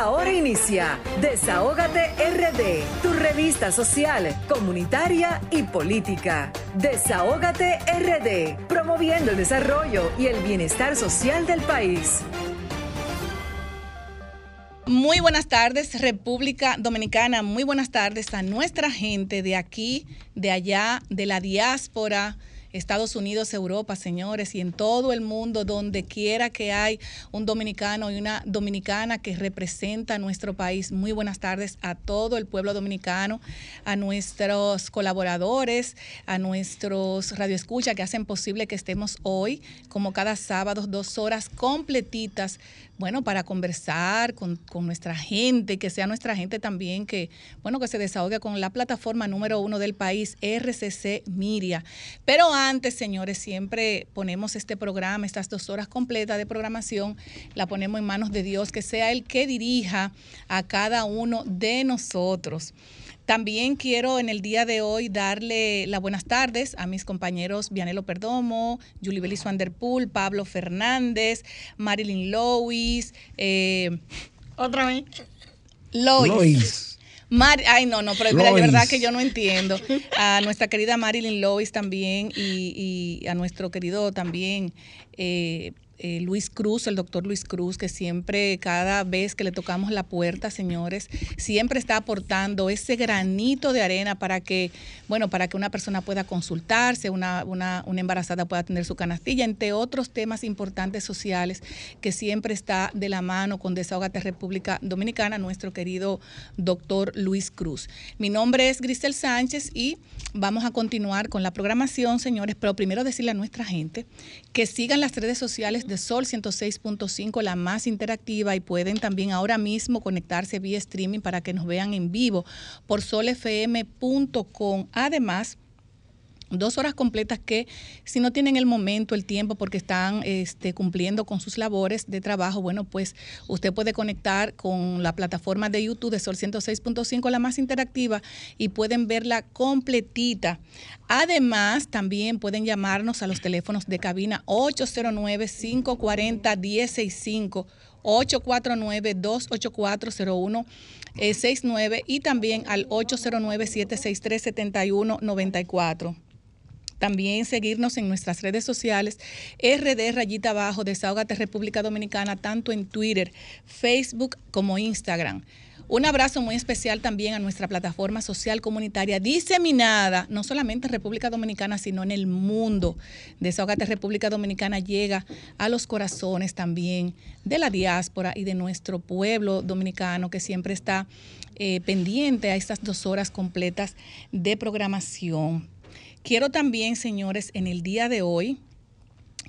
Ahora inicia Desahógate RD, tu revista social, comunitaria y política. Desahógate RD, promoviendo el desarrollo y el bienestar social del país. Muy buenas tardes, República Dominicana. Muy buenas tardes a nuestra gente de aquí, de allá, de la diáspora Estados Unidos, Europa, señores, y en todo el mundo, donde quiera que hay un dominicano y una dominicana que representa a nuestro país. Muy buenas tardes a todo el pueblo dominicano, a nuestros colaboradores, a nuestros radioescuchas que hacen posible que estemos hoy, como cada sábado, dos horas completitas bueno, para conversar con, nuestra gente, que sea nuestra gente también que, bueno, que se desahogue con la plataforma número uno del país, RCC Miria. Pero antes, señores, siempre ponemos este programa, estas dos horas completas de programación, la ponemos en manos de Dios, que sea el que dirija a cada uno de nosotros. También quiero en el día de hoy darle las buenas tardes a mis compañeros Vianelo Perdomo, Julie Belis Vanderpool, Pablo Fernández, Marilyn Lois, eh, otra vez. Lois. ay, no, no, pero mira, de verdad que yo no entiendo. A nuestra querida Marilyn Lois también y, a nuestro querido también eh, eh, Luis Cruz, el doctor Luis Cruz, que siempre, cada vez que le tocamos la puerta, señores, siempre está aportando ese granito de arena para que, bueno, para que una persona pueda consultarse, una, una, una embarazada pueda tener su canastilla, entre otros temas importantes sociales que siempre está de la mano con Desahogate República Dominicana, nuestro querido doctor Luis Cruz. Mi nombre es Grisel Sánchez y vamos a continuar con la programación, señores, pero primero decirle a nuestra gente que sigan las redes sociales de Sol 106.5, la más interactiva, y pueden también ahora mismo conectarse vía streaming para que nos vean en vivo por solfm.com. Además, dos horas completas que si no tienen el momento, el tiempo, porque están este, cumpliendo con sus labores de trabajo, bueno, pues usted puede conectar con la plataforma de YouTube de Sol 106.5, la más interactiva, y pueden verla completita. Además, también pueden llamarnos a los teléfonos de cabina 809-540-165. 849-284-0169 y también al 809-763-7194. También seguirnos en nuestras redes sociales, RD Rayita Abajo, Desahogate República Dominicana, tanto en Twitter, Facebook como Instagram. Un abrazo muy especial también a nuestra plataforma social comunitaria diseminada, no solamente en República Dominicana, sino en el mundo. Desahogate República Dominicana llega a los corazones también de la diáspora y de nuestro pueblo dominicano que siempre está eh, pendiente a estas dos horas completas de programación. Quiero también, señores, en el día de hoy,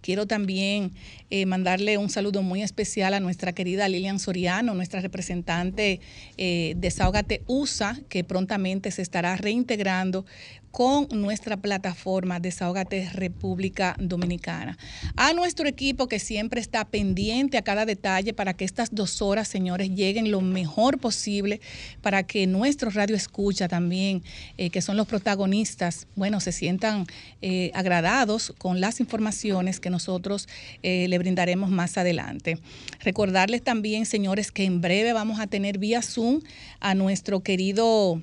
Quiero también eh, mandarle un saludo muy especial a nuestra querida Lilian Soriano, nuestra representante eh, de Saogate USA, que prontamente se estará reintegrando con nuestra plataforma Desahogate República Dominicana. A nuestro equipo que siempre está pendiente a cada detalle para que estas dos horas, señores, lleguen lo mejor posible, para que nuestro radio escucha también, eh, que son los protagonistas, bueno, se sientan eh, agradados con las informaciones que nosotros eh, le brindaremos más adelante. Recordarles también, señores, que en breve vamos a tener vía Zoom a nuestro querido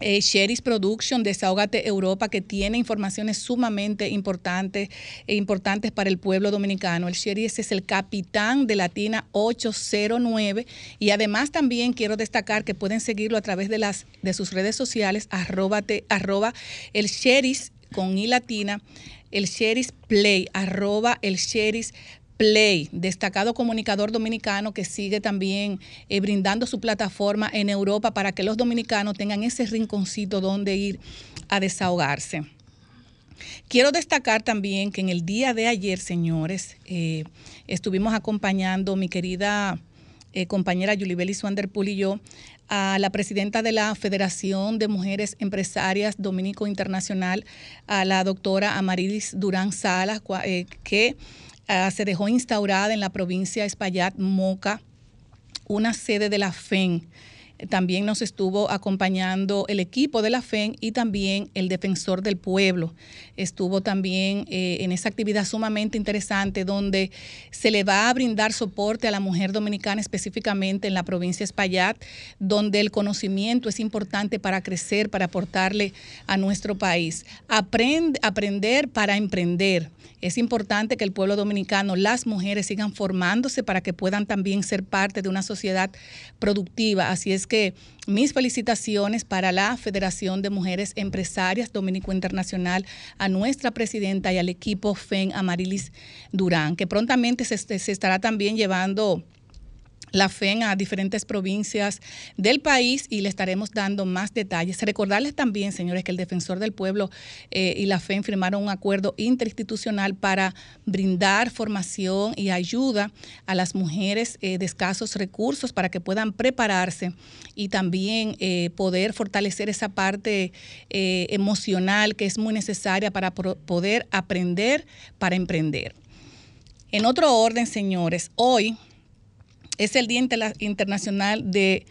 eh, Sheris Production, Desahogate Europa, que tiene informaciones sumamente importantes e importantes para el pueblo dominicano. El Sheris es el capitán de Latina 809 y además también quiero destacar que pueden seguirlo a través de, las, de sus redes sociales, arroba, arroba el Sheris con I latina, el Sheris Play, arroba el Sheris Play, destacado comunicador dominicano que sigue también eh, brindando su plataforma en Europa para que los dominicanos tengan ese rinconcito donde ir a desahogarse. Quiero destacar también que en el día de ayer, señores, eh, estuvimos acompañando mi querida eh, compañera Yulibelis Wanderpool y yo a la presidenta de la Federación de Mujeres Empresarias Dominico Internacional, a la doctora Amarilis Durán Salas, que Ah, se dejó instaurada en la provincia de Espaillat, Moca, una sede de la FEN también nos estuvo acompañando el equipo de la FEN y también el defensor del pueblo. Estuvo también eh, en esa actividad sumamente interesante donde se le va a brindar soporte a la mujer dominicana específicamente en la provincia de Espaillat, donde el conocimiento es importante para crecer, para aportarle a nuestro país. aprender para emprender. Es importante que el pueblo dominicano, las mujeres sigan formándose para que puedan también ser parte de una sociedad productiva. Así es que mis felicitaciones para la Federación de Mujeres Empresarias Dominico Internacional, a nuestra presidenta y al equipo FEN Amarilis Durán, que prontamente se, se estará también llevando la FEN a diferentes provincias del país y le estaremos dando más detalles. Recordarles también, señores, que el Defensor del Pueblo eh, y la FEN firmaron un acuerdo interinstitucional para brindar formación y ayuda a las mujeres eh, de escasos recursos para que puedan prepararse y también eh, poder fortalecer esa parte emocional que es muy necesaria para poder aprender para emprender. En otro orden, señores, hoy es el Día Internacional de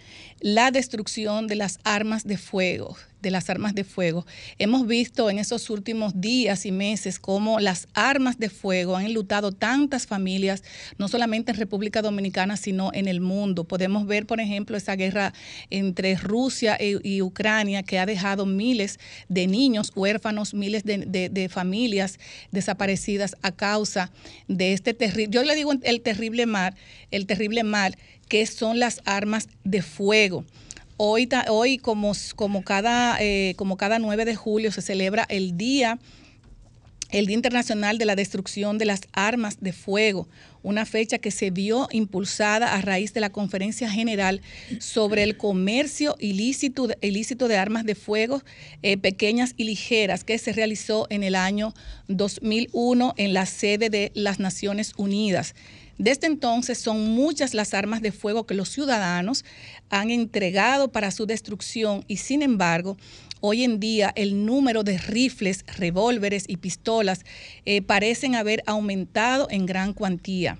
la Destrucción de las Armas de Fuego de las armas de fuego. Hemos visto en esos últimos días y meses cómo las armas de fuego han enlutado tantas familias, no solamente en República Dominicana, sino en el mundo. Podemos ver, por ejemplo, esa guerra entre Rusia e, y, Ucrania que ha dejado miles de niños huérfanos, miles de, familias desaparecidas a causa de este terrible, yo le digo el terrible mal, el terrible mal que son las armas de fuego. Hoy, hoy como, como, cada, eh, como cada 9 de julio se celebra el Día el Día Internacional de la Destrucción de las Armas de Fuego, una fecha que se vio impulsada a raíz de la Conferencia General sobre el Comercio Ilícito, ilícito de Armas de Fuego eh, Pequeñas y Ligeras, que se realizó en el año 2001 en la sede de las Naciones Unidas. Desde entonces son muchas las armas de fuego que los ciudadanos han entregado para su destrucción y sin embargo hoy en día el número de rifles, revólveres y pistolas eh, parecen haber aumentado en gran cuantía.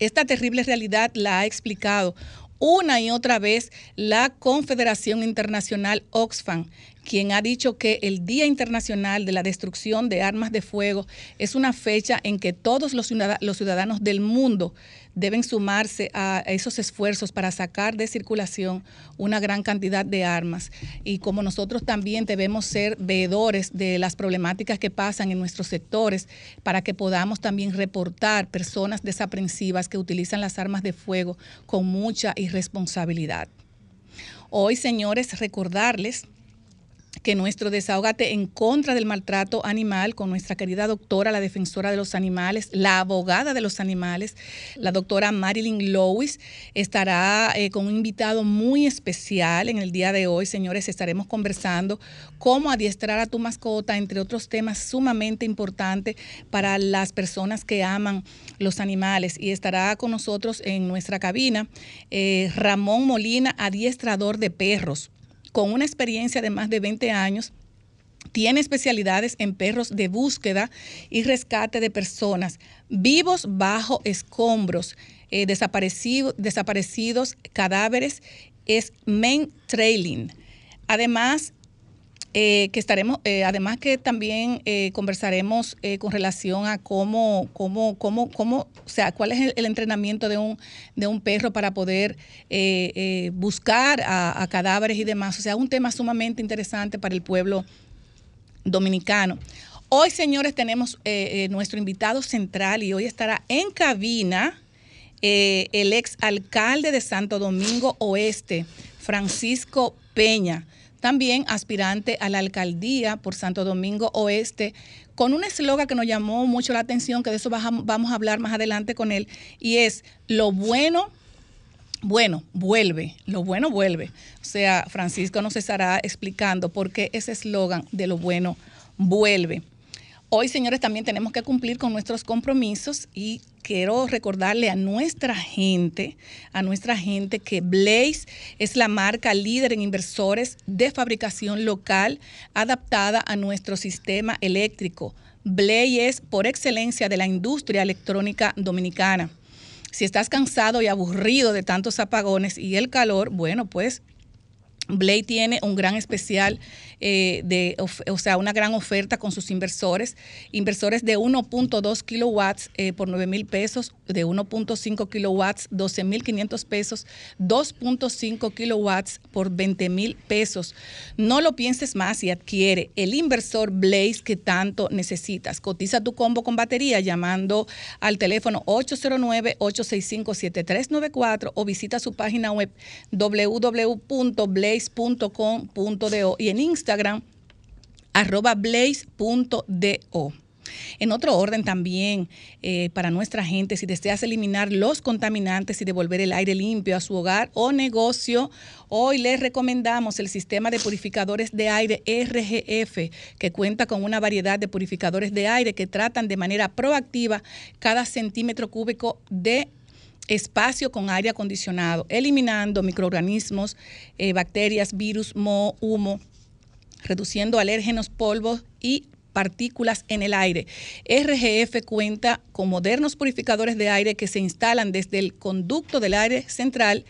Esta terrible realidad la ha explicado una y otra vez la Confederación Internacional Oxfam, quien ha dicho que el Día Internacional de la Destrucción de Armas de Fuego es una fecha en que todos los ciudadanos del mundo deben sumarse a esos esfuerzos para sacar de circulación una gran cantidad de armas. Y como nosotros también debemos ser veedores de las problemáticas que pasan en nuestros sectores para que podamos también reportar personas desaprensivas que utilizan las armas de fuego con mucha irresponsabilidad. Hoy, señores, recordarles que nuestro desahogate en contra del maltrato animal con nuestra querida doctora, la defensora de los animales, la abogada de los animales, la doctora Marilyn Lewis, estará eh, con un invitado muy especial en el día de hoy. Señores, estaremos conversando cómo adiestrar a tu mascota, entre otros temas sumamente importantes para las personas que aman los animales. Y estará con nosotros en nuestra cabina eh, Ramón Molina, adiestrador de perros con una experiencia de más de 20 años tiene especialidades en perros de búsqueda y rescate de personas vivos bajo escombros, eh, desaparecidos, cadáveres, es main trailing. Además, eh, que estaremos, eh, además que también eh, conversaremos con relación a cómo, cómo, cómo, cómo, o sea, cuál es el, entrenamiento de un, de un perro para poder buscar a, cadáveres y demás. O sea, un tema sumamente interesante para el pueblo dominicano. Hoy, señores, tenemos nuestro invitado central y hoy estará en cabina el ex alcalde de Santo Domingo Oeste, Francisco Peña también aspirante a la alcaldía por Santo Domingo Oeste, con un eslogan que nos llamó mucho la atención, que de eso vamos a hablar más adelante con él, y es lo bueno bueno, vuelve, lo bueno vuelve. O sea, Francisco nos estará explicando por qué ese eslogan de lo bueno vuelve. Hoy, señores, también tenemos que cumplir con nuestros compromisos y quiero recordarle a nuestra gente, a nuestra gente que Blaze es la marca líder en inversores de fabricación local adaptada a nuestro sistema eléctrico. Blaze es por excelencia de la industria electrónica dominicana. Si estás cansado y aburrido de tantos apagones y el calor, bueno, pues Blade tiene un gran especial, eh, de, o sea, una gran oferta con sus inversores. Inversores de 1.2 kilowatts eh, por 9 mil pesos, de 1.5 kilowatts, 12 mil 500 pesos, 2.5 kilowatts por 20 mil pesos. No lo pienses más y adquiere el inversor Blaze que tanto necesitas. Cotiza tu combo con batería llamando al teléfono 809-865-7394 o visita su página web www.blaze blaze.com.do y en Instagram arroba blaze.do. En otro orden también, eh, para nuestra gente, si deseas eliminar los contaminantes y devolver el aire limpio a su hogar o negocio, hoy les recomendamos el sistema de purificadores de aire RGF, que cuenta con una variedad de purificadores de aire que tratan de manera proactiva cada centímetro cúbico de espacio con aire acondicionado, eliminando microorganismos, eh, bacterias, virus, moho, humo, reduciendo alérgenos, polvos y partículas en el aire. RGF cuenta con modernos purificadores de aire que se instalan desde el conducto del aire central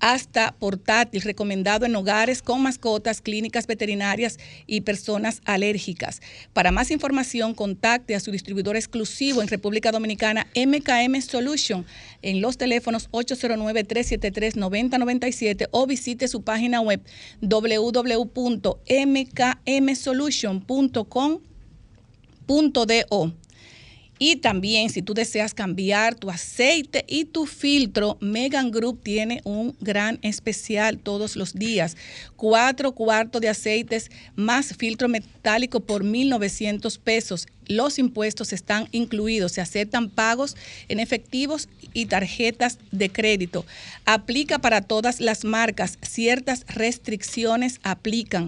hasta portátil, recomendado en hogares con mascotas, clínicas veterinarias y personas alérgicas. Para más información, contacte a su distribuidor exclusivo en República Dominicana, MKM Solution, en los teléfonos 809-373-9097 o visite su página web www.mkmsolution.com.do. Y también si tú deseas cambiar tu aceite y tu filtro, Megan Group tiene un gran especial todos los días. Cuatro cuartos de aceites más filtro metálico por 1.900 pesos. Los impuestos están incluidos. Se aceptan pagos en efectivos y tarjetas de crédito. Aplica para todas las marcas. Ciertas restricciones aplican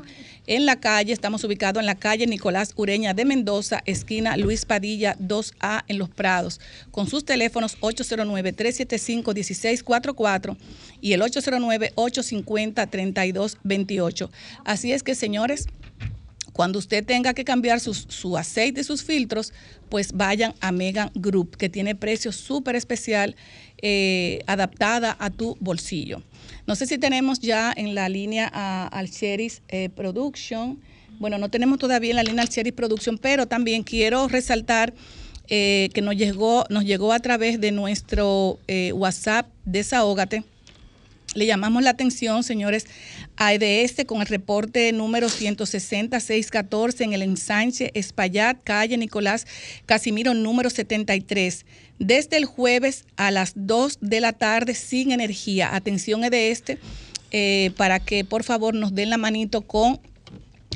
en la calle, estamos ubicados en la calle Nicolás Ureña de Mendoza, esquina Luis Padilla 2A en Los Prados, con sus teléfonos 809-375-1644 y el 809-850-3228. Así es que, señores, cuando usted tenga que cambiar su aceite y sus filtros, pues vayan a Megan Group, que tiene precio súper especial, eh, adaptada a tu bolsillo. No sé si tenemos ya en la línea a Alcheris eh, Production. Bueno, no tenemos todavía en la línea Alcheris Production, pero también quiero resaltar eh, que nos llegó, nos llegó a través de nuestro WhatsApp Desahógate. Le llamamos la atención, señores, a EDS con el reporte número 160-614 en el ensanche Espaillat, calle Nicolás Casimiro, número 73 desde el jueves a las 2 de la tarde sin energía. Atención de este eh, para que por favor nos den la manito con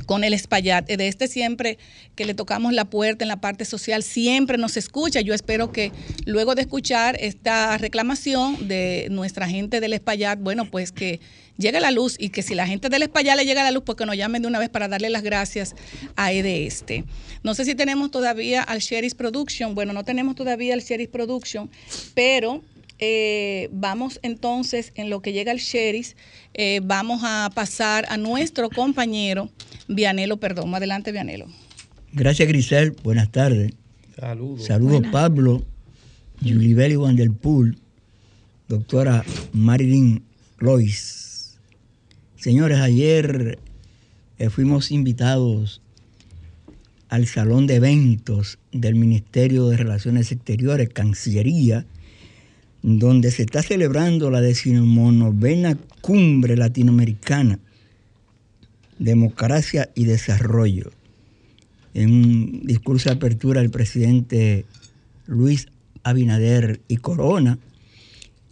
con el Espaillat. De este siempre que le tocamos la puerta en la parte social, siempre nos escucha. Yo espero que luego de escuchar esta reclamación de nuestra gente del Espaillat, bueno, pues que llegue la luz y que si la gente del Espaillat le llega la luz, pues que nos llamen de una vez para darle las gracias a este. No sé si tenemos todavía al Sheriff Production. Bueno, no tenemos todavía al Sheriff Production, pero eh, vamos entonces, en lo que llega el Sheriff, eh, vamos a pasar a nuestro compañero Vianelo Perdón. Adelante, Vianelo. Gracias, Grisel. Buenas tardes. Saludos. Saludos, Pablo, Julibeli Wanderpool, doctora Marilyn Royce. Señores, ayer eh, fuimos invitados al salón de eventos del Ministerio de Relaciones Exteriores, Cancillería, donde se está celebrando la decimonovena cumbre latinoamericana, democracia y desarrollo. En un discurso de apertura el presidente Luis Abinader y Corona,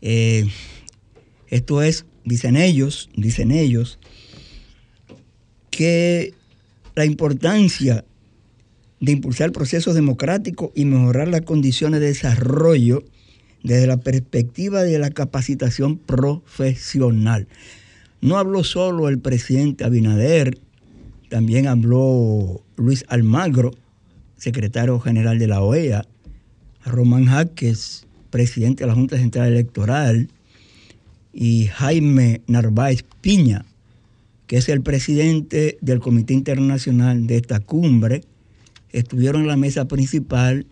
eh, esto es dicen ellos, dicen ellos, que la importancia de impulsar procesos democráticos y mejorar las condiciones de desarrollo desde la perspectiva de la capacitación profesional. No habló solo el presidente Abinader, también habló Luis Almagro, secretario general de la OEA, Román Jaques, presidente de la Junta Central Electoral, y Jaime Narváez Piña, que es el presidente del Comité Internacional de esta cumbre, estuvieron en la mesa principal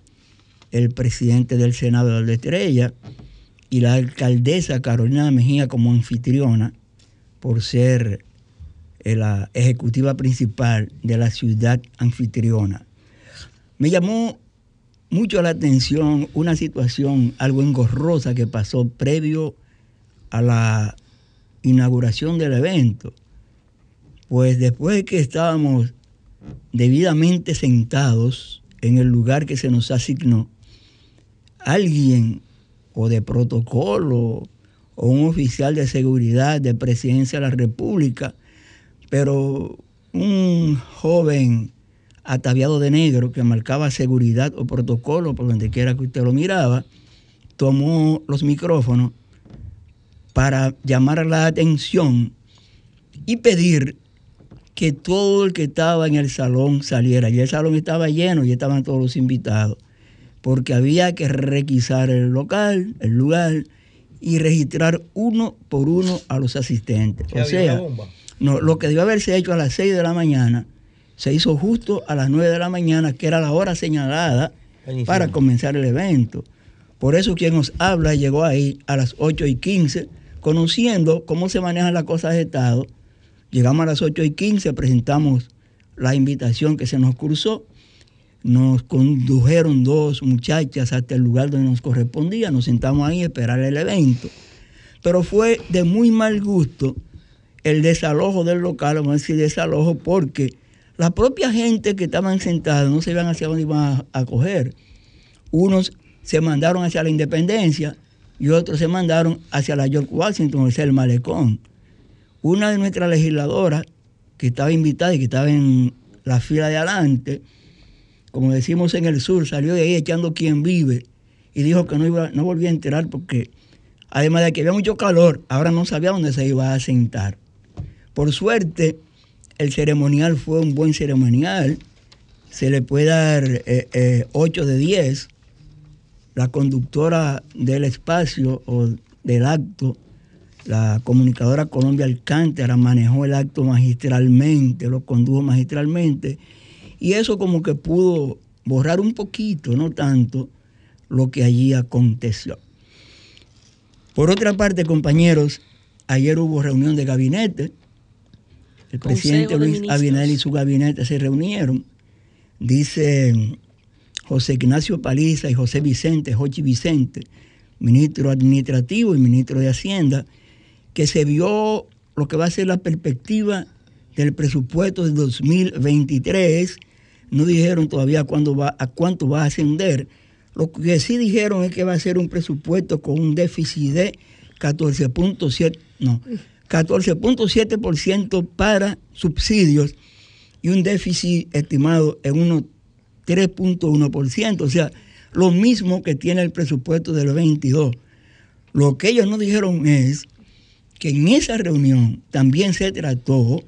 el presidente del Senado de Estrella y la alcaldesa Carolina Mejía como anfitriona por ser eh, la ejecutiva principal de la ciudad anfitriona. Me llamó mucho la atención una situación algo engorrosa que pasó previo a la inauguración del evento. Pues después de que estábamos debidamente sentados en el lugar que se nos asignó, alguien o de protocolo o un oficial de seguridad de presidencia de la República, pero un joven ataviado de negro que marcaba seguridad o protocolo por donde quiera que usted lo miraba, tomó los micrófonos para llamar la atención y pedir que todo el que estaba en el salón saliera. Y el salón estaba lleno y estaban todos los invitados, porque había que requisar el local, el lugar, y registrar uno por uno a los asistentes. O sea, no, lo que debió haberse hecho a las 6 de la mañana, se hizo justo a las 9 de la mañana, que era la hora señalada para comenzar el evento. Por eso quien nos habla llegó ahí a las 8 y 15, conociendo cómo se manejan las cosas de Estado. Llegamos a las 8 y 15, presentamos la invitación que se nos cruzó. Nos condujeron dos muchachas hasta el lugar donde nos correspondía. Nos sentamos ahí a esperar el evento. Pero fue de muy mal gusto el desalojo del local, vamos a decir desalojo, porque la propia gente que estaban sentados no se hacia dónde iban a, coger. Unos se mandaron hacia la Independencia y otros se mandaron hacia la York Washington, o sea, el malecón. Una de nuestras legisladoras, que estaba invitada y que estaba en la fila de adelante, como decimos en el sur, salió de ahí echando quien vive y dijo que no, iba, no volvía a enterar porque, además de que había mucho calor, ahora no sabía dónde se iba a sentar. Por suerte, el ceremonial fue un buen ceremonial. Se le puede dar 8 eh, eh, de 10. La conductora del espacio o del acto, la comunicadora Colombia Alcántara, manejó el acto magistralmente, lo condujo magistralmente. Y eso como que pudo borrar un poquito, no tanto, lo que allí aconteció. Por otra parte, compañeros, ayer hubo reunión de gabinete el presidente Luis Abinadel y su gabinete se reunieron. Dice José Ignacio Paliza y José Vicente, Jochi Vicente, ministro administrativo y ministro de Hacienda, que se vio lo que va a ser la perspectiva del presupuesto de 2023. No dijeron todavía cuándo va, a cuánto va a ascender. Lo que sí dijeron es que va a ser un presupuesto con un déficit de 14.7, no, 14.7% para subsidios y un déficit estimado en unos 3.1%, o sea, lo mismo que tiene el presupuesto del 22. Lo que ellos nos dijeron es que en esa reunión también se trató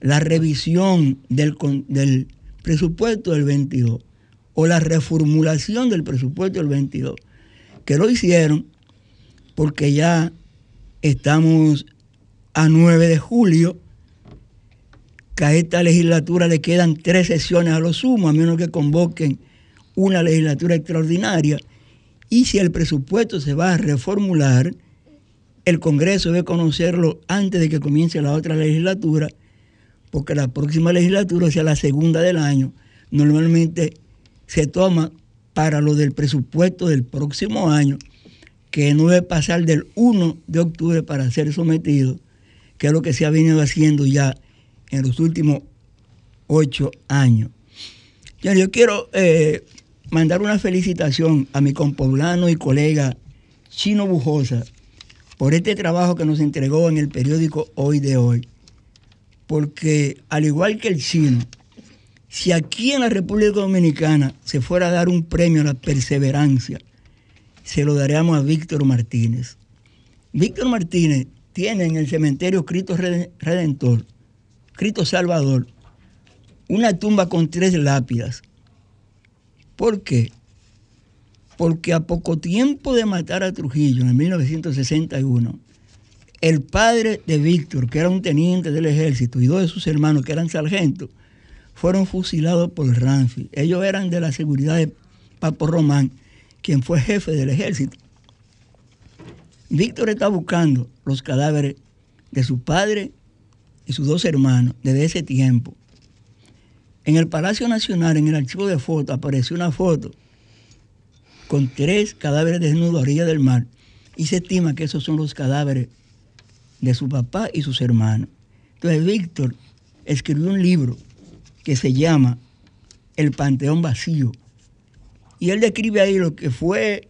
la revisión del, del presupuesto del 22 o la reformulación del presupuesto del 22, que lo hicieron porque ya estamos a 9 de julio, que a esta legislatura le quedan tres sesiones a lo sumo, a menos que convoquen una legislatura extraordinaria. Y si el presupuesto se va a reformular, el Congreso debe conocerlo antes de que comience la otra legislatura, porque la próxima legislatura, sea la segunda del año, normalmente se toma para lo del presupuesto del próximo año, que no debe pasar del 1 de octubre para ser sometido que es lo que se ha venido haciendo ya en los últimos ocho años. Yo quiero eh, mandar una felicitación a mi compoblano y colega Chino Bujosa por este trabajo que nos entregó en el periódico Hoy de Hoy. Porque al igual que el chino, si aquí en la República Dominicana se fuera a dar un premio a la perseverancia, se lo daríamos a Víctor Martínez. Víctor Martínez tiene en el cementerio Cristo Redentor, Cristo Salvador, una tumba con tres lápidas. ¿Por qué? Porque a poco tiempo de matar a Trujillo, en 1961, el padre de Víctor, que era un teniente del ejército, y dos de sus hermanos, que eran sargentos, fueron fusilados por Ramfi. Ellos eran de la seguridad de Papo Román, quien fue jefe del ejército. Víctor está buscando los cadáveres de su padre y sus dos hermanos desde ese tiempo. En el Palacio Nacional, en el archivo de fotos, apareció una foto con tres cadáveres desnudos a orilla del mar y se estima que esos son los cadáveres de su papá y sus hermanos. Entonces Víctor escribió un libro que se llama El Panteón Vacío. Y él describe ahí lo que fue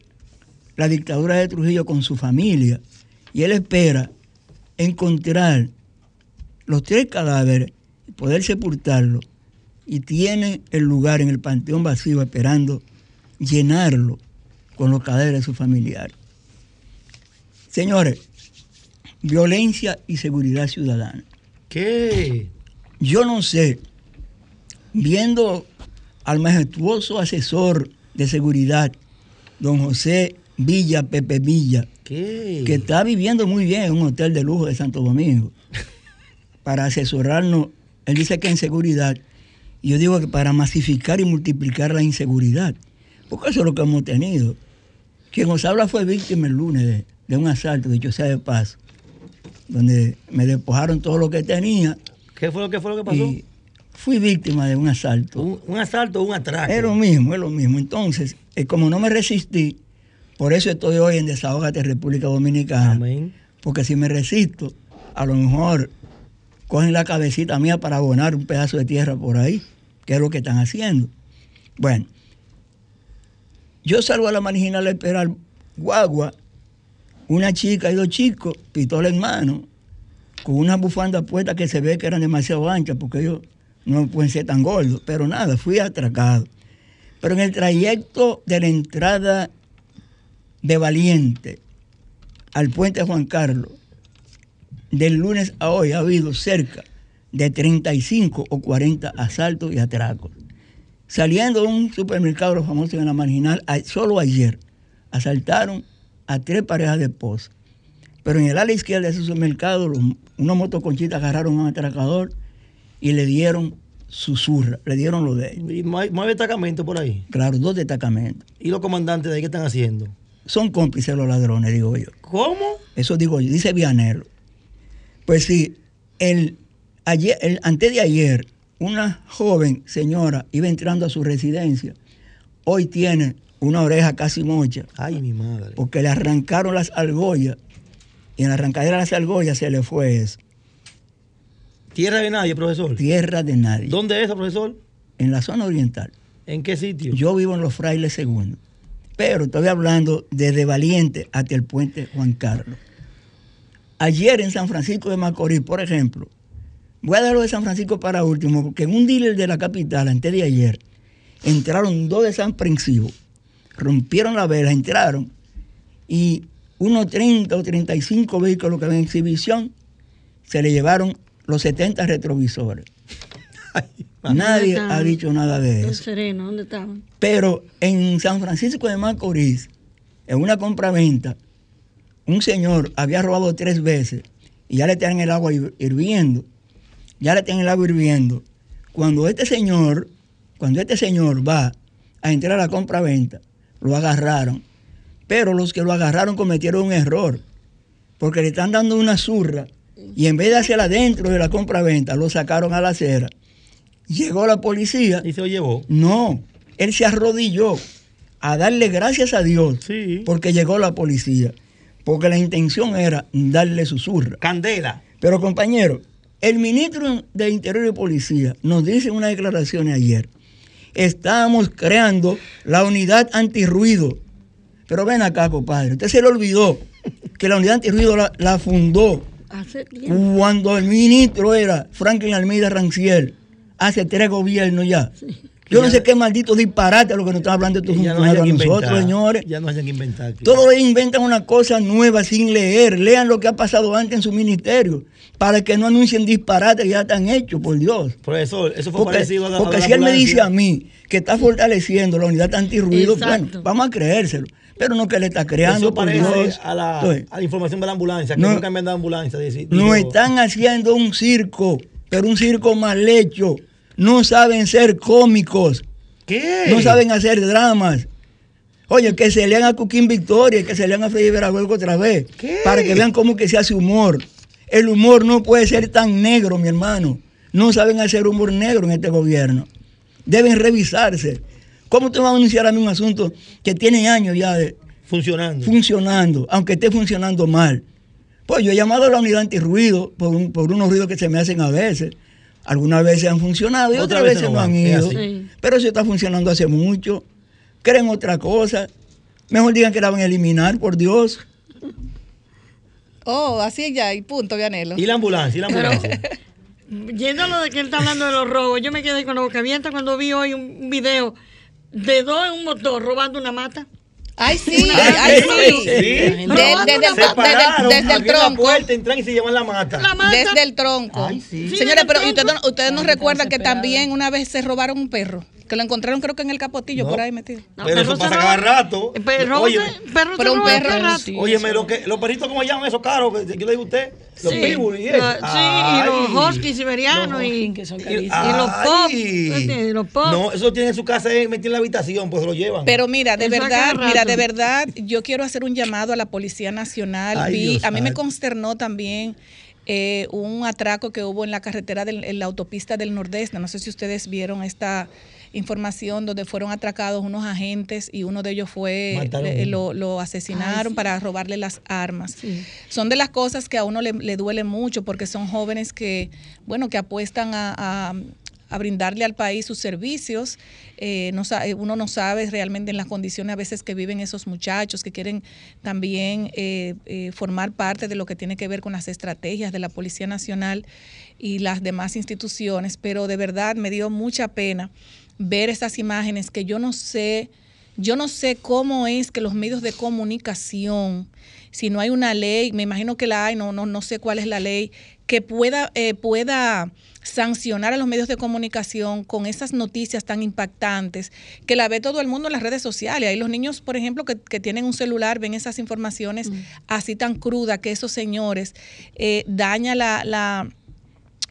la dictadura de Trujillo con su familia. Y él espera encontrar los tres cadáveres y poder sepultarlos. Y tiene el lugar en el Panteón Vacío esperando llenarlo con los cadáveres de sus familiares. Señores, violencia y seguridad ciudadana. ¿Qué? Yo no sé, viendo al majestuoso asesor de seguridad, don José Villa, Pepe Villa, ¿Qué? que está viviendo muy bien en un hotel de lujo de Santo Domingo, para asesorarnos, él dice que en seguridad, y yo digo que para masificar y multiplicar la inseguridad, porque eso es lo que hemos tenido. Quien nos habla fue víctima el lunes de, de un asalto, dicho sea de paso, donde me despojaron todo lo que tenía ¿Qué fue lo que fue lo que pasó? y fui víctima de un asalto. Un, un asalto o un atraco. Es lo mismo, es lo mismo. Entonces, eh, como no me resistí, por eso estoy hoy en Desahogate República Dominicana. Amén. Porque si me resisto, a lo mejor cogen la cabecita mía para abonar un pedazo de tierra por ahí, que es lo que están haciendo. Bueno, yo salgo a la marginal a esperar guagua, una chica y dos chicos, pistola en mano, con una bufanda puesta que se ve que eran demasiado anchas, porque ellos no pueden ser tan gordos. Pero nada, fui atracado. Pero en el trayecto de la entrada de Valiente al puente Juan Carlos, del lunes a hoy ha habido cerca de 35 o 40 asaltos y atracos. Saliendo de un supermercado, los famosos en la marginal, solo ayer asaltaron a tres parejas de esposas. Pero en el ala izquierda de ese supermercado, los- unos motoconchitas agarraron a un atracador y le dieron susurra, le dieron lo de ellos. Y no hay, no hay destacamento por ahí. Claro, dos destacamentos. ¿Y los comandantes de ahí qué están haciendo? Son cómplices los ladrones, digo yo. ¿Cómo? Eso digo yo, dice Vianelo. Pues sí, el, ayer, el, antes de ayer, una joven señora iba entrando a su residencia. Hoy tiene una oreja casi mocha Ay, mi madre. porque le arrancaron las argollas y en la arrancadera de las argollas se le fue eso. Tierra de nadie, profesor. Tierra de nadie. ¿Dónde es eso, profesor? En la zona oriental. ¿En qué sitio? Yo vivo en los frailes segundos. Pero estoy hablando desde Valiente hasta el puente Juan Carlos. Ayer en San Francisco de Macorís, por ejemplo, voy a dar lo de San Francisco para último, porque en un dealer de la capital, antes de ayer, entraron dos de San rompieron la vela, entraron, y unos 30 o 35 vehículos que había en exhibición, se le llevaron los 70 retrovisores. Nadie ha dicho nada de eso. serenos, ¿dónde estaban? Pero en San Francisco de Macorís, en una compraventa, un señor había robado tres veces y ya le tienen el agua hir- hirviendo. Ya le tienen el agua hirviendo. Cuando este señor, cuando este señor va a entrar a la compraventa, lo agarraron. Pero los que lo agarraron cometieron un error. Porque le están dando una zurra y en vez de hacerla dentro de la compraventa, lo sacaron a la acera. Llegó la policía Y se lo llevó. no, él se arrodilló a darle gracias a Dios Sí. porque llegó la policía. Porque la intención era darle susurra. Candela. Pero compañero, el ministro de Interior y Policía nos dice en una declaración ayer, estamos creando la unidad antirruido. Pero ven acá, compadre, usted se le olvidó que la unidad antirruido la, la fundó Hace cuando el ministro era Franklin Almeida Ranciel, hace tres gobiernos ya. Yo no sé qué maldito disparate lo que nos están hablando estos no a nosotros, inventado. señores. Ya no hayan inventado. Todos ellos inventan una cosa nueva sin leer. Lean lo que ha pasado antes en su ministerio para que no anuncien disparates que ya están hechos, por Dios. Profesor, eso fue Porque, parecido a la, a porque la si él me dice a mí que está fortaleciendo la unidad antirruido, Exacto. bueno, vamos a creérselo. Pero no que le está creando, Eso por Dios. a la, Entonces, a la información de la ambulancia, que No. nunca han dado ambulancia. dice- No están haciendo un circo, pero un circo mal hecho. No saben ser cómicos, ¿Qué? no saben hacer dramas. Oye, que se lean a Cuquín Victoria que se lean a Freddy Verahuelgo otra vez, ¿Qué? para que vean cómo que se hace humor. El humor no puede ser tan negro, mi hermano. No saben hacer humor negro en este gobierno. Deben revisarse. ¿Cómo te vas a anunciar a mí un asunto que tiene años ya de Funcionando. funcionando, aunque esté funcionando mal? Pues yo he llamado a la unidad antirruido por, un- por unos ruidos que se me hacen a veces. Algunas veces han funcionado y Otras otras veces veces no no han es ido. Sí. Pero eso está funcionando hace mucho. Creen otra cosa. Mejor digan que la van a eliminar, por Dios. Oh, así ya, y punto, Vianelo. Y la ambulancia, y la Pero- ambulancia. Yendo a lo de que él está hablando de los robos, yo me quedé con la boca abierta cuando vi hoy un video de dos en un motor robando una mata. Ay, sí, ay, sí, desde, el, Se desde- pararon, desde el abrieron la tronco. puerta, entran y se llevan la mata. La mata. Desde el tronco. Ay, sí. Sí, Señores, pero el ¿y ustedes tronco. no, recuerdan que también una vez se robaron un perro? Que lo encontraron creo que en el capotillo, No. por ahí metido. No, Pero eso pasa cada rato. Eh, Perro, Oye, se- perro pero un perro- cada rato. sí. Óyeme, lo que, los perritos, ¿cómo llaman esos caros? Que Yo le digo a usted, los Sí. y eso. Sí, y los huskies siberianos y, que son y- carísimos. y los pop. ¿entiendes? Los pop. No, eso tienen en su casa eh, metido en la habitación, pues se lo llevan. Pero mira, de Eso verdad, mira, de verdad, yo quiero hacer un llamado a la Policía Nacional. Ay, Vi- Dios a mí me consternó también eh, un atraco que hubo en la carretera, del, en la autopista del Nordeste. No sé si ustedes vieron esta información donde fueron atracados unos agentes y uno de ellos fue, le- lo, lo asesinaron Ay, sí. para robarle las armas. Sí. Son de las cosas que a uno le, le duele mucho porque son jóvenes que, bueno, que apuestan a, a- a brindarle al país sus servicios. Eh, no eh, uno no sabe realmente en las condiciones a veces que viven esos muchachos que quieren también eh, eh, formar parte de lo que tiene que ver con las estrategias de la Policía Nacional y las demás instituciones, pero de verdad me dio mucha pena ver esas imágenes que yo no sé, yo no sé cómo es que los medios de comunicación, si no hay una ley, me imagino que la hay, no, no, no sé cuál es la ley, que pueda, eh, pueda sancionar a los medios de comunicación con esas noticias tan impactantes que la ve todo el mundo en las redes sociales. Hay los niños, por ejemplo, que, que tienen un celular, ven esas informaciones así tan crudas que esos señores eh, daña la, la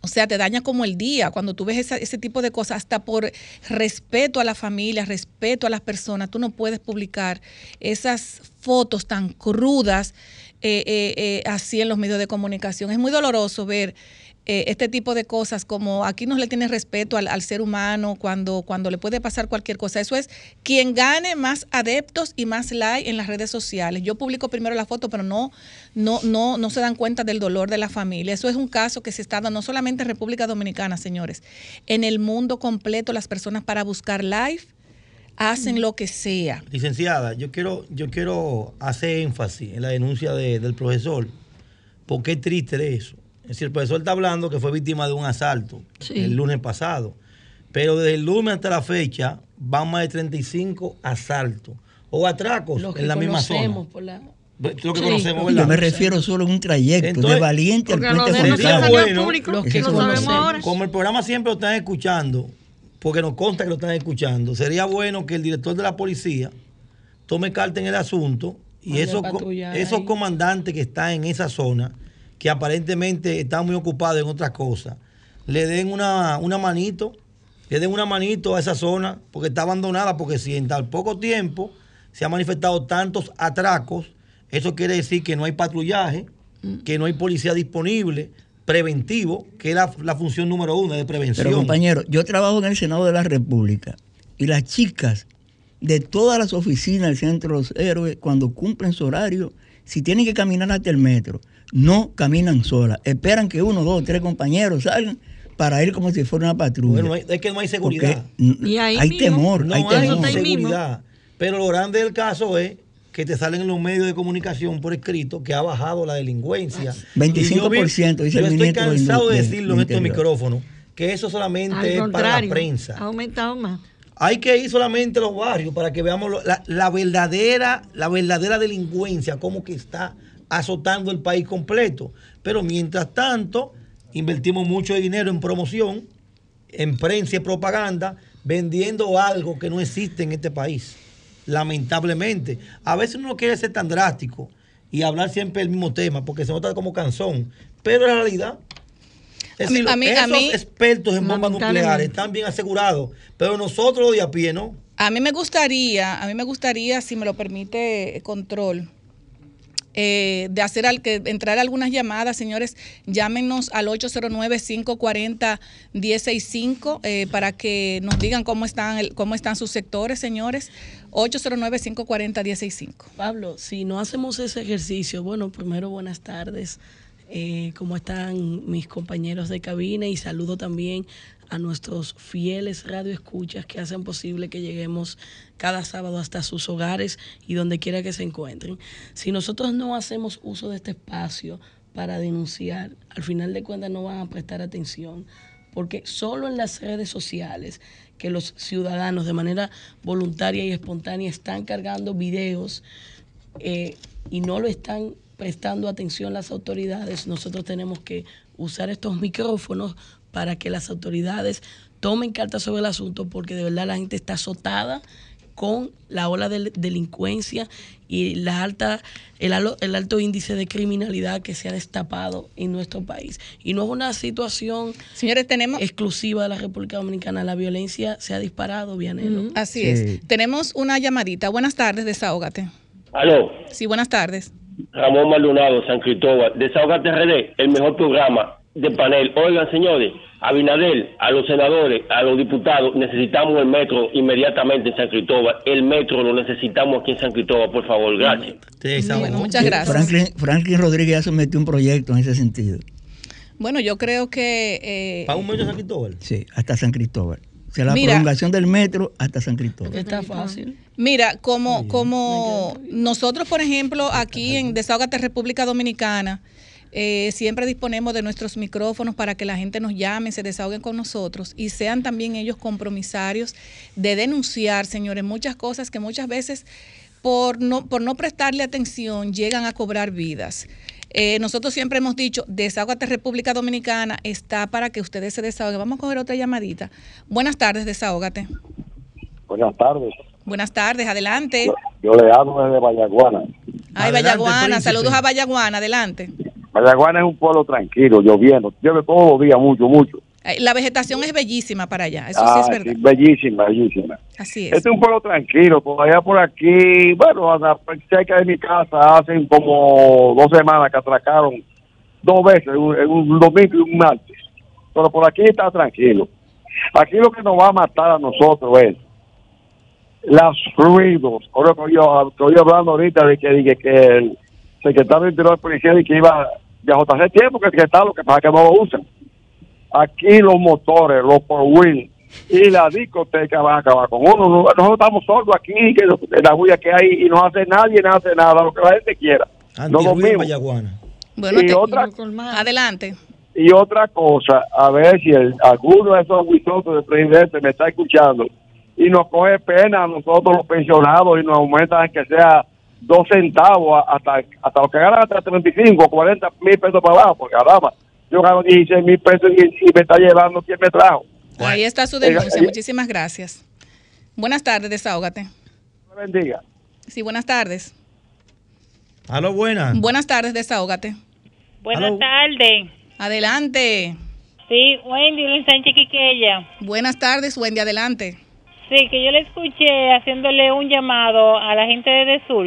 o sea, te daña como el día cuando tú ves esa- ese tipo de cosas, hasta por respeto a la familia, respeto a las personas, tú no puedes publicar esas fotos tan crudas eh, eh, eh, así en los medios de comunicación. Es muy doloroso ver eh, este tipo de cosas como aquí no le tiene respeto al, al ser humano cuando, cuando le puede pasar cualquier cosa. Eso es quien gane más adeptos y más like en las redes sociales. Yo publico primero la foto, pero no, no, no, no se dan cuenta del dolor de la familia. Eso es un caso que se está dando no solamente en República Dominicana, señores, en el mundo completo las personas para buscar live hacen lo que sea. Licenciada, yo quiero, yo quiero hacer énfasis en la denuncia de- del profesor, porque es triste eso. Es decir, el profesor está hablando que fue víctima de un asalto Sí. el lunes pasado, pero desde el lunes hasta la fecha van más de 35 asaltos o atracos que en la misma zona. por la- Lo que Sí. conocemos, Yo me refiero solo a un trayecto Entonces, de Valiente al Puente de no Sería bueno público, los que que lo sabemos conocemos. ahora. Como el programa siempre lo están escuchando, porque nos consta que lo están escuchando, sería bueno que el director de la policía tome carta en el asunto y esos, esos comandantes que están en esa zona, que aparentemente están muy ocupados en otras cosas, le den una, una manito, le den una manito a esa zona, porque está abandonada, porque si en tan poco tiempo se han manifestado tantos atracos, eso quiere decir que no hay patrullaje, que no hay policía disponible, preventivo, que es la, la función número uno de prevención. Pero compañero, yo trabajo en el Senado de la República y las chicas de todas las oficinas del Centro de los Héroes, cuando cumplen su horario, si tienen que caminar hasta el metro, no caminan solas. Esperan que uno, dos, tres compañeros salgan para ir como si fuera una patrulla. Bueno, es que no hay seguridad. Y ahí hay mismo. temor, No hay hay, temor. seguridad. Pero lo grande del caso es que te salen en los medios de comunicación por escrito que ha bajado la delincuencia. 25% Y dice yo, el yo estoy de cansado de decirlo en estos micrófonos, que eso solamente Al es para la contrario, prensa. ha aumentado más. Hay que ir solamente a los barrios para que veamos lo- la, la verdadera, la verdadera delincuencia, cómo que está azotando el país completo. Pero mientras tanto, invertimos mucho dinero en promoción, en prensa y propaganda, vendiendo algo que no existe en este país. Lamentablemente. A veces uno no quiere ser tan drástico y hablar siempre el mismo tema, porque se nota como canzón. Pero en realidad, es A mí- decir, a mí- a esos mí- expertos en bombas nucleares están bien asegurados, pero nosotros los de a pie no. A mí me gustaría, a mí me gustaría, si me lo permite control, eh, de hacer al que entrar algunas llamadas, señores, llámenos al 809-540-165 eh, para que nos digan cómo están, el- cómo están sus sectores, señores. 809-540-165. Pablo, si no hacemos ese ejercicio, bueno, primero buenas tardes. Eh, ¿Cómo están mis compañeros de cabina? Y saludo también a nuestros fieles radioescuchas que hacen posible que lleguemos cada sábado hasta sus hogares y donde quiera que se encuentren. Si nosotros no hacemos uso de este espacio para denunciar, al final de cuentas no van a prestar atención porque solo en las redes sociales que los ciudadanos de manera voluntaria y espontánea están cargando videos eh, y no lo están prestando atención las autoridades, nosotros tenemos que usar estos micrófonos para que las autoridades tomen cartas sobre el asunto porque de verdad la gente está azotada con la ola de delincuencia y la alta, el, alo- el alto índice de criminalidad que se ha destapado en nuestro país. Y no es una situación Señores, tenemos... exclusiva de la República Dominicana. La violencia se ha disparado, Vianelo. Así Sí. es. Tenemos una llamadita. Buenas tardes, desahógate. Aló, Sí, buenas tardes. Ramón Maldonado, San Cristóbal, Desahogate RD, el mejor programa de panel. Oigan, señores, a Binadel, a los senadores, a los diputados, necesitamos el metro inmediatamente en San Cristóbal. El metro lo necesitamos aquí en San Cristóbal, por favor, gracias. Sí, Bueno, muchas gracias. Franklin, Franklin Rodríguez ya sometió un proyecto en ese sentido. Bueno, yo creo que... eh, ¿Para un medio San Cristóbal? Sí, hasta San Cristóbal. O sea, la Mira. prolongación del metro hasta San Cristóbal. Está fácil. Mira, como, como nosotros, por ejemplo, aquí en Desahogate República Dominicana, eh, siempre disponemos de nuestros micrófonos para que la gente nos llame, se desahoguen con nosotros y sean también ellos compromisarios de denunciar, señores, muchas cosas que muchas veces por no, por no prestarle atención llegan a cobrar vidas. Eh, nosotros siempre hemos dicho, Desahogate República Dominicana está para que ustedes se desahoguen. Vamos a coger otra llamadita. Buenas tardes, Desahógate. Buenas tardes. Buenas tardes, adelante. Yo, yo le hablo desde Vallaguana. Ay, Adelante, Vallaguana, príncipe. saludos a Vallaguana, adelante. Vallaguana es un pueblo tranquilo, lloviendo. Llueve todos los días, mucho, mucho. Ay, La vegetación es bellísima para allá, eso Ah, sí es verdad. sí, bellísima, bellísima. Así Este es. es un pueblo tranquilo. Por allá por aquí, bueno, cerca de mi casa, hacen como dos semanas que atracaron dos veces, un, domingo y un martes. Pero por aquí está tranquilo. Aquí lo que nos va a matar a nosotros es los ruidos. Ahora que yo estoy hablando ahorita de que, de que el secretario de Interior de Policía de que iba ya hace tiempo que, que está, lo que pasa que no lo usan. Aquí los motores, los por wheel y la discoteca van a acabar con uno. Nosotros estamos sordos aquí, que la bulla que hay y no hace nadie, no hace nada, lo que la gente quiera. No dormimos. Vallaguana. Bueno, y te- otra adelante. y otra cosa, a ver si el, alguno de esos guisotos del presidente me está escuchando y nos coge pena a nosotros los pensionados y nos aumentan que sea dos centavos hasta, hasta lo que ganan hasta 35 o 40 mil pesos para abajo, porque caramba, yo gano 16 mil pesos y, y me está llevando quien me trajo. Ahí está su denuncia. Muchísimas gracias. Buenas tardes, desahógate. Bendiga. Sí, buenas tardes. Aló, buenas. Buenas tardes, desahógate. Buenas tardes. Adelante. Sí, Wendy Luis Sánchez Quiqueya. Buenas tardes, Wendy, adelante. Sí, que yo le escuché haciéndole un llamado a la gente de Sur.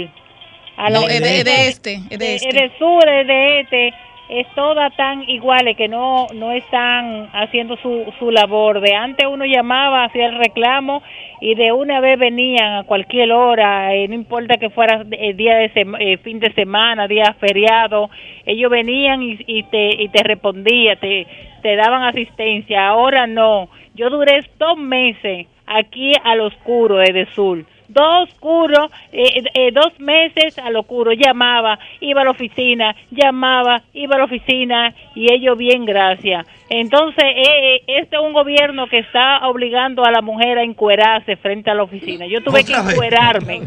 A la No, es de, es de este, es de Es este. de Sur, es de este. Es todas tan iguales que no no están haciendo su, su labor. De antes uno llamaba, hacía el reclamo y de una vez venían a cualquier hora, eh, no importa que fuera eh, día de sema- eh, fin de semana, día feriado, ellos venían y, y te y te respondía, te te daban asistencia. Ahora no. Yo duré dos meses aquí al oscuro desde Sur. Dos oscuro, eh, eh, dos meses al oscuro, llamaba, iba a la oficina, llamaba, iba a la oficina y ellos bien, gracias. Entonces, eh, eh, este es un gobierno que está obligando a la mujer a encuerarse frente a la oficina. Yo tuve que encuerarme.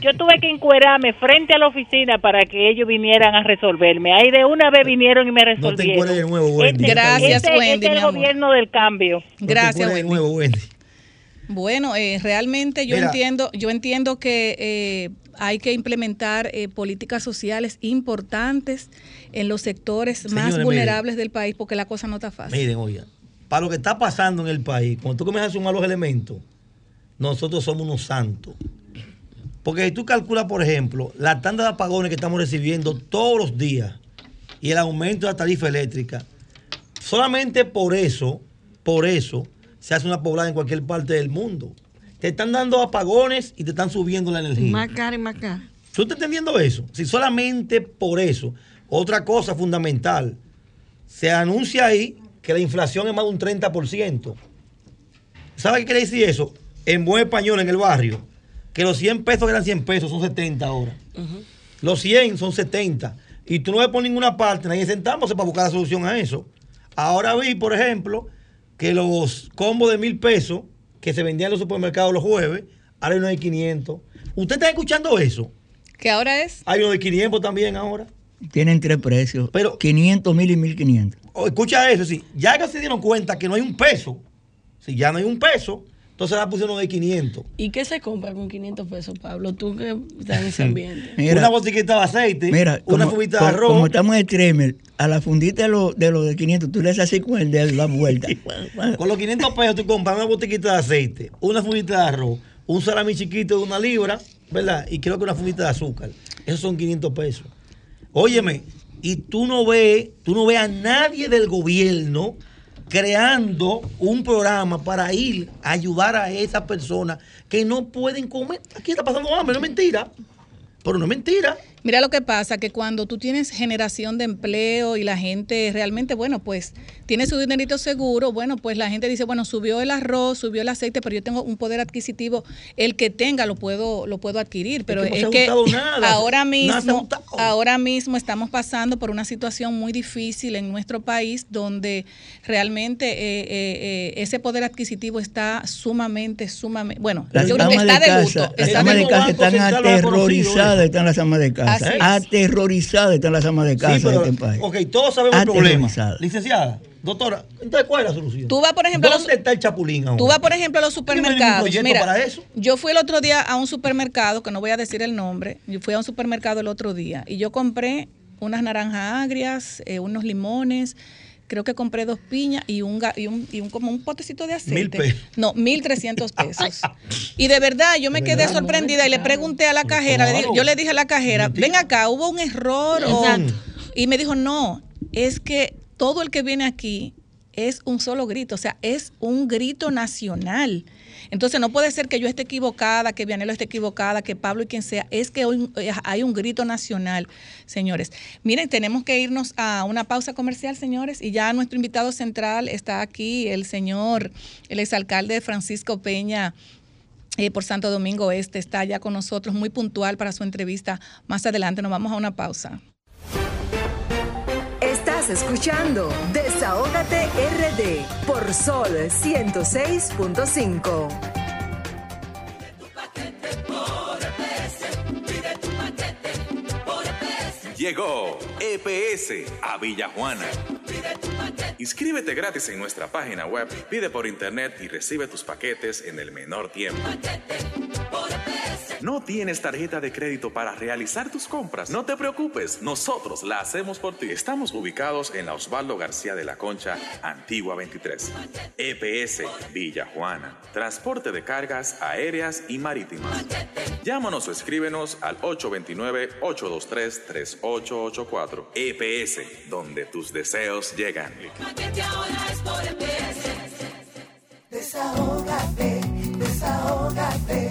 Yo tuve que encuerarme frente a la oficina para que ellos vinieran a resolverme. Ahí de una vez vinieron y me No te resolvieron. encueres de nuevo, Wendy. Gracias, este, Wendy, este es mi el amor. gobierno del cambio. No te Gracias, encueres de Wendy. nuevo, Wendy. Bueno, eh, realmente yo Mira. entiendo, yo entiendo que eh, hay que implementar eh, políticas sociales importantes en los sectores más vulnerables del país porque la cosa no está fácil. Miren, oigan, para lo que está pasando en el país, cuando tú comienzas a sumar los elementos, nosotros somos unos santos. Porque si tú calculas, por ejemplo, la tanda de apagones que estamos recibiendo todos los días y el aumento de la tarifa eléctrica, solamente por eso, por eso, se hace una poblada en cualquier parte del mundo. Te están dando apagones y te están subiendo la energía. Más cara y más cara. ¿Tú estás entendiendo eso? Si solamente por eso. Otra cosa fundamental, se anuncia ahí que la inflación es más de un 30%. ¿Sabe qué quiere decir eso? En buen español, en el barrio, que los 100 pesos que eran 100 pesos son 70 ahora. Los 100 son 70. Y tú no ves por ninguna parte, nadie sentándose para buscar la solución a eso. Ahora vi, por ejemplo, que los combos de mil pesos que se vendían en los supermercados los jueves, ahora hay uno de 500. ¿Usted está escuchando eso? ¿Qué ahora es? Hay uno de 500 también ahora. Tienen tres precios. Pero 500 mil y 1500. Oh, escucha eso, sí. Ya que se dieron cuenta que no hay un peso, si ya no hay un peso, entonces la pusieron de 500. ¿Y qué se compra con 500 pesos, Pablo? Tú que estás en ese ambiente. una botiquita de aceite, Mira, una como, fumita co- de arroz. Como estamos en streamer, a la fundita de los de, lo de 500, tú le haces así con el dedo y la vuelta. Con los 500 pesos tú compras una botiquita de aceite, una fumita de arroz, un salami chiquito de una libra, ¿verdad? Y creo que una fumita de azúcar. Esos son 500 pesos. Óyeme, y tú no ves, tú no ves a nadie del gobierno creando un programa para ir a ayudar a esas personas que no pueden comer. Aquí está pasando hambre, no es mentira. Pero no es mentira. Mira lo que pasa, que cuando tú tienes generación de empleo y la gente realmente, bueno, pues tiene su dinerito seguro, bueno, pues la gente dice, bueno, subió el arroz, subió el aceite, pero yo tengo un poder adquisitivo, el que tenga lo puedo lo puedo adquirir, pero que no es que nada, ahora nada se ha mismo ahora mismo estamos pasando por una situación muy difícil en nuestro país donde realmente eh, eh, eh, ese poder adquisitivo está sumamente sumamente, bueno, Las yo creo que está de casa, luto, las está amas de casa están aterrorizadas, están las amas de casa. Así es. Aterrorizadas están las amas de casa Sí, pero, de este país. ok, todos sabemos el problema. Aterrorizadas. Licenciada, doctora, entonces, ¿cuál es la solución? Tú vas, por ejemplo, a los- ¿Dónde está el chapulín ahora? Tú vas, por ejemplo, a los ¿Tiene ningún supermercados. Mira, para eso? yo fui el otro día a un supermercado, que no voy a decir el nombre, yo fui a un supermercado el otro día y yo compré unas naranjas agrias, eh, unos limones, creo que compré dos piñas y un, y un, y un- como un potecito de aceite. Mil pesos. No, mil trescientos pesos. Y de verdad, yo me quedé verdad, sorprendida y le pregunté a la cajera, le yo le dije a la cajera, ven acá, hubo un error. o-?" Y me dijo, no, es que todo el que viene aquí es un solo grito, o sea, es un grito nacional. Entonces no puede ser que yo esté equivocada, que Vianelo esté equivocada, que Pablo y quien sea, es que hoy eh, hay un grito nacional, señores. Miren, tenemos que irnos a una pausa comercial, señores, y ya nuestro invitado central está aquí, el señor, el exalcalde Francisco Peña. eh, por Santo Domingo Este está ya con nosotros, muy puntual para su entrevista. Más adelante nos vamos a una pausa. Escuchando Desahógate RD por Sol 106.5. Llegó EPS a Villajuana. Inscríbete gratis en nuestra página web, pide por internet y recibe tus paquetes en el menor tiempo. ¿No tienes tarjeta de crédito para realizar tus compras? No te preocupes, nosotros la hacemos por ti. Estamos ubicados en la Osvaldo García de la Concha, Antigua 23. EPS Villa Juana. Transporte de cargas aéreas y marítimas. Llámanos o escríbenos al 829-823-3884. EPS, donde tus deseos llegan. Desahógate, desahógate,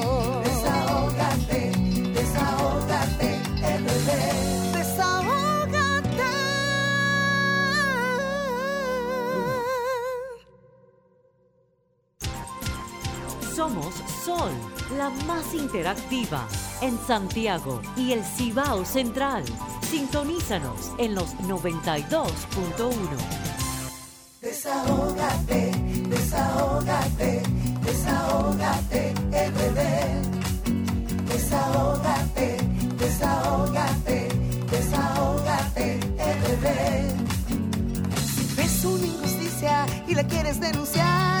Somos Sol, la más interactiva en Santiago y el Cibao Central. Sintonízanos en los 92.1. Desahógate, desahógate, desahógate, RD. Desahógate, desahógate, desahógate, RD. Si ves una injusticia y la quieres denunciar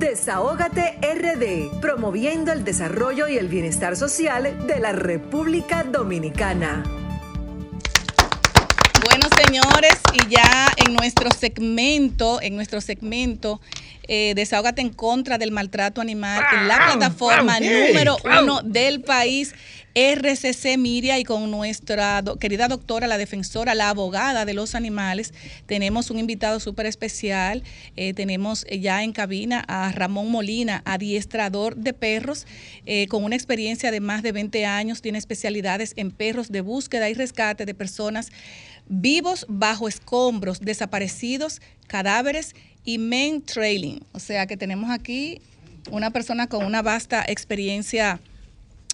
Desahógate RD, promoviendo el desarrollo y el bienestar social de la República Dominicana. Bueno, señores, y ya en nuestro segmento, en nuestro segmento, eh, Desahógate en contra del maltrato animal en la plataforma número uno del país, RCC Miria, y con nuestra do- querida doctora, la defensora, la abogada de los animales, tenemos un invitado súper especial. Eh, tenemos eh, ya en cabina a Ramón Molina, adiestrador de perros, eh, con una experiencia de más de 20 años, tiene especialidades en perros de búsqueda y rescate de personas vivos bajo escombros, desaparecidos, cadáveres y men trailing. O sea que tenemos aquí una persona con una vasta experiencia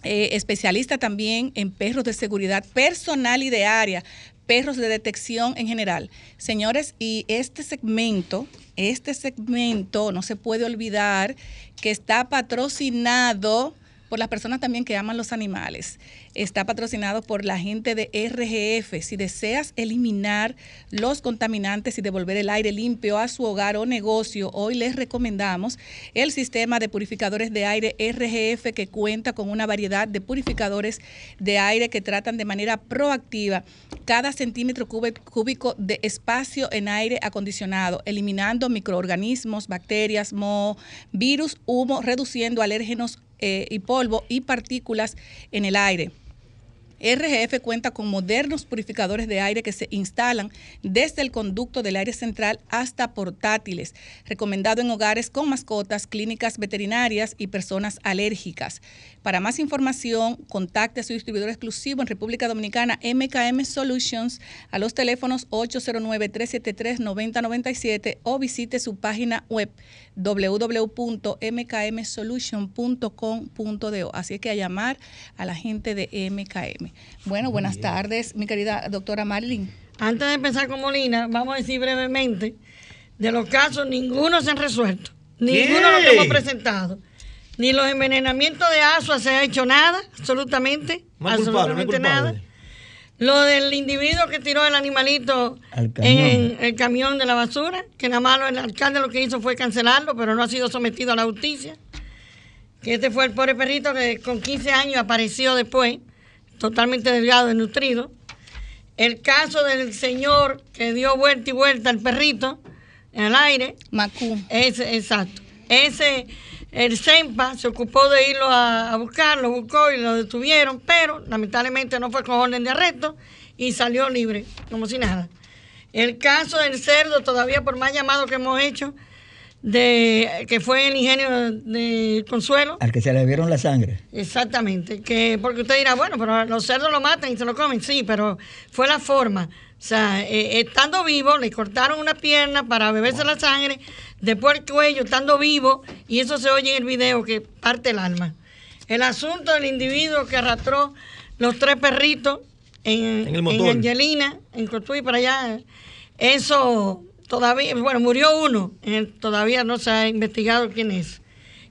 eh, especialista también en perros de seguridad personal y de área, perros de detección en general. Señores, y este segmento, este segmento no se puede olvidar que está patrocinado por las personas también que aman los animales. Está patrocinado por la gente de RGF. Si deseas eliminar los contaminantes y devolver el aire limpio a su hogar o negocio, hoy les recomendamos el sistema de purificadores de aire RGF que cuenta con una variedad de purificadores de aire que tratan de manera proactiva cada centímetro cúbico de espacio en aire acondicionado, eliminando microorganismos, bacterias, moho, virus, humo, reduciendo alérgenos eh, y polvo y partículas en el aire. RGF cuenta con modernos purificadores de aire que se instalan desde el conducto del aire central hasta portátiles, recomendado en hogares con mascotas, clínicas veterinarias y personas alérgicas. Para más información, contacte a su distribuidor exclusivo en República Dominicana, MKM Solutions, a los teléfonos 809-373-9097 o visite su página web www.mkmsolution.com.do. Así que a llamar a la gente de MKM. Bueno, buenas tardes, mi querida doctora Marilyn. Antes de empezar con Molina, vamos a decir brevemente, de los casos ninguno se han resuelto. Ninguno de los que hemos presentado. Ni los envenenamientos de asua se ha hecho nada, absolutamente. No es culpable, no es absolutamente culpable. nada. Lo del individuo que tiró el animalito en el camión de la basura, que nada más lo- el alcalde lo que hizo fue cancelarlo, pero no ha sido sometido a la justicia. Que este fue el pobre perrito que con 15 años apareció después, totalmente delgado, desnutrido. El caso del señor que dio vuelta y vuelta al perrito en el aire. Macú. Ese, exacto. Ese, el CEMPA se ocupó de irlo a, a buscar, lo buscó y lo detuvieron, pero lamentablemente no fue con orden de arresto y salió libre, como si nada. El caso del cerdo, todavía por más llamado que hemos hecho, de que fue el ingenio de Consuelo, Al que se le vieron la sangre. Exactamente, que porque usted dirá, bueno, pero los cerdos lo matan y se lo comen, sí, pero fue la forma. O sea, eh, estando vivo, le cortaron una pierna para beberse la sangre, después el cuello, estando vivo, y eso se oye en el video que parte el alma. El asunto del individuo que arrastró los tres perritos en, En el motor. Angelina, en Cotuí, para allá, eso todavía, bueno, murió uno, eh, todavía no se ha investigado quién es.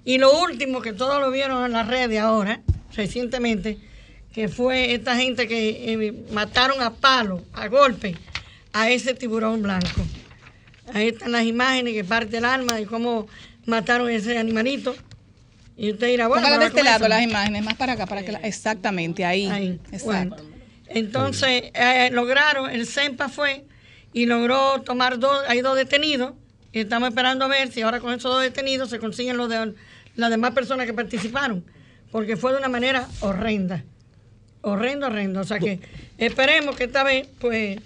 Y lo último, que todos lo vieron en las redes ahora, recientemente, que fue esta gente que eh, mataron a palo, a golpe, a ese tiburón blanco. Ahí están las imágenes que parte el alma de cómo mataron a ese animalito. Y usted dirá, bueno, Póngala de este lado las imágenes, más para acá, para que la- exactamente ahí. Exacto. bueno. Entonces eh, lograron, el CEMPA fue y logró tomar dos, hay dos detenidos. Y estamos esperando a ver si ahora con esos dos detenidos se consiguen los de las demás personas que participaron. Porque fue de una manera horrenda. Horrendo, horrendo. O sea que esperemos que esta vez, pues,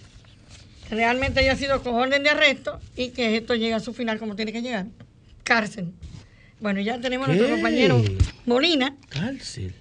realmente haya sido con orden de arresto y que esto llegue a su final como tiene que llegar. Cárcel. Bueno, ya tenemos a nuestro compañero Molina. Cárcel.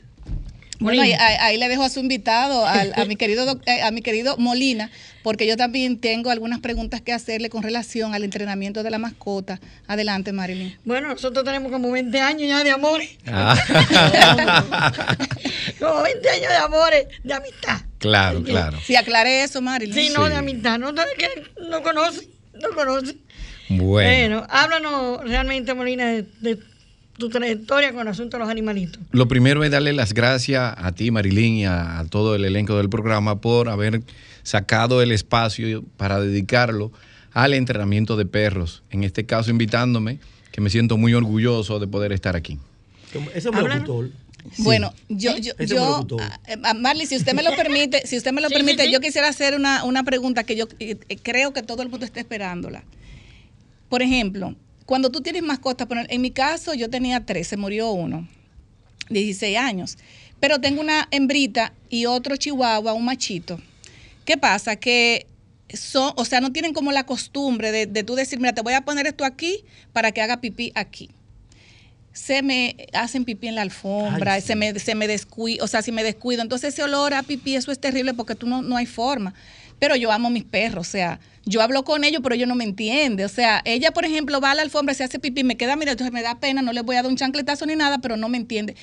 Bueno, ahí, Molina. ahí- ahí le dejo a su invitado, al- a, mi querido, doc- eh, a mi querido Molina, porque yo también tengo algunas preguntas que hacerle con relación al entrenamiento de la mascota. Adelante, Marilyn. Bueno, nosotros tenemos como 20 años ya de amores. como 20 años de amores, de amistad. claro, claro. Si aclaré eso, Marilyn. Sí, no, Sí. de amistad. No, no, conoce, no conoce. Bueno, Bueno, háblanos realmente, Molina, de, de tu trayectoria con el asunto de los animalitos. lo primero es darle las gracias a ti, Marilyn, y a, a todo el elenco del programa por haber sacado el espacio para dedicarlo al entrenamiento de perros. En este caso, invitándome, que me siento muy orgulloso de poder estar aquí. Ese es un locutor. Bueno, yo, yo, Ese yo locutor. ah, eh, Marley, si usted me lo permite, si usted me lo Sí, permite, sí, sí. yo quisiera hacer una, una pregunta que yo eh, eh, creo que todo el mundo está esperándola. Por ejemplo, cuando tú tienes mascotas, por- en mi caso yo tenía tres, se murió uno, 16 años, pero tengo una hembrita y otro chihuahua, un machito. ¿Qué pasa? Que son, o sea, no tienen como la costumbre de, de tú decir, mira, te voy a poner esto aquí para que haga pipí aquí se me hacen pipí en la alfombra, Ay, sí. se me, se me descuido, o sea, si me descuido, entonces ese olor a pipí, eso es terrible porque tú no, no hay forma. Pero yo amo mis perros, o sea, yo hablo con ellos, pero ellos no me entienden. O sea, ella, por ejemplo, va a la alfombra, se hace pipí, me queda mirando, entonces me da pena, no le voy a dar un chancletazo ni nada, pero no me entiende.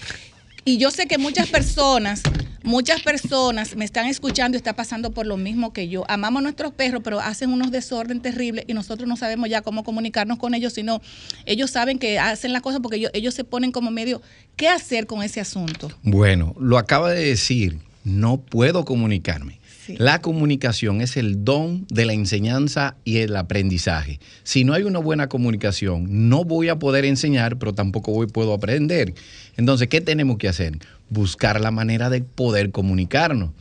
Y yo sé que muchas personas, muchas personas me están escuchando y está pasando por lo mismo que yo. Amamos a nuestros perros, pero hacen unos desorden terribles y nosotros no sabemos ya cómo comunicarnos con ellos, sino ellos saben que hacen las cosas porque ellos, ellos se ponen como medio, ¿qué hacer con ese asunto? Bueno, lo acaba de decir, no puedo comunicarme. La comunicación es el don de la enseñanza y el aprendizaje. Si no hay una buena comunicación, no voy a poder enseñar, pero tampoco voy, puedo aprender. Entonces, ¿qué tenemos que hacer? Buscar la manera de poder comunicarnos.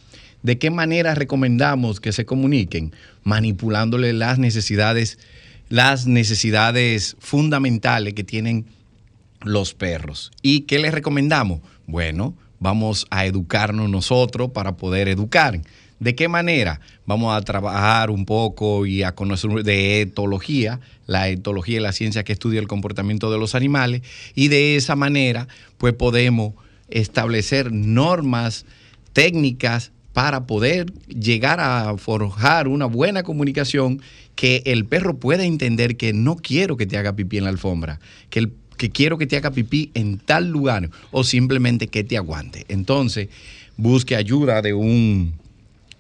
¿De qué manera recomendamos que se comuniquen? Manipulándole las necesidades, las necesidades fundamentales que tienen los perros. ¿Y qué les recomendamos? Bueno, vamos a educarnos nosotros para poder educar. ¿De qué manera? Vamos a trabajar un poco y a conocer de etología. La etología es la ciencia que estudia el comportamiento de los animales y de esa manera pues podemos establecer normas técnicas para poder llegar a forjar una buena comunicación que el perro pueda entender que no quiero que te haga pipí en la alfombra, que, el, que quiero que te haga pipí en tal lugar o simplemente que te aguante. Entonces, busque ayuda de un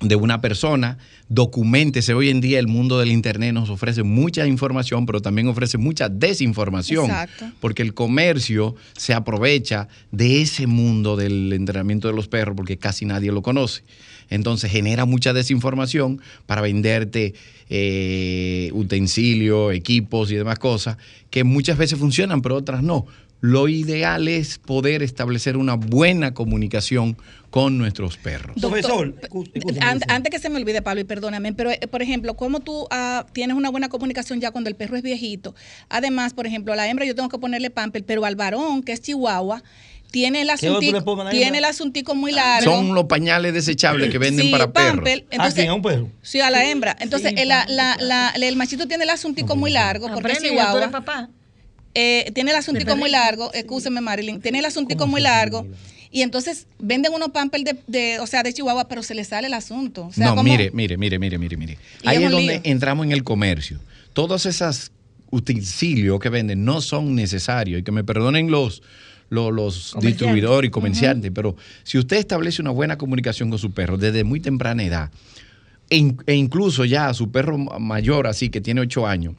de una persona, documentese. Hoy en día el mundo del Internet nos ofrece mucha información, pero también ofrece mucha desinformación. Exacto. Porque el comercio se aprovecha de ese mundo del entrenamiento de los perros porque casi nadie lo conoce. Entonces genera mucha desinformación para venderte eh, utensilios, equipos y demás cosas que muchas veces funcionan, pero otras no. Lo ideal es poder establecer una buena comunicación con nuestros perros. Profesor, An- antes que se me olvide, Pablo, y perdóname, pero eh, por ejemplo, ¿cómo tú ah, tienes una buena comunicación ya cuando el perro es viejito? Además, por ejemplo, a la hembra yo tengo que ponerle pamper, pero al varón, que es chihuahua, tiene el ¿Qué otro le asuntico, a tiene el asuntico muy largo. Son los pañales desechables que venden Sí, para perros. pamper, entonces- ¿A un perro? Sí, a la hembra. Entonces, Sí, el, la- la- la- el machito tiene el asuntico muy largo porque es Aprende, chihuahua. papá. Eh, tiene el asuntico muy largo, escúcheme Marilyn, tiene el asuntico muy largo. Y entonces venden unos pampers de, de, o sea, de Chihuahua, pero se le sale el asunto. O sea, no, mire, mire, mire, mire, mire, mire. Ahí es donde lío. entramos en el comercio. Todos esos utensilios que venden no son necesarios. Y que me perdonen los, los, los distribuidores y comerciantes, pero si usted establece una buena comunicación con su perro desde muy temprana edad, e, in- e incluso ya a su perro mayor, así que tiene ocho años.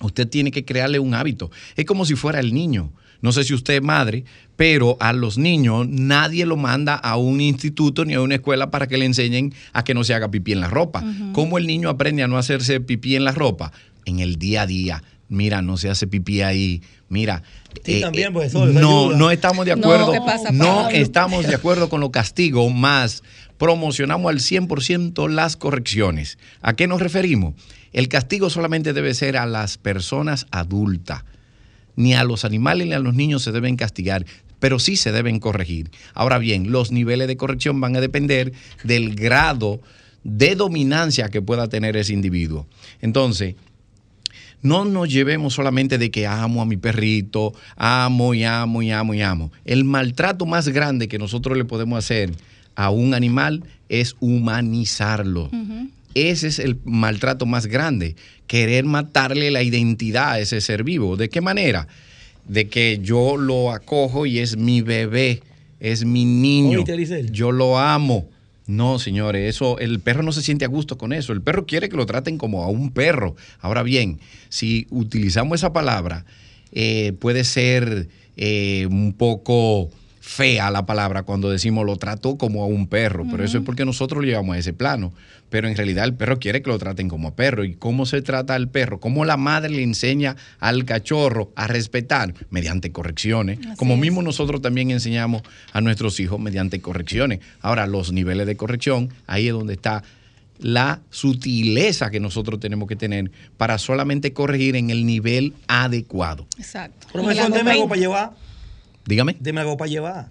Usted tiene que crearle un hábito. Es como si fuera el niño. No sé si usted es madre, pero a los niños nadie lo manda a un instituto ni a una escuela para que le enseñen a que no se haga pipí en la ropa. ¿Cómo el niño aprende a no hacerse pipí en la ropa? En el día a día. Mira, no se hace pipí ahí. Mira. Sí, también, profesor, eso no, ayuda. no estamos de No, acuerdo. ¿qué pasa, no Pablo? estamos de acuerdo con los castigos, más promocionamos al 100% las correcciones. ¿A qué nos referimos? El castigo solamente debe ser a las personas adultas. Ni a los animales ni a los niños se deben castigar, pero sí se deben corregir. Ahora bien, los niveles de corrección van a depender del grado de dominancia que pueda tener ese individuo. Entonces, no nos llevemos solamente de que amo a mi perrito, amo y amo y amo y amo. El maltrato más grande que nosotros le podemos hacer a un animal es humanizarlo. Ese es el maltrato más grande, querer matarle la identidad a ese ser vivo. ¿De qué manera? De que yo lo acojo y es mi bebé, es mi niño, yo lo amo. No, señores, eso, el perro no se siente a gusto con eso. El perro quiere que lo traten como a un perro. Ahora bien, si utilizamos esa palabra, eh, puede ser eh, un poco fea la palabra cuando decimos lo trato como a un perro, pero eso es porque nosotros lo llevamos a ese plano. Pero en realidad el perro quiere que lo traten como a perro. ¿Y cómo se trata al perro? ¿Cómo la madre le enseña al cachorro a respetar? Mediante correcciones. como mismo nosotros también enseñamos a nuestros hijos mediante correcciones. Ahora, los niveles de corrección, ahí es donde está la sutileza que nosotros tenemos que tener para solamente corregir en el nivel adecuado. Exacto. Profesor, deme algo para llevar. Dígame. Deme algo para llevar.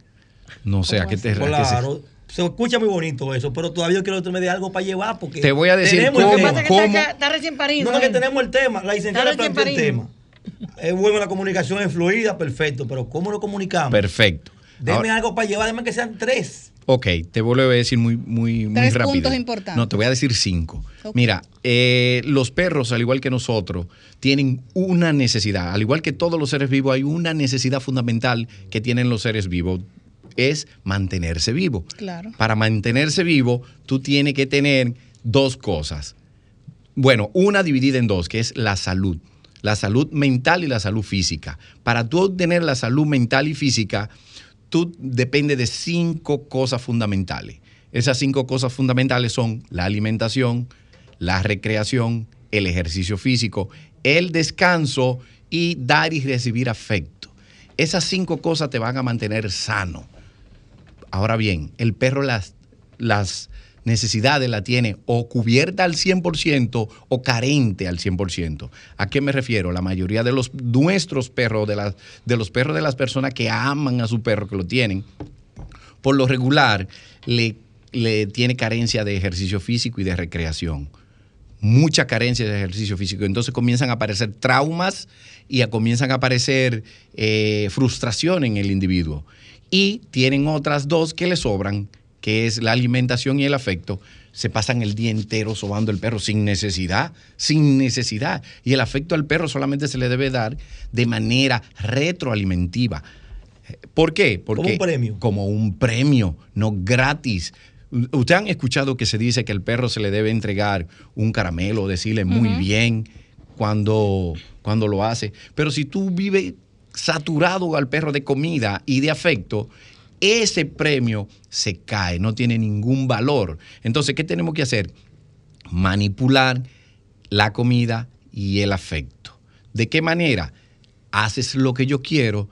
No sé a qué te Claro. Se escucha muy bonito eso, pero todavía yo quiero que tú me dé algo para llevar porque Te voy a decir tenemos el cómo- tema. Pasa que ¿Cómo? Está, está recién parido. No, no, que tenemos el tema. La licenciada planteó el tema. Es bueno, la comunicación es fluida, perfecto, pero ¿cómo lo comunicamos? Perfecto. Deme Ahora- algo para llevar, deme que sean tres. Ok, te vuelvo a decir muy, muy, muy Tres rápido. puntos importantes. No, te voy a decir cinco. Mira, eh, los perros, al igual que nosotros, tienen una necesidad. Al igual que todos los seres vivos, hay una necesidad fundamental que tienen los seres vivos. Es mantenerse vivo. Claro. Para mantenerse vivo, tú tienes que tener dos cosas. Bueno, una dividida en dos, que es la salud. La salud mental y la salud física. Para tú obtener la salud mental y física, tú depende de cinco cosas fundamentales. Esas cinco cosas fundamentales son la alimentación, la recreación, el ejercicio físico, el descanso y dar y recibir afecto. Esas cinco cosas te van a mantener sano. Ahora bien, el perro las, las necesidades la tiene o cubierta al 100% o carente al 100%. ¿A qué me refiero? La mayoría de los nuestros perros, de, de los perros de las personas que aman a su perro, que lo tienen, por lo regular le, le tiene carencia de ejercicio físico y de recreación. Mucha carencia de ejercicio físico. Entonces comienzan a aparecer traumas y a- comienzan a aparecer eh, frustración en el individuo. Y tienen otras dos que le sobran, que es la alimentación y el afecto. Se pasan el día entero sobando el perro sin necesidad, sin necesidad. Y el afecto al perro solamente se le debe dar de manera retroalimentiva. ¿Por qué? Porque, Como un premio. Como un premio, no gratis. Ustedes han escuchado que se dice que al perro se le debe entregar un caramelo, decirle muy bien cuando, cuando lo hace. Pero si tú vives saturado al perro de comida y de afecto, ese premio se cae, no tiene ningún valor. Entonces, ¿qué tenemos que hacer? Manipular la comida y el afecto. ¿De qué manera? Haces lo que yo quiero,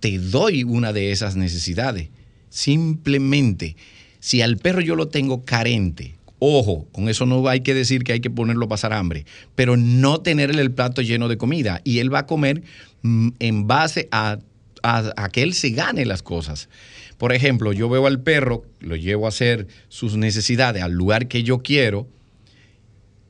te doy una de esas necesidades. Simplemente, si al perro yo lo tengo carente, ojo, con eso no hay que decir que hay que ponerlo a pasar hambre, pero no tenerle el plato lleno de comida y él va a comer mm, en base a, a- a que él se gane las cosas. Por ejemplo, yo veo al perro, lo llevo a hacer sus necesidades al lugar que yo quiero,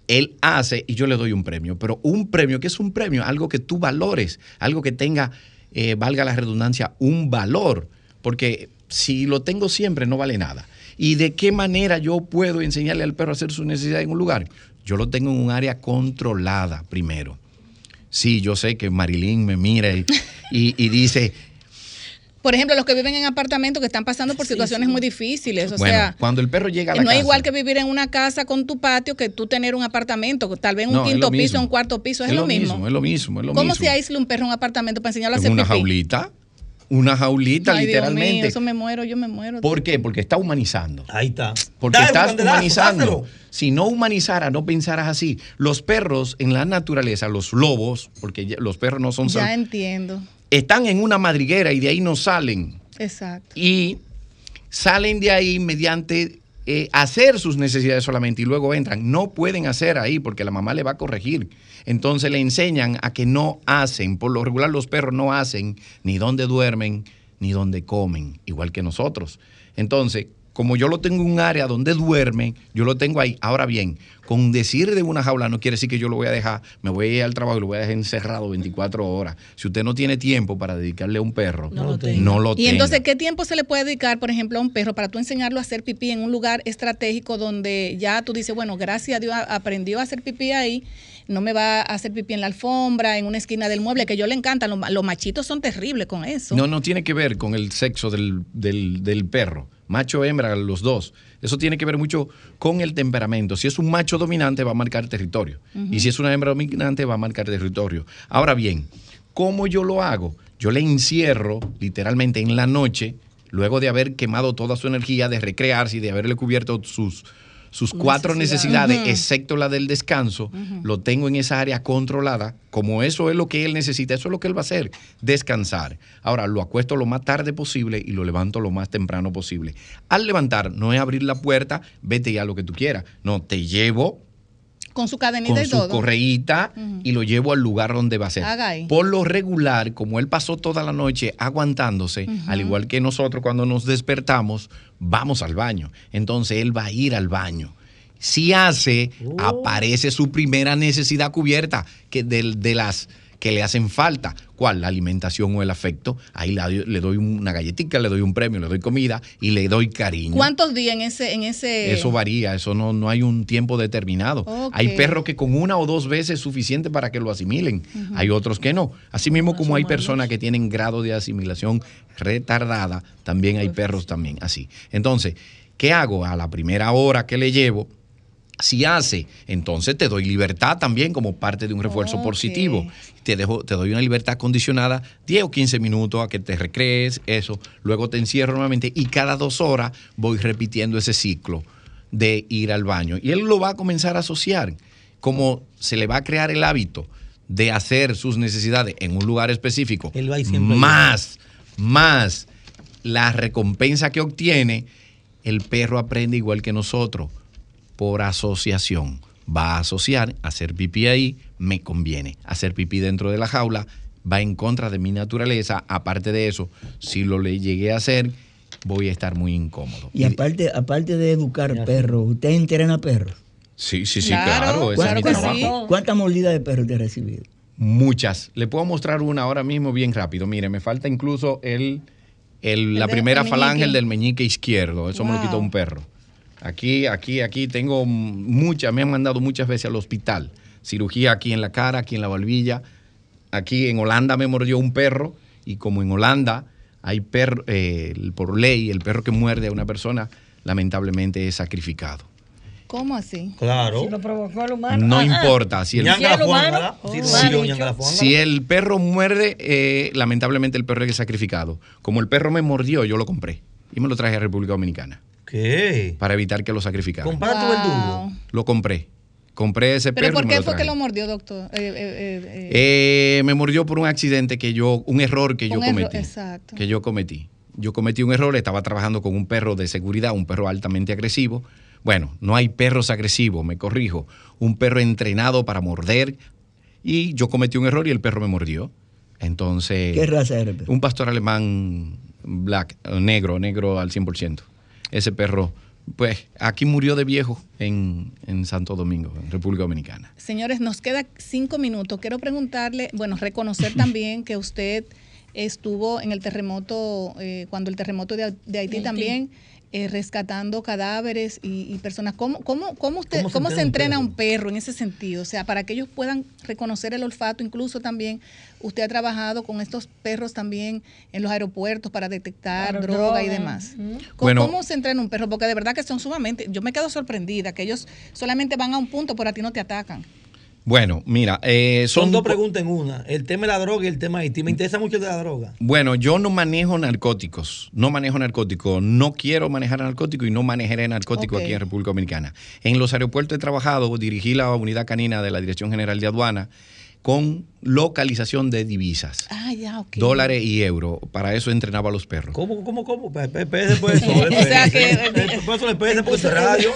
él hace y yo le doy un premio. Pero un premio, ¿qué es un premio? Algo que tú valores, algo que tenga, eh, valga la redundancia, un valor. Porque si lo tengo siempre, no vale nada. ¿Y de qué manera yo puedo enseñarle al perro a hacer su necesidad en un lugar? Yo lo tengo en un área controlada primero. Sí, yo sé que Marilyn me mira y- y dice, Por ejemplo, los que viven en apartamentos que están pasando por situaciones muy difíciles. O bueno, sea, cuando el perro llega a la no es igual que vivir en una casa con tu patio que tú tener un apartamento, tal vez un No, quinto piso, mismo. un cuarto piso, es, lo mismo. Es lo mismo, es lo ¿Cómo mismo. se aísla un perro en un apartamento para enseñarlo a hacer una pipí? jaulita, una jaulita Ay, Dios literalmente. mío, eso me muero, yo me muero. ¿Por qué? Porque está humanizando. Ahí está. Porque Dale, estás humanizando. dáselo. Si no humanizara, no pensaras así. Los perros en la naturaleza, los lobos, porque los perros no son Ya entiendo. Están en una madriguera y de ahí no salen. Exacto. Y salen de ahí mediante eh, hacer sus necesidades solamente y luego entran. No pueden hacer ahí porque la mamá le va a corregir. Entonces le enseñan a que no hacen. Por lo regular los perros no hacen ni donde duermen ni donde comen, igual que nosotros. Entonces, como yo lo tengo en un área donde duermen, yo lo tengo ahí. Ahora bien, con decir de una jaula no quiere decir que yo lo voy a dejar, me voy a ir al trabajo y lo voy a dejar encerrado 24 horas. Si usted no tiene tiempo para dedicarle a un perro, no lo tenga. No lo y entonces, ¿qué tiempo se le puede dedicar, por ejemplo, a un perro para tú enseñarlo a hacer pipí en un lugar estratégico donde ya tú dices, bueno, gracias a Dios aprendió a hacer pipí ahí? no me va a hacer pipí en la alfombra, en una esquina del mueble, que yo le encanta. Los, los machitos son terribles con eso. No, no tiene que ver con el sexo del, del, del perro macho hembra, los dos. Eso tiene que ver mucho con el temperamento. Si es un macho dominante, va a marcar territorio. Y si es una hembra dominante, va a marcar territorio. Ahora bien, ¿cómo yo lo hago? Yo le encierro literalmente en la noche, luego de haber quemado toda su energía, de recrearse y de haberle cubierto sus sus cuatro necesidades, excepto la del descanso, lo tengo en esa área controlada. Como eso es lo que él necesita, eso es lo que él va a hacer, descansar. Ahora, lo acuesto lo más tarde posible y lo levanto lo más temprano posible. Al levantar, no es abrir la puerta, vete ya lo que tú quieras. No, te llevo con su cadenita con y su todo. correíta y lo llevo al lugar donde va a ser. Por lo regular, como él pasó toda la noche aguantándose, al igual que nosotros cuando nos despertamos, vamos al baño. Entonces él va a ir al baño. Si hace, aparece su primera necesidad cubierta que de, de las que le hacen falta. ¿Cuál? La alimentación o el afecto. Ahí le doy una galletita, le doy un premio, le doy comida y le doy cariño. ¿Cuántos días en ese, en ese? Eso varía, eso no, no hay un tiempo determinado. Hay perros que con una o dos veces es suficiente para que lo asimilen. Hay otros que no. Asimismo, como hay personas que tienen grado de asimilación retardada, también hay perros también así. Entonces, ¿qué hago? A la primera hora que le llevo, si hace, entonces te doy libertad también como parte de un refuerzo positivo. Te, dejo, te doy una libertad condicionada 10 o 15 minutos a que te recrees, eso. Luego te encierro nuevamente y cada dos horas voy repitiendo ese ciclo de ir al baño. Y él lo va a comenzar a asociar, como se le va a crear el hábito de hacer sus necesidades en un lugar específico, siempre más, más la recompensa que obtiene, el perro aprende igual que nosotros, por asociación. Va a asociar, hacer pipí ahí, me conviene. Hacer pipí dentro de la jaula va en contra de mi naturaleza. Aparte de eso, si lo le llegué a hacer, voy a estar muy incómodo. Y aparte, aparte de educar perros, ¿usted entrena perros? Sí, sí, sí, claro. ese es mi trabajo. ¿Cuántas mordidas de perro te ha recibido? Muchas. Le puedo mostrar una ahora mismo bien rápido. Mire, me falta incluso el, el- la de- primera el falange, el del meñique izquierdo. Eso me lo quitó un perro. Aquí, aquí, aquí tengo muchas, me han mandado muchas veces al hospital. Cirugía aquí en la cara, aquí en la barbilla. Aquí en Holanda me mordió un perro y como en Holanda hay perro, eh, por ley, el perro que muerde a una persona lamentablemente es sacrificado. ¿Cómo así? Claro. Si lo provocó el humano. No Ah, ah. importa si el, Oh. Si el perro muerde, eh, lamentablemente el perro es sacrificado. Como el perro me mordió, yo lo compré y me lo traje a República Dominicana. ¿Qué? Para evitar que lo sacrificaran. Compara tu verdugo. Lo compré. Compré ese ¿Pero perro. por y me qué lo fue que lo mordió, doctor? Eh, eh, eh, eh, Eh, me mordió por un accidente que yo, un error que yo error- cometí. Exacto. Que yo cometí. Yo cometí un error, estaba trabajando con un perro de seguridad, un perro altamente agresivo. Bueno, no hay perros agresivos, me corrijo. Un perro entrenado para morder. Y yo cometí un error y el perro me mordió. Entonces. ¿Qué raza era el perro? Un pastor alemán black, negro, negro al 100%. Ese perro, pues, aquí murió de viejo en, en Santo Domingo, en República Dominicana. Señores, nos queda cinco minutos. Quiero preguntarle, bueno, reconocer también que usted estuvo en el terremoto, eh, cuando el terremoto de, de Haití Haití. también, eh, rescatando cadáveres y, y personas. ¿Cómo, cómo, cómo, usted, ¿Cómo se ¿Cómo se entrena un un perro en ese sentido? O sea, para que ellos puedan reconocer el olfato, incluso también usted ha trabajado con estos perros también en los aeropuertos para detectar Claro, droga y demás. ¿Cómo, Bueno. cómo se entrena un perro? Porque de verdad que son sumamente, yo me quedo sorprendida que ellos solamente van a un punto, pero a ti no te atacan. Bueno, mira, eh, Son son dos preguntas en una. El tema de la droga y el tema de Haití. Me interesa mucho el de la droga. Bueno, yo no manejo narcóticos, no manejo narcóticos, no quiero manejar narcóticos y no manejaré narcóticos aquí en República Dominicana. En los aeropuertos he trabajado, dirigí la unidad canina de la Dirección General de Aduana con localización de divisas, Ah, ya, ok. dólares y euros. Para eso entrenaba a los perros. ¿Cómo, cómo, cómo? Espérese, profesor. O sea que- espérese. Profesor, radio.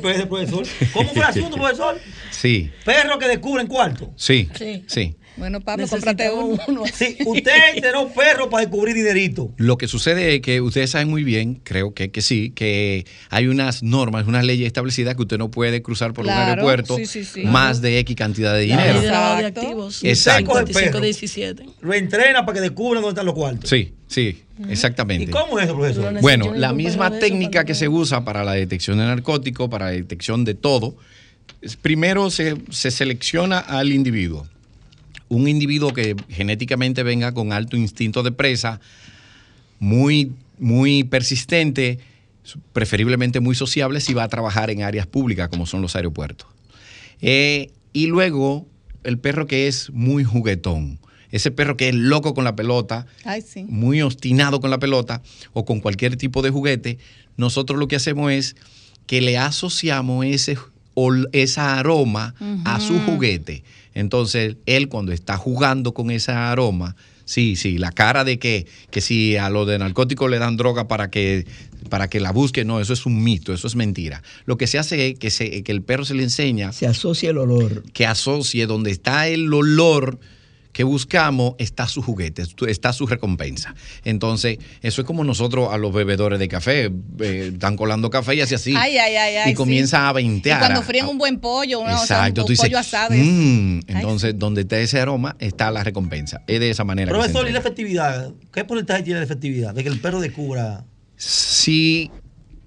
Profesor. ¿Cómo fue el asunto, profesor? Sí, Perro que descubren cuarto. sí, Sí. sí. Bueno, Pablo, cómprate uno. Sí, usted tiene perros para descubrir dinerito. Lo que sucede es que ustedes saben muy bien, creo que, que sí, que hay unas normas, unas leyes establecidas que usted no puede cruzar por un aeropuerto sí, sí, sí. más de X cantidad de dinero. de Exacto. activos. Exacto. Perro, 5517. lo entrena para que descubran dónde están los cuartos. Sí, sí, exactamente. ¿Y cómo es eso, profesor? Bueno, la misma perro técnica que se usa para la detección de narcóticos, para la detección de todo, primero se, se selecciona al individuo. Un individuo que genéticamente venga con alto instinto de presa, muy, muy persistente, preferiblemente muy sociable si va a trabajar en áreas públicas como son los aeropuertos. Eh, y luego el perro que es muy juguetón, ese perro que es loco con la pelota, Ay, sí. muy obstinado con la pelota o con cualquier tipo de juguete, nosotros lo que hacemos es que le asociamos ese esa aroma a su juguete. Entonces, él cuando está jugando con esa aroma, sí, sí, la cara de que, que si a los de narcóticos le dan droga para que, para que la busque, no, eso es un mito, eso es mentira. Lo que se hace es que, se, que el perro se le enseña Se asocia el olor. que asocie donde está el olor que buscamos, está su juguete, está su recompensa. Entonces, eso es como nosotros a los bebedores de café, eh, están colando café y así así. Ay, ay, ay, ay, y comienza a Y ventear. cuando fríen un buen pollo, una, o sea, un, Exacto, dices, pollo asado. "Mm", entonces, donde está ese aroma, está la recompensa. Es de esa manera. Profesor, ¿y la efectividad? ¿Qué porcentaje tiene la efectividad de que el perro descubra? Si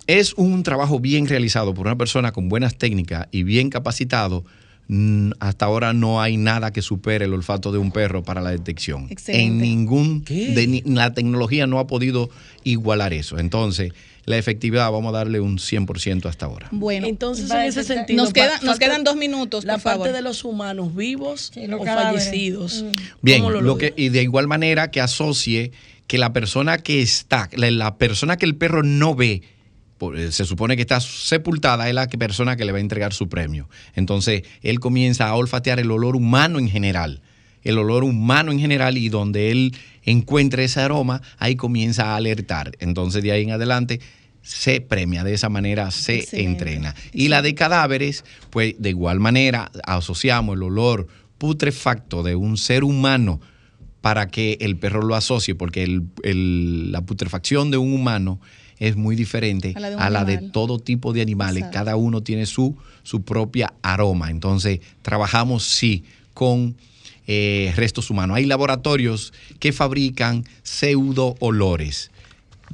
es un trabajo bien realizado por una persona con buenas técnicas y bien capacitado, hasta ahora no hay nada que supere el olfato de un perro para la detección. Excelente. En ningún la tecnología no ha podido igualar eso. Entonces, la efectividad vamos a darle un 100% hasta ahora. Bueno, Entonces, en ese sentido. nos, nos quedan dos minutos, La por parte favor. de los humanos vivos Sí, los o cadáveres. fallecidos. Bien, ¿Cómo lo lo que, y de igual manera que asocie que la persona que está, la, la persona que el perro no ve, se supone que está sepultada, es la persona que le va a entregar su premio. Entonces, él comienza a olfatear el olor humano en general. El olor humano en general y donde él encuentre ese aroma, ahí comienza a alertar. Entonces, de ahí en adelante se premia, de esa manera se Excelente. entrena. Y la de cadáveres, pues de igual manera asociamos el olor putrefacto de un ser humano para que el perro lo asocie, porque el- el- la putrefacción de un humano es muy diferente A la de un a la de animal. todo tipo de animales. Exacto. Cada uno tiene su, su propia aroma. Entonces, trabajamos sí con eh, restos humanos. Hay laboratorios que fabrican pseudo olores.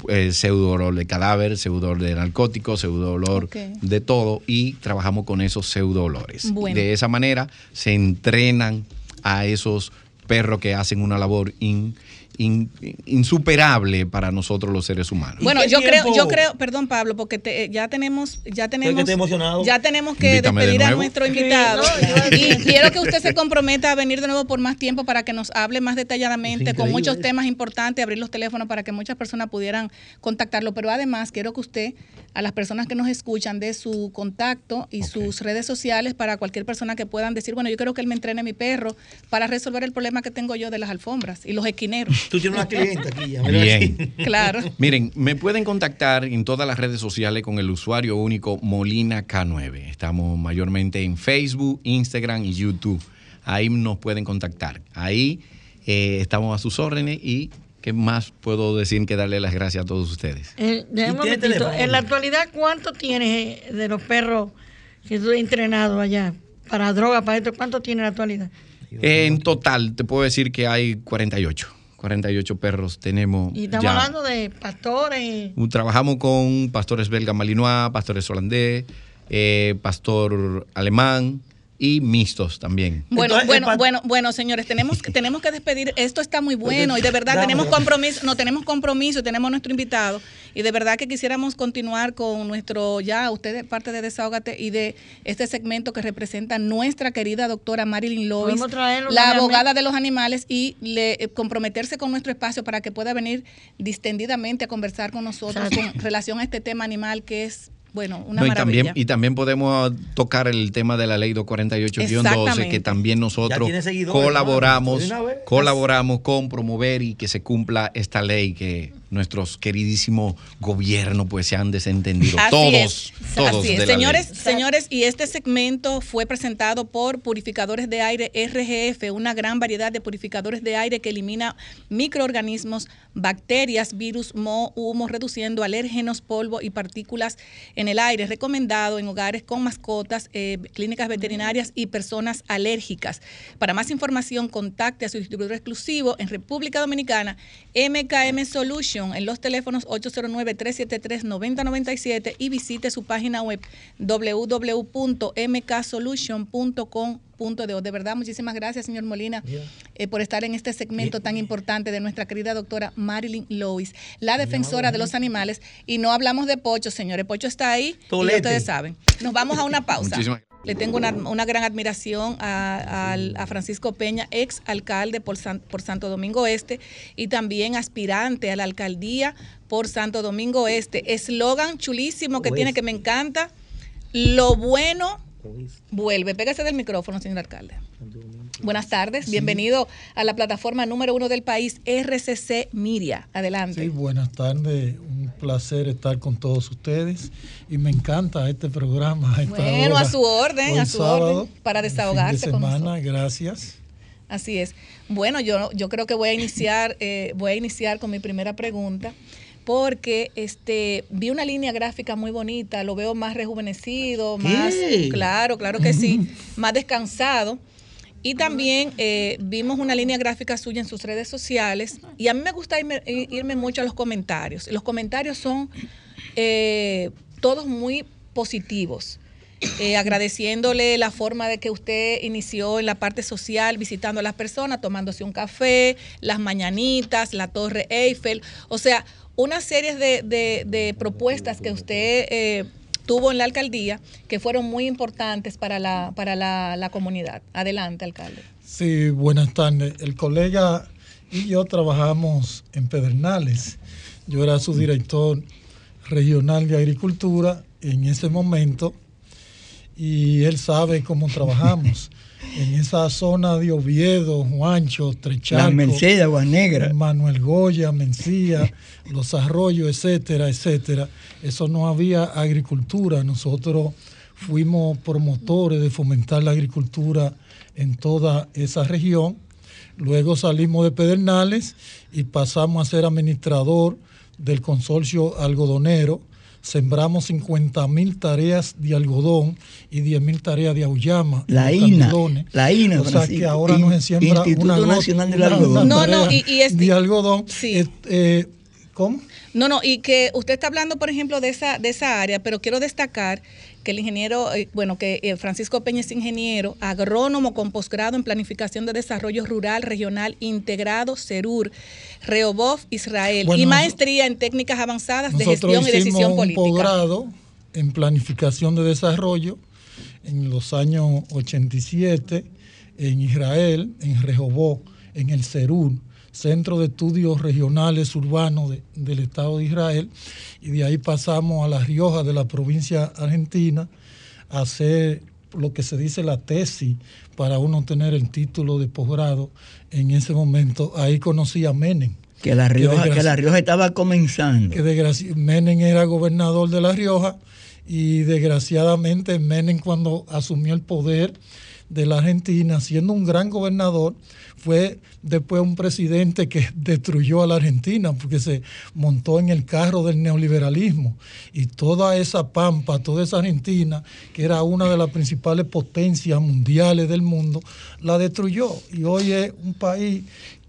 Eh, pseudo olor de cadáver, pseudo olor de narcóticos, pseudo olor de todo y trabajamos con esos pseudo olores. Bueno. De esa manera se entrenan a esos perros que hacen una labor in- in- insuperable para nosotros los seres humanos. ¿Y Bueno, yo creo, yo creo, perdón Pablo, porque te- ya tenemos, ya tenemos, ya tenemos que Invítame de despedir a nuestro invitado. y quiero que usted se comprometa a venir de nuevo por más tiempo para que nos hable más detalladamente con muchos temas importantes, abrir los teléfonos para que muchas personas pudieran contactarlo. Pero además quiero que usted a las personas que nos escuchan dé su contacto y sus redes sociales para cualquier persona que puedan decir, bueno, yo quiero que él me entrene mi perro para resolver el problema que tengo yo de las alfombras y los esquineros. Tú tienes una clienta aquí ya. Bien. Claro. Miren, me pueden contactar en todas las redes sociales con el usuario único Molina K9. Estamos mayormente en Facebook, Instagram y YouTube. Ahí nos pueden contactar. Ahí eh, estamos a sus órdenes y ¿qué más puedo decir que darle las gracias a todos ustedes? Eh. En la actualidad, ¿cuánto tienes de los perros que tú has entrenado allá? Para droga, para esto, ¿cuánto tiene en la actualidad? En total, te puedo decir que hay 48. 48 perros tenemos. Y estamos ya. hablando de pastores. Trabajamos con pastores belga malinois, pastores holandés, eh, pastor alemán y mixtos también. Bueno, Entonces, bueno, bueno, bueno, señores, tenemos que, tenemos que despedir. Esto está muy bueno y de verdad tenemos compromiso, no tenemos compromiso, tenemos nuestro invitado y de verdad que quisiéramos continuar con nuestro ya ustedes parte de Desahógate y de este segmento que representa nuestra querida doctora Marilyn Lois, la abogada de los animales y le, eh, comprometerse con nuestro espacio para que pueda venir distendidamente a conversar con nosotros con relación a este tema animal que es bueno, una No, y, maravilla. también, y también podemos tocar el tema de la ley 248-12, Exactamente. que también nosotros colaboramos, colaboramos con promover y que se cumpla esta ley que nuestros queridísimos gobiernos pues se han desentendido. Así todos, es. todos Así es. Señores, ley. señores, y este segmento fue presentado por Purificadores de Aire RGF, una gran variedad de purificadores de aire que elimina microorganismos, bacterias, virus, moho, humo, reduciendo alérgenos, polvo y partículas en el aire. Recomendado en hogares con mascotas, eh, clínicas veterinarias y personas alérgicas. Para más información, contacte a su distribuidor exclusivo en República Dominicana, MKM Solution, en los teléfonos 809-373-9097 y visite su página web www.mksolution.com.do. De verdad, muchísimas gracias, señor Molina, eh, por estar en este segmento tan importante de nuestra querida doctora Marilyn Lois, la defensora de los animales. Y no hablamos de Pocho, señores. Pocho está ahí y ustedes saben. Nos vamos a una pausa. Muchísimas Le tengo una, una gran admiración a Francisco Peña, ex alcalde por, San- por Santo Domingo Este y también aspirante a la alcaldía por Santo Domingo Este. Eslogan chulísimo que tiene que me encanta. Lo bueno vuelve. Pégase del micrófono, señor alcalde. Buenas tardes, bienvenido a la plataforma número uno del país, RCC Miria. Adelante. Sí, buenas tardes. Un placer estar con todos ustedes y me encanta este programa. esta Bueno, a su orden, a su sábado, orden, para fin de desahogarse con semana, gracias. Así es. Bueno, yo, yo creo que voy a iniciar, eh, voy a iniciar con mi primera pregunta, porque este vi una línea gráfica muy bonita, lo veo más rejuvenecido, más claro, claro que sí, más descansado. Y también eh, vimos una línea gráfica suya en sus redes sociales. Y a mí me gusta irme, irme mucho a los comentarios. Los comentarios son eh, todos muy positivos. Eh, agradeciéndole la forma de que usted inició en la parte social, visitando a las personas, tomándose un café, las mañanitas, la Torre Eiffel, o sea, una serie de, de- de propuestas que usted eh, tuvo en la alcaldía que fueron muy importantes para la, para la, la comunidad. Adelante, alcalde. Sí, buenas tardes. El colega y yo trabajamos en Pedernales. Yo era su director regional de agricultura en ese momento y él sabe cómo trabajamos. en esa zona de Oviedo, Juancho, Trecharco, La Merced, Agua Negra. Manuel Goya, Mencía, Los Arroyos, etcétera, etcétera. Eso no había agricultura. Nosotros fuimos promotores de fomentar la agricultura en toda esa región. Luego salimos de Pedernales y pasamos a ser administrador del consorcio algodonero. Sembramos 50 mil tareas de algodón y 10 mil tareas de auyama. La INA, la INA, O sea Francisco, que ahora no se siembra Instituto una Nacional del Algodón. No, no, y- y este- de algodón. Eh, eh, ¿Cómo? No, no, y que usted está hablando, por ejemplo, de esa, de esa área, pero quiero destacar que el ingeniero, eh, bueno, que eh, Francisco Peña es ingeniero, agrónomo con posgrado en Planificación de Desarrollo Rural Regional Integrado, CERUR, Rehoboth, Israel, y maestría en técnicas avanzadas de gestión y decisión un política. posgrado en planificación de desarrollo en los años 87 en Israel, en Rehoboth, en el CERUR, Centro de Estudios Regionales Urbanos de- del Estado de Israel, y de ahí pasamos a La Rioja de la provincia argentina a hacer lo que se dice la tesis para uno tener el título de posgrado. En ese momento ahí conocí a Menem. Que la Rioja, desgraci- que la Rioja estaba comenzando. que Menem era gobernador de La Rioja y desgraciadamente Menem cuando asumió el poder de la Argentina, siendo un gran gobernador, fue después un presidente que destruyó a la Argentina porque se montó en el carro del neoliberalismo. Y toda esa pampa, toda esa Argentina, que era una de las principales potencias mundiales del mundo, la destruyó. Y hoy es un país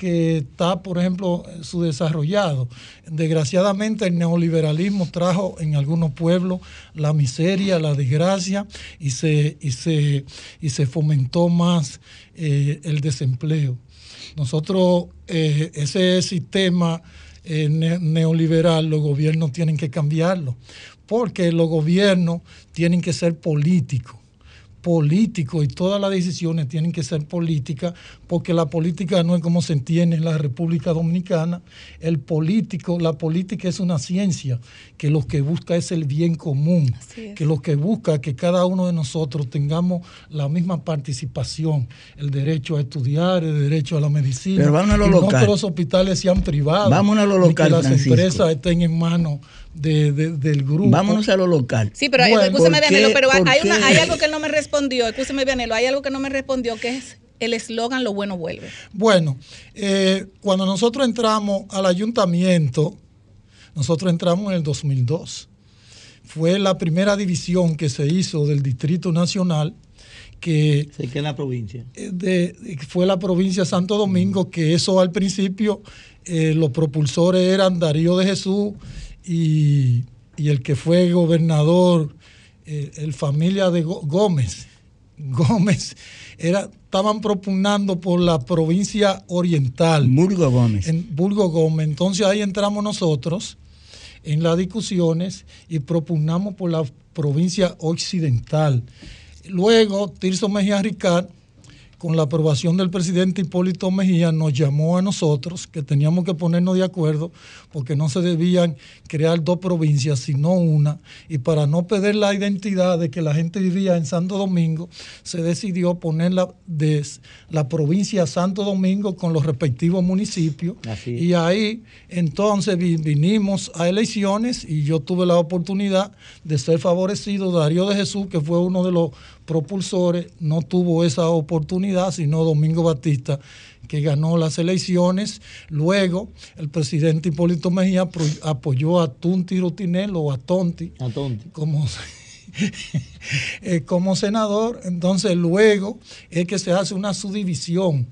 que está, por ejemplo, subdesarrollado. Desgraciadamente el neoliberalismo trajo en algunos pueblos la miseria, la desgracia y se, y se, y se fomentó más eh, el desempleo. Nosotros, eh, ese sistema eh, ne- neoliberal, los gobiernos tienen que cambiarlo, porque los gobiernos tienen que ser políticos político y todas las decisiones tienen que ser políticas, porque la política no es como se entiende en la República Dominicana. El político, la política es una ciencia que lo que busca es el bien común, que lo que busca que cada uno de nosotros tengamos la misma participación, el derecho a estudiar, el derecho a la medicina, Pero vámonos a lo y no local. que los hospitales sean privados, Vámonos a lo local, que las Francisco. empresas estén en manos de- de- del grupo. Vámonos a lo local. Sí, pero Bueno, escúcheme, ¿por qué- Vianelo, pero hay, una- algo que él no me respondió. Escúcheme, Vianelo, hay algo que no me respondió, que es el eslogan Lo bueno vuelve. Bueno, eh, cuando nosotros entramos al ayuntamiento, nosotros entramos en el 2002. Fue la primera división que se hizo del Distrito Nacional, que Se queda en la provincia. eh, de- fue la provincia de Santo Domingo, que eso al principio eh, los propulsores eran Darío de Jesús y, y el que fue gobernador, eh, el familia de Gó- Gómez. Gómez era, estaban propugnando por la provincia oriental. Burgo Gómez. En Burgo Gómez. Entonces ahí entramos nosotros en las discusiones y propugnamos por la provincia occidental. Luego, Tirso Mejía Ricard, con la aprobación del presidente Hipólito Mejía, nos llamó a nosotros que teníamos que ponernos de acuerdo porque no se debían crear dos provincias, sino una. Y para no perder la identidad de que la gente vivía en Santo Domingo, se decidió poner la, de la provincia Santo Domingo con los respectivos municipios. Así. Y ahí entonces vi- vinimos a elecciones y yo tuve la oportunidad de ser favorecido. Darío de Jesús, que fue uno de los propulsores, no tuvo esa oportunidad, sino Domingo Batista, que ganó las elecciones. Luego, el presidente Hipólito Mejía apoyó a Tunti Rutinel o a Tonti, A Tonti. como, eh, como senador. Entonces, luego es que se hace una subdivisión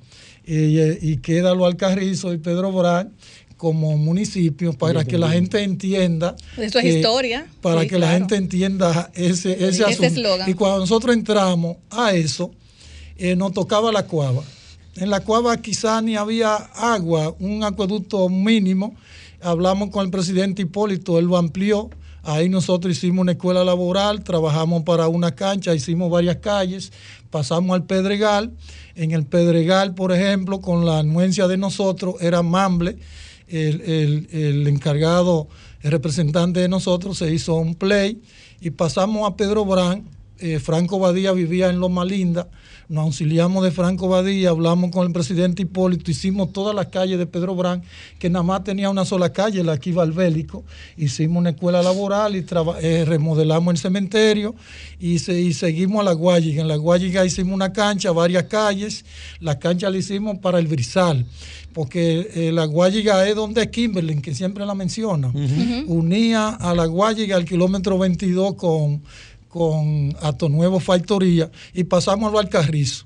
eh, y queda lo Alcarrizo y Pedro Brán como municipios para que la gente entienda. Eso es que- historia. Para Sí, que la gente entienda ese, ese Ese asunto. eslogan. Y cuando nosotros entramos a eso, eh, nos tocaba la cuava. En la cuava quizá ni había agua, un acueducto mínimo. Hablamos con el presidente Hipólito, él lo amplió. Ahí nosotros hicimos una escuela laboral, trabajamos para una cancha, hicimos varias calles, pasamos al Pedregal. En el Pedregal, por ejemplo, con la anuencia de nosotros, era Mamble, el, el- encargado, el representante de nosotros, se hizo un play y pasamos a Pedro Brán. Eh, Franco Badía vivía en Loma Linda, nos auxiliamos de Franco Badía, hablamos con el presidente Hipólito, hicimos todas las calles de Pedro Brán, que nada más tenía una sola calle, la que iba al Bélico, hicimos una escuela laboral y eh, remodelamos el cementerio y, se- y seguimos a la Guayiga. En la Guayiga hicimos una cancha, varias calles, la cancha la hicimos para el Brizal, porque eh, la Guayiga es donde es Kimberly, que siempre la menciona. Unía a la Guayiga al kilómetro 22 con, con Ato Nuevo Factoría y pasamos a lo Alcarrizo.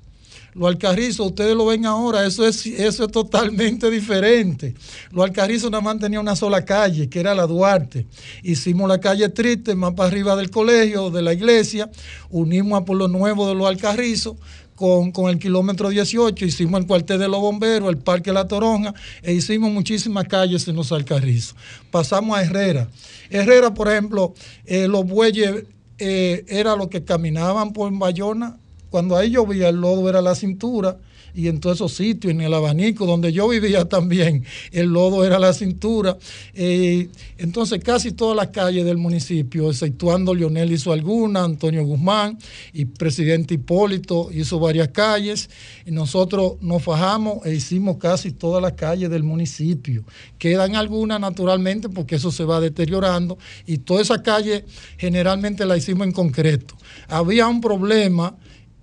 Lo Alcarrizo, ustedes lo ven ahora, eso es, eso es totalmente diferente. Lo Alcarrizo nada más tenía una sola calle, que era la Duarte. Hicimos la calle Triste, más para arriba del colegio, de la iglesia, unimos a Pueblo Nuevo de los Alcarrizo con, con el kilómetro 18, hicimos el cuartel de los bomberos, el Parque La Toronja, e hicimos muchísimas calles en los Alcarrizos. Pasamos a Herrera. Herrera, por ejemplo, eh, los bueyes eh, era lo que caminaban por Bayona. Cuando ahí llovía, el lodo era la cintura. Y en todos esos sitios, en el abanico donde yo vivía también, el lodo era la cintura. Eh, entonces, casi todas las calles del municipio, exceptuando Lionel hizo alguna, Antonio Guzmán y presidente Hipólito hizo varias calles. Y nosotros nos fajamos e hicimos casi todas las calles del municipio. Quedan algunas, naturalmente, porque eso se va deteriorando. Y toda esa calle generalmente la hicimos en concreto. Había un problema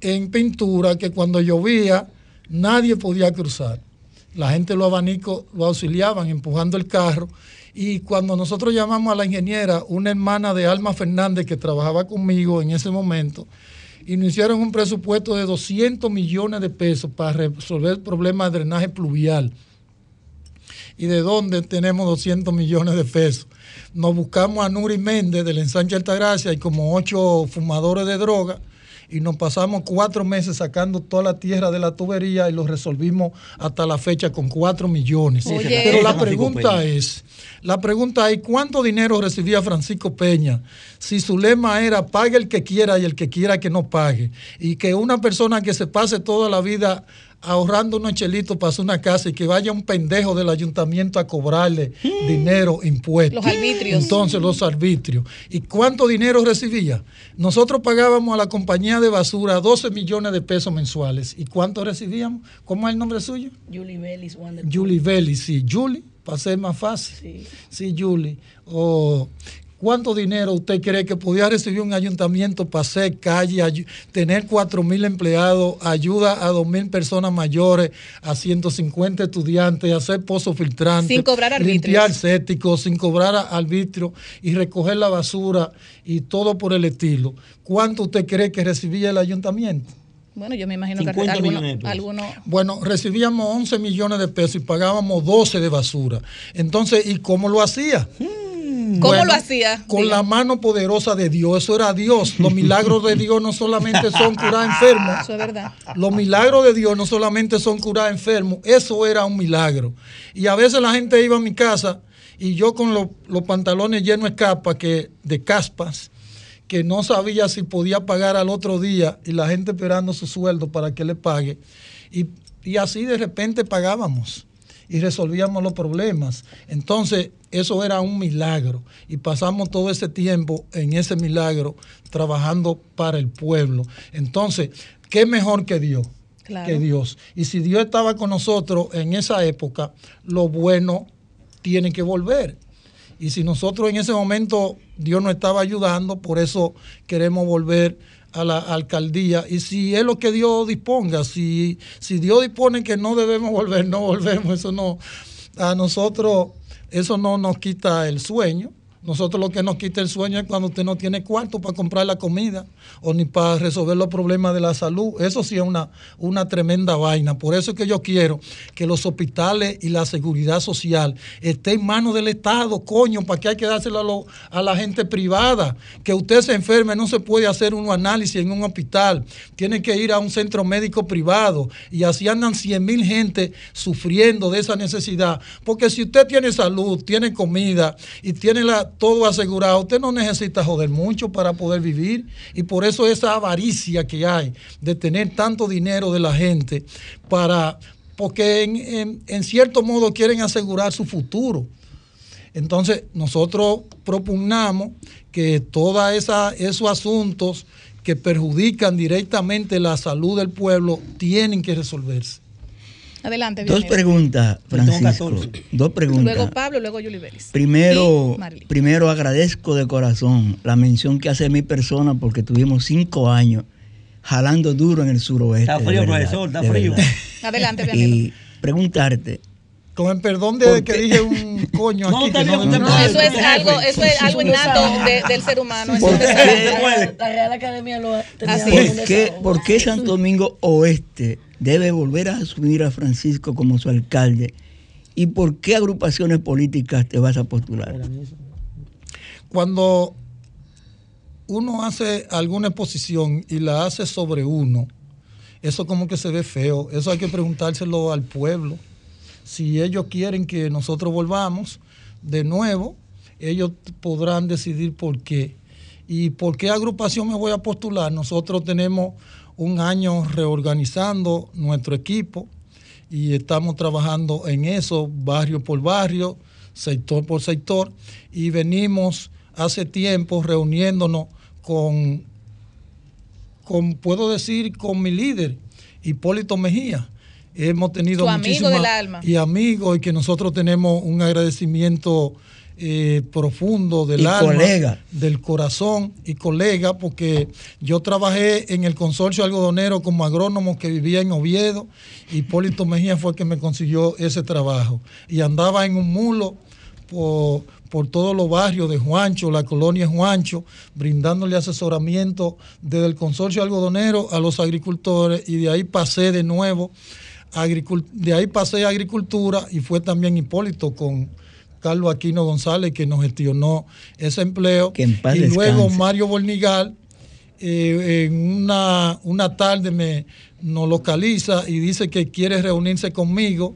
en pintura que cuando llovía nadie podía cruzar. La gente los abanicos lo auxiliaban empujando el carro. Y cuando nosotros llamamos a la ingeniera, una hermana de Alma Fernández que trabajaba conmigo en ese momento, y nos hicieron un presupuesto de 200 millones de pesos para resolver el problema de drenaje pluvial. ¿Y de dónde tenemos 200 millones de pesos? Nos buscamos a Nuri Méndez del ensanche Altagracia y como ocho fumadores de droga y nos pasamos cuatro meses sacando toda la tierra de la tubería y lo resolvimos hasta la fecha con cuatro millones. Oye. Pero la pregunta es, la pregunta es, ¿cuánto dinero recibía Francisco Peña si su lema era pague el que quiera y el que quiera que no pague? Y que una persona que se pase toda la vida ahorrando unos chelitos para hacer una casa y que vaya un pendejo del ayuntamiento a cobrarle dinero, impuestos. Los arbitrios. Entonces, los arbitrios. ¿Y cuánto dinero recibía? Nosotros pagábamos a la compañía de basura 12 millones de pesos mensuales. ¿Y cuánto recibíamos? ¿Cómo es el nombre suyo? Julie Wander. Julie Belli, sí. Julie, para ser más fácil. Sí. Sí, Julie. O, ¿Cuánto dinero usted cree que podía recibir un ayuntamiento para hacer calle, tener 4 mil empleados, ayuda a 2 mil personas mayores, a 150 estudiantes, hacer pozos filtrantes, Sin cobrar arbitrios. limpiar céticos, sin cobrar arbitrio y recoger la basura y todo por el estilo? ¿Cuánto usted cree que recibía el ayuntamiento? Bueno, yo me imagino que 50 algunos, Bueno, recibíamos 11 millones de pesos y pagábamos 12 de basura. Entonces, ¿y cómo lo hacía? ¿Cómo Bueno, lo hacía? Con Diga. la mano poderosa de Dios. Eso era Dios. Los milagros de Dios no solamente son curar enfermos. Eso es verdad. Los milagros de Dios no solamente son curar enfermos, eso era un milagro. Y a veces la gente iba a mi casa y yo con los, los pantalones llenos de capa, que, de caspas, que no sabía si podía pagar al otro día y la gente esperando su sueldo para que le pague. Y, y así de repente pagábamos y resolvíamos los problemas. Entonces, eso era un milagro. Y pasamos todo ese tiempo en ese milagro trabajando para el pueblo. Entonces, ¿qué mejor que Dios? Claro. Que Dios. Y si Dios estaba con nosotros en esa época, lo bueno tiene que volver. Y si nosotros en ese momento Dios nos estaba ayudando, por eso queremos volver a la alcaldía. Y si es lo que Dios disponga, si, si Dios dispone que no debemos volver, no volvemos. Eso no, a nosotros, eso no nos quita el sueño. Nosotros lo que nos quita el sueño es cuando usted no tiene cuarto para comprar la comida o ni para resolver los problemas de la salud. Eso sí es una, una tremenda vaina. Por eso es que yo quiero que los hospitales y la seguridad social estén en manos del Estado, coño, para que hay que dárselo a, a la gente privada. Que usted se enferme, no se puede hacer un análisis en un hospital. Tiene que ir a un centro médico privado. Y así andan 100 mil gente sufriendo de esa necesidad. Porque si usted tiene salud, tiene comida y tiene la, todo asegurado, usted no necesita joder mucho para poder vivir. Y por eso esa avaricia que hay de tener tanto dinero de la gente para... Porque en, en- en cierto modo quieren asegurar su futuro. Entonces, nosotros propugnamos que todos esos asuntos que perjudican directamente la salud del pueblo tienen que resolverse. Adelante, Dos preguntas, Francisco. Dos preguntas. Luego Pablo, luego Julie Vélez. Primero, primero agradezco de corazón la mención que hace mi persona porque tuvimos cinco años jalando duro en el suroeste. Está frío, verdad, profesor, está frío. Adelante, Vianero. Y preguntarte, Con el perdón de ¿Por que dije un coño No, aquí. está que usted No, puede. eso es algo, eso es algo innato de- del ser humano. La Real Academia lo tenía Así un es. ¿por qué, desahogo. por qué Santo Domingo Oeste debe volver a asumir a Francisco como su alcalde? ¿Y por qué agrupaciones políticas te vas a postular? Cuando uno hace alguna exposición y la hace sobre uno, eso como que se ve feo. Eso hay que preguntárselo al pueblo. Si ellos quieren que nosotros volvamos de nuevo, ellos podrán decidir por qué. ¿Y por qué agrupación me voy a postular? Nosotros tenemos un año reorganizando nuestro equipo y estamos trabajando en eso, barrio por barrio, sector por sector, y venimos hace tiempo reuniéndonos con, con puedo decir, con mi líder, Hipólito Mejía. Hemos tenido Tu amigo muchísimas- del alma. y amigos y que nosotros tenemos un agradecimiento eh, profundo del Y alma, colega. del corazón y colega, porque yo trabajé en el consorcio algodonero como agrónomo que vivía en Oviedo. Hipólito Mejía fue el que me consiguió ese trabajo. Y andaba en un mulo por, por todos los barrios de Juancho, la colonia Juancho, brindándole asesoramiento desde el consorcio algodonero a los agricultores y de ahí pasé de nuevo, de ahí pasé a agricultura y fue también Hipólito con Carlos Aquino González que nos gestionó ese empleo Que en paz y luego. Mario Bornigal eh, en una, una tarde me nos localiza y dice que quiere reunirse conmigo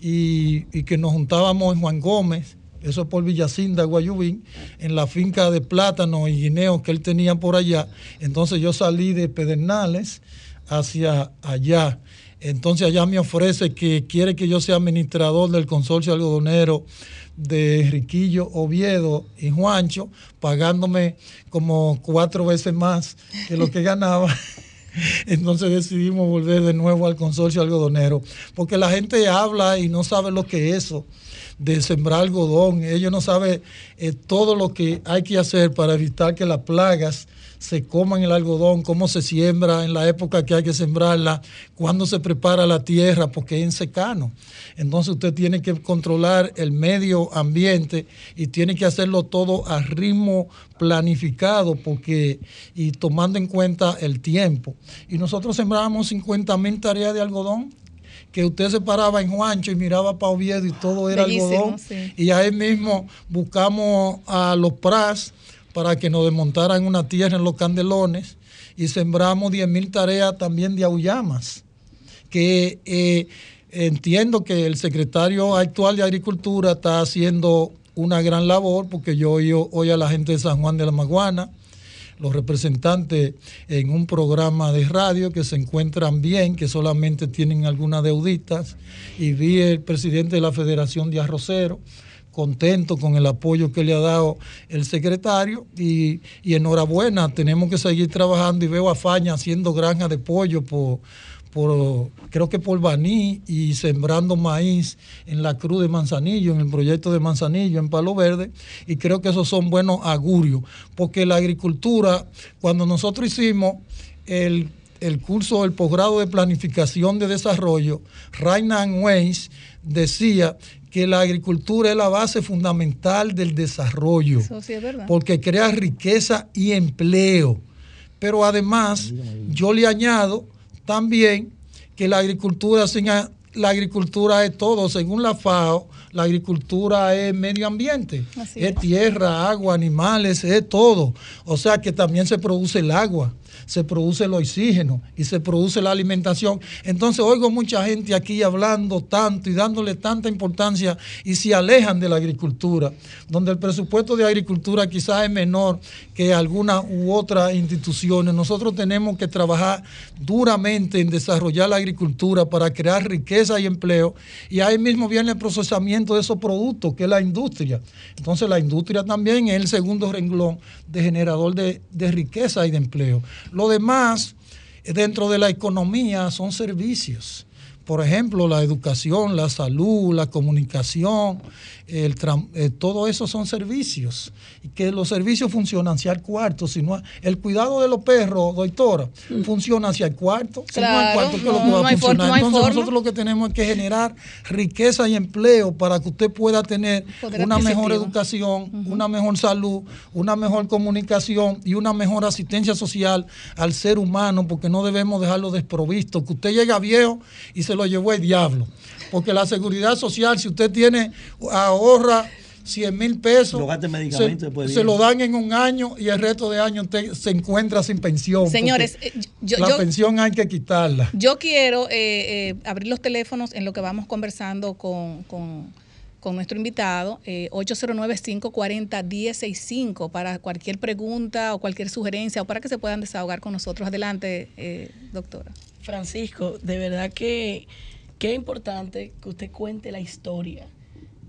y, y que nos juntábamos en Juan Gómez, eso es por Villacinda, Guayubín, en la finca de plátano y guineo que él tenía por allá. Entonces yo salí de Pedernales hacia allá. Entonces allá me ofrece que quiere que yo sea administrador del consorcio algodonero de Riquillo, Oviedo y Juancho, pagándome como cuatro veces más que lo que ganaba. Entonces decidimos volver de nuevo al consorcio algodonero, porque la gente habla y no sabe lo que es eso de sembrar algodón. Ellos no saben eh, todo lo que hay que hacer para evitar que las plagas se coman el algodón, cómo se siembra en la época que hay que sembrarla, cuándo se prepara la tierra, porque es en secano. Entonces usted tiene que controlar el medio ambiente y tiene que hacerlo todo a ritmo planificado porque y tomando en cuenta el tiempo. Y nosotros sembrábamos 50 mil tareas de algodón que usted se paraba en Juancho y miraba para Oviedo y todo era Bellísimo, algodón. sí. Y ahí mismo buscamos a los PRAS para que nos desmontaran una tierra en los candelones y sembramos 10 mil tareas también de aullamas, que eh, entiendo que el secretario actual de Agricultura está haciendo una gran labor porque yo oigo hoy a la gente de San Juan de la Maguana, los representantes en un programa de radio que se encuentran bien, que solamente tienen algunas deuditas, y vi el presidente de la Federación de Arroceros contento con el apoyo que le ha dado el secretario y, y enhorabuena, tenemos que seguir trabajando y veo a Faña haciendo granja de pollo por, por creo que por Baní y sembrando maíz en la Cruz de Manzanillo, en el proyecto de Manzanillo, en Palo Verde, y creo que esos son buenos augurios, porque la agricultura, cuando nosotros hicimos el, el curso, el posgrado de planificación de desarrollo, Rainan Weiss decía que la agricultura es la base fundamental del desarrollo, Eso sí es verdad. porque crea riqueza y empleo. Pero además, yo le añado también que la agricultura sin a- la agricultura es todo, según la FAO, la agricultura es medio ambiente, es. tierra, agua, animales, es todo. O sea que también se produce el agua, se produce el oxígeno y se produce la alimentación. Entonces oigo mucha gente aquí hablando tanto y dándole tanta importancia y se alejan de la agricultura, donde el presupuesto de agricultura quizás es menor que algunas u otras instituciones. Nosotros tenemos que trabajar duramente en desarrollar la agricultura para crear riqueza y empleo y ahí mismo viene el procesamiento de esos productos, que es la industria. Entonces la industria también es el segundo renglón de generador de riqueza y de empleo. Lo demás, eh, dentro de la economía, son servicios. Por ejemplo, la educación, la salud, la comunicación, el eh, todo eso son servicios. Y que los servicios funcionan hacia el cuarto. Si no, el cuidado de los perros, doctora, funciona hacia el cuarto. Si no hay cuarto, ¿qué es lo que no a hay for- funcionar? no hay Entonces nosotros lo que tenemos es que generar riqueza y empleo para que usted pueda tener Poder una mejor educación, una mejor salud, una mejor comunicación y una mejor asistencia social al ser humano, porque no debemos dejarlo desprovisto. Que usted llega viejo y se lo llevó el diablo. Porque la seguridad social, si usted tiene, ahorra 100 mil pesos, se, se lo dan en un año y el resto de año usted se encuentra sin pensión. Señores, eh, yo- la yo- pensión hay que quitarla. Yo quiero eh, eh, abrir los teléfonos en lo que vamos conversando con, con- con nuestro invitado, eh, 809-540-1065, para cualquier pregunta o cualquier sugerencia o para que se puedan desahogar con nosotros. Adelante, eh, doctora. Francisco, de verdad que qué importante que usted cuente la historia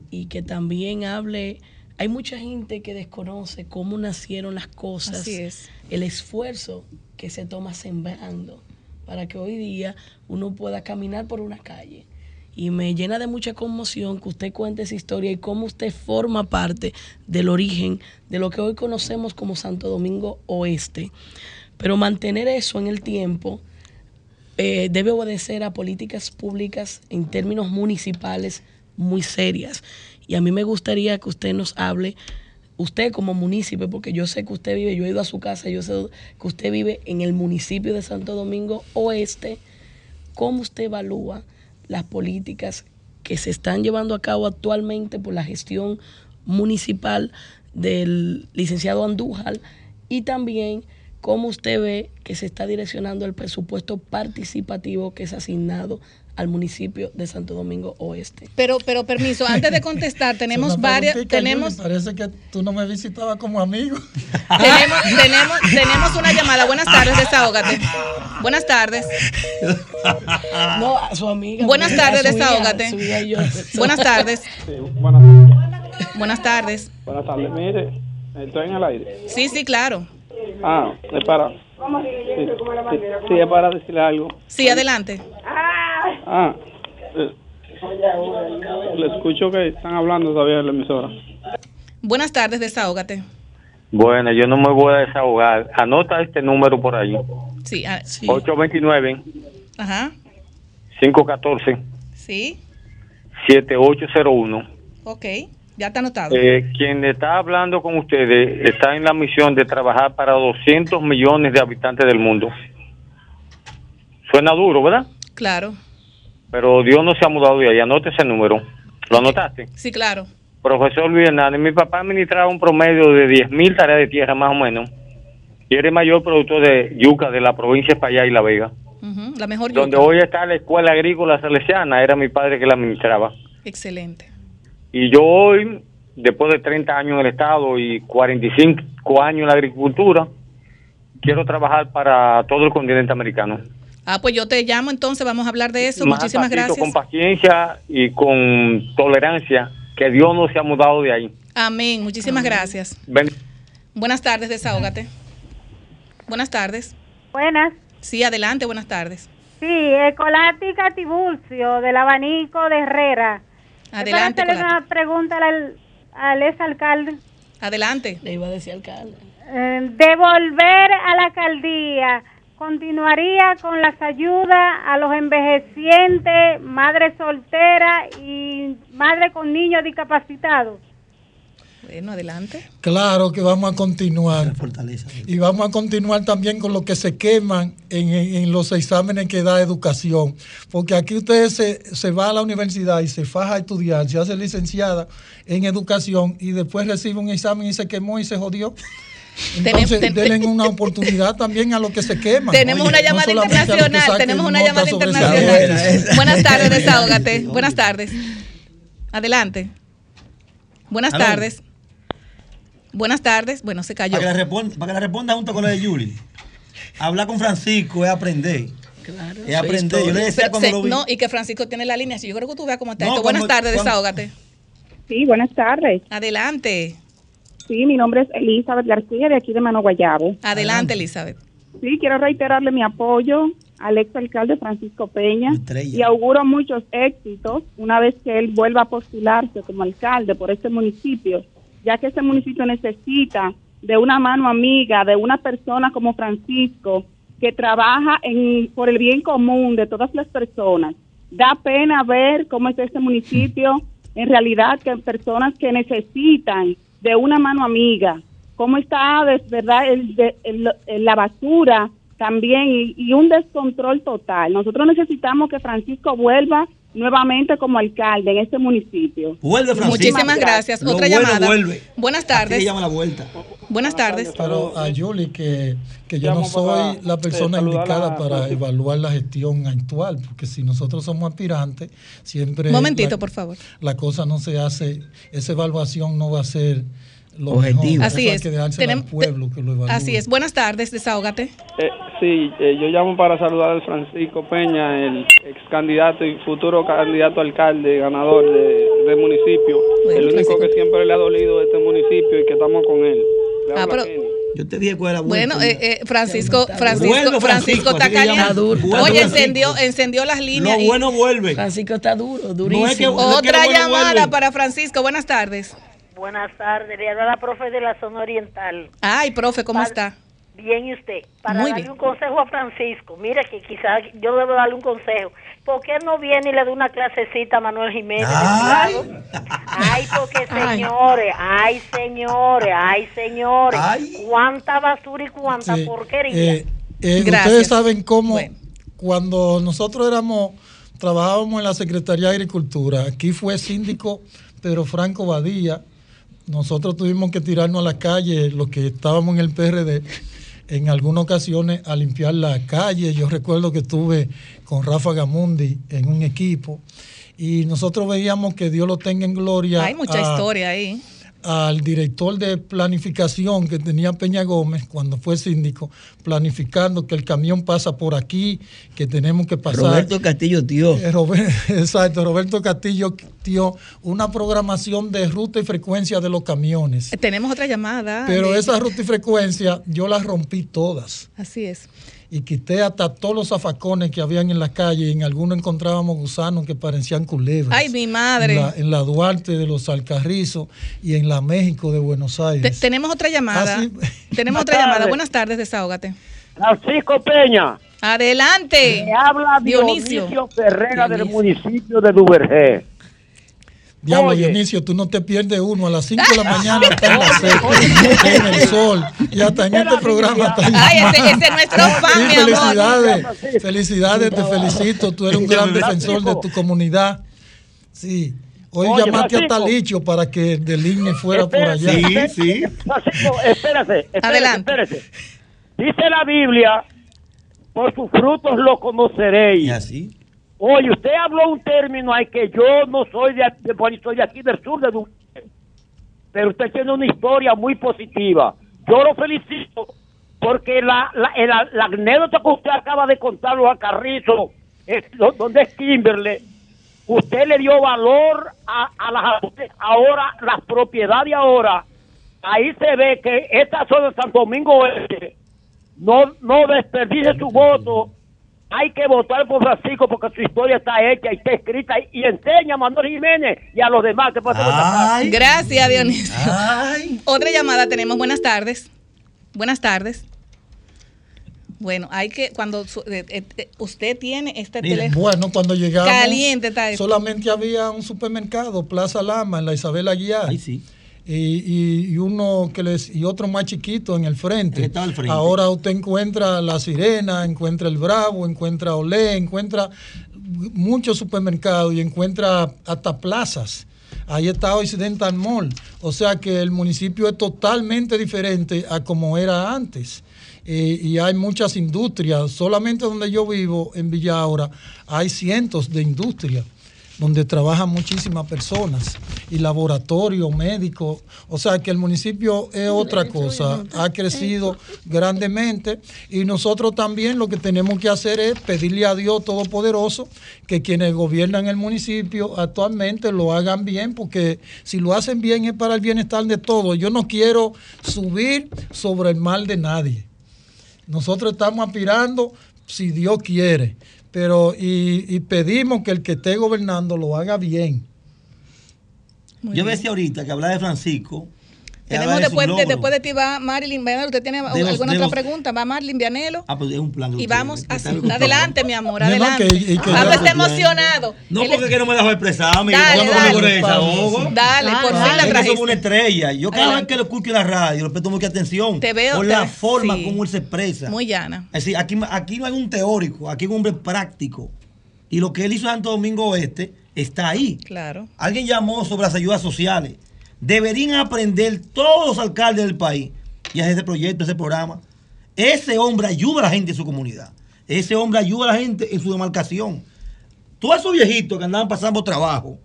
y que también hable. Hay mucha gente que desconoce cómo nacieron las cosas, Así es. el esfuerzo que se toma sembrando para que hoy día uno pueda caminar por una calle. Y me llena de mucha conmoción que usted cuente esa historia y cómo usted forma parte del origen de lo que hoy conocemos como Santo Domingo Oeste. Pero mantener eso en el tiempo eh, debe obedecer a políticas públicas en términos municipales muy serias. Y a mí me gustaría que usted nos hable, usted como municipio, porque yo sé que usted vive, yo he ido a su casa, yo sé que usted vive en el municipio de Santo Domingo Oeste, ¿cómo usted evalúa las políticas que se están llevando a cabo actualmente por la gestión municipal del licenciado Andújar y también ¿cómo usted ve que se está direccionando el presupuesto participativo que es asignado al municipio de Santo Domingo Oeste? Pero, pero permiso, antes de contestar, tenemos varias, tenemos, Parece que tú no me visitabas como amigo. tenemos, tenemos, tenemos una llamada. Buenas tardes, desahógate. Buenas tardes. No, su amiga. Buenas tardes, desahógate. yo. Buenas tardes. buenas tardes. Buenas tardes. Buenas tardes. Mire, estoy en el aire. Sí, sí, claro. Ah, es para. Sí, sí, sí, es para decirle algo. Sí, adelante. Ah, eh, le escucho que están hablando todavía en la emisora. Buenas tardes, desahógate. Bueno, yo no me voy a desahogar. Anota este número por ahí. Sí, ah, 829 ajá, 514 sí, 7801. ok, ya está anotado. Eh, quien está hablando con ustedes está en la misión de trabajar para 200 millones de habitantes del mundo. Suena duro, ¿verdad? Claro, Pero Dios no se ha mudado de ahí. Anote ese número. ¿Lo anotaste? sí, claro. Profesor Luis Hernández, mi papá administraba un promedio de 10 mil tareas de tierra más o menos. Y era el mayor productor de yuca de la provincia de España y La Vega. La mejor Donde yuca. hoy está la escuela agrícola salesiana, era mi padre que la administraba. Excelente. Y yo hoy, después de 30 años en el Estado y 45 años en la agricultura, quiero trabajar para todo el continente americano. Ah, pues yo te llamo entonces, vamos a hablar de eso. Más Muchísimas pasito, gracias. Con paciencia y con tolerancia, que Dios no se ha mudado de ahí. Amén, muchísimas gracias. Buenas tardes, desahógate. Buenas tardes. Buenas. Sí, adelante, buenas tardes. Sí, Ecolática Tiburcio, del abanico de Herrera. Adelante, hacerle Ecolática. una pregunta al, al ex alcalde. Adelante. Le iba a decir alcalde. Eh, de volver a la alcaldía, ¿continuaría con las ayudas a los envejecientes, madres solteras y madres con niños discapacitados? Bueno, adelante. Claro que vamos a continuar. Y vamos a continuar también con lo que se queman en, en- en los exámenes que da educación. Porque aquí usted se, se va a la universidad y se faja a estudiar, se hace licenciada en educación y después recibe un examen y se quemó y se jodió. Entonces, ten- denle una oportunidad también a los que se queman. Tenemos Oye, una llamada internacional. Tenemos una llamada internacional. Buenas tardes, desahógate. Buenas tardes. Adelante. Buenas tardes. Buenas tardes. Bueno, se cayó. Para que, le responda, para que responda junto con la de Yuli. Hablar con Francisco es aprender. Claro. Es aprender. Yo le decía Pero cuando se- lo vi. No, y que Francisco tiene la línea. Si yo creo que tú veas cómo está No, esto. cuando- Buenas tardes, cuando- desahógate. Sí, buenas tardes. Adelante. Sí, mi nombre es Elizabeth García de aquí de Mano Guayabo. Adelante, Elizabeth. Sí, quiero reiterarle mi apoyo al ex alcalde Francisco Peña y auguro muchos éxitos una vez que él vuelva a postularse como alcalde por este municipio, ya que este municipio necesita de una mano amiga, de una persona como Francisco que trabaja en, por el bien común de todas las personas. Da pena ver cómo es este municipio en realidad que personas que necesitan de una mano amiga, cómo está verdad el, de- el- la basura también y, y un descontrol total. Nosotros necesitamos que Francisco vuelva nuevamente como alcalde en este municipio. Vuelve Francisco. Muchísimas gracias. Lo Otra bueno llamada. vuelve. Buenas tardes. llama la vuelta. Buenas tardes. Pero a Yuli, que, que yo no soy la persona eh, saludar indicada para evaluar la gestión actual, porque si nosotros somos aspirantes, siempre... Momentito, la- por favor. La cosa no se hace, esa evaluación no va a ser lo Objetivo. mejor. Así es. que dejárselo Tenem- al pueblo que lo evalúe. Así es. Buenas tardes, desahógate. Eh, sí, eh, yo llamo para saludar al Francisco Peña, el ex candidato y futuro candidato alcalde, ganador de, del municipio. Bueno, el único Francisco. que siempre le ha dolido de este municipio y que estamos con él. Ah, pero- Kenny. Yo te dije cuál era. Bueno, eh, eh, Francisco, Francisco, Francisco Francisco, está que caliente. Oye, encendió, encendió las líneas. Lo y- bueno vuelve. Francisco está duro, No es que- durísimo. no es que Otra lo bueno llamada vuelve. para Francisco. Buenas tardes. Buenas tardes, le habla la profe de la zona oriental. Ay, profe, ¿cómo está? Bien, ¿y usted? Para Muy darle bien. un consejo a Francisco, mira que quizás yo debo darle un consejo. ¿Por qué no viene y le da una clasecita a Manuel Jiménez? Ay. Ay, porque Ay. señores, ay, señores, ay, señores. Ay. Cuánta basura y cuánta Sí, porquería. eh, eh, Gracias. ustedes saben cómo Bueno. cuando nosotros éramos trabajábamos en la Secretaría de Agricultura, aquí fue síndico Pedro Franco Badía, nosotros tuvimos que tirarnos a la calle, los que estábamos en el PRD, en algunas ocasiones a limpiar la calle. Yo recuerdo que estuve con Rafa Gamundi en un equipo y nosotros veíamos que Dios lo tenga en gloria. Hay mucha a- historia ahí. Al director de planificación que tenía Peña Gómez cuando fue síndico, planificando que el camión pasa por aquí, que tenemos que pasar. Roberto Castillo tío. Eh, Robert- exacto, Roberto Castillo tío una programación de ruta y frecuencia de los camiones. Tenemos otra llamada. Pero de- esa ruta y frecuencia yo las rompí todas Así es. Y quité hasta todos los zafacones que habían en la calle y en algunos encontrábamos gusanos que parecían culebras. Ay, mi madre. En la, en la Duarte de los Alcarrizos y en la México de Buenos Te- Aires. tenemos otra llamada. Ah, sí. Tenemos Buenas otra llamada. Buenas tardes, desahógate. Francisco Peña. Adelante. Me habla Dionisio. Dionisio, Ferrera del municipio de Duvergé. Diablo, Oye. Dionisio, tú no te pierdes uno a las 5 de la mañana está en la seca, en el sol y hasta en este programa está Ay, ese, ese es nuestro fan, Sí, mi amor. felicidades, felicidades, te felicito, tú eres un gran defensor de tu comunidad. Sí, hoy Oye, llamaste a. Talicho para que deline fuera por allá. Espérate, Francisco, espérate, espérate, Adelante. espérate. Dice la Biblia, por sus frutos lo conoceréis. Y así. Oye, usted habló un término ahí que yo no soy de, de, soy de aquí del sur de Duvergé. Pero usted tiene una historia muy positiva. Yo lo felicito porque la, la, el- la anécdota que usted acaba de contarlo a Carrizo, donde es Kimberly, usted le dio valor a, a las ahora las propiedades ahora ahí se ve que esta zona de Santo Domingo Oeste no no desperdicie su voto hay que votar por Francisco porque su historia está hecha y está escrita y, y enseña a Manuel Jiménez y a los demás que pueden votar. Gracias, Dionisio. Otra llamada tenemos. Buenas tardes. Buenas tardes. Bueno, hay que, cuando su- eh, eh, eh, usted tiene este Mira, teléfono. bueno, cuando llegamos, Caliente está esto. solamente había un supermercado, Plaza Lama, en la Isabel Aguiar. Y, y- y uno que les, y otro más chiquito en el frente. estaba al frente. Ahora usted encuentra La Sirena, encuentra El Bravo, encuentra Olé, encuentra muchos supermercados y encuentra hasta plazas. Ahí está Occidental Mall. O sea que el municipio es totalmente diferente a como era antes. Eh, y hay muchas industrias. Solamente donde yo vivo, en Villa Aura, hay cientos de industrias donde trabajan muchísimas personas y laboratorios médicos. O sea que el municipio es otra cosa, ha crecido grandemente y nosotros también lo que tenemos que hacer es pedirle a Dios Todopoderoso que quienes gobiernan el municipio actualmente lo hagan bien, porque si lo hacen bien es para el bienestar de todos. Yo no quiero subir sobre el mal de nadie. Nosotros estamos aspirando si Dios quiere, pero y, y pedimos que el que esté gobernando lo haga bien. Yo decía ahorita que hablaba de Francisco. Tenemos después de, después de ti va Marilyn Vianelo. ¿Usted tiene los- alguna otra los- pregunta? Va Marilyn Vianelo. Ah, pues es un plan de Y vamos que a está bien adelante, mi amor, adelante. Pablo está emocionado. No, porque es que no me dejó expresarme. Dale, yo no dale. Dale, por fin la Es que trajiste. somos una estrella. Yo cada vez que lo escucho en la radio, le presto mucha atención. Te veo, Por la forma como él se expresa. Muy llana. Es decir, aquí, aquí no hay un teórico, aquí hay un hombre práctico. Y lo que él hizo en Santo Domingo Oeste está ahí. Claro. Alguien llamó sobre las ayudas sociales. Deberían aprender todos los alcaldes del país y hacer ese proyecto, ese programa. Ese hombre ayuda a la gente en su comunidad. Ese hombre ayuda a la gente en su demarcación. Todos esos viejitos que andaban pasando trabajo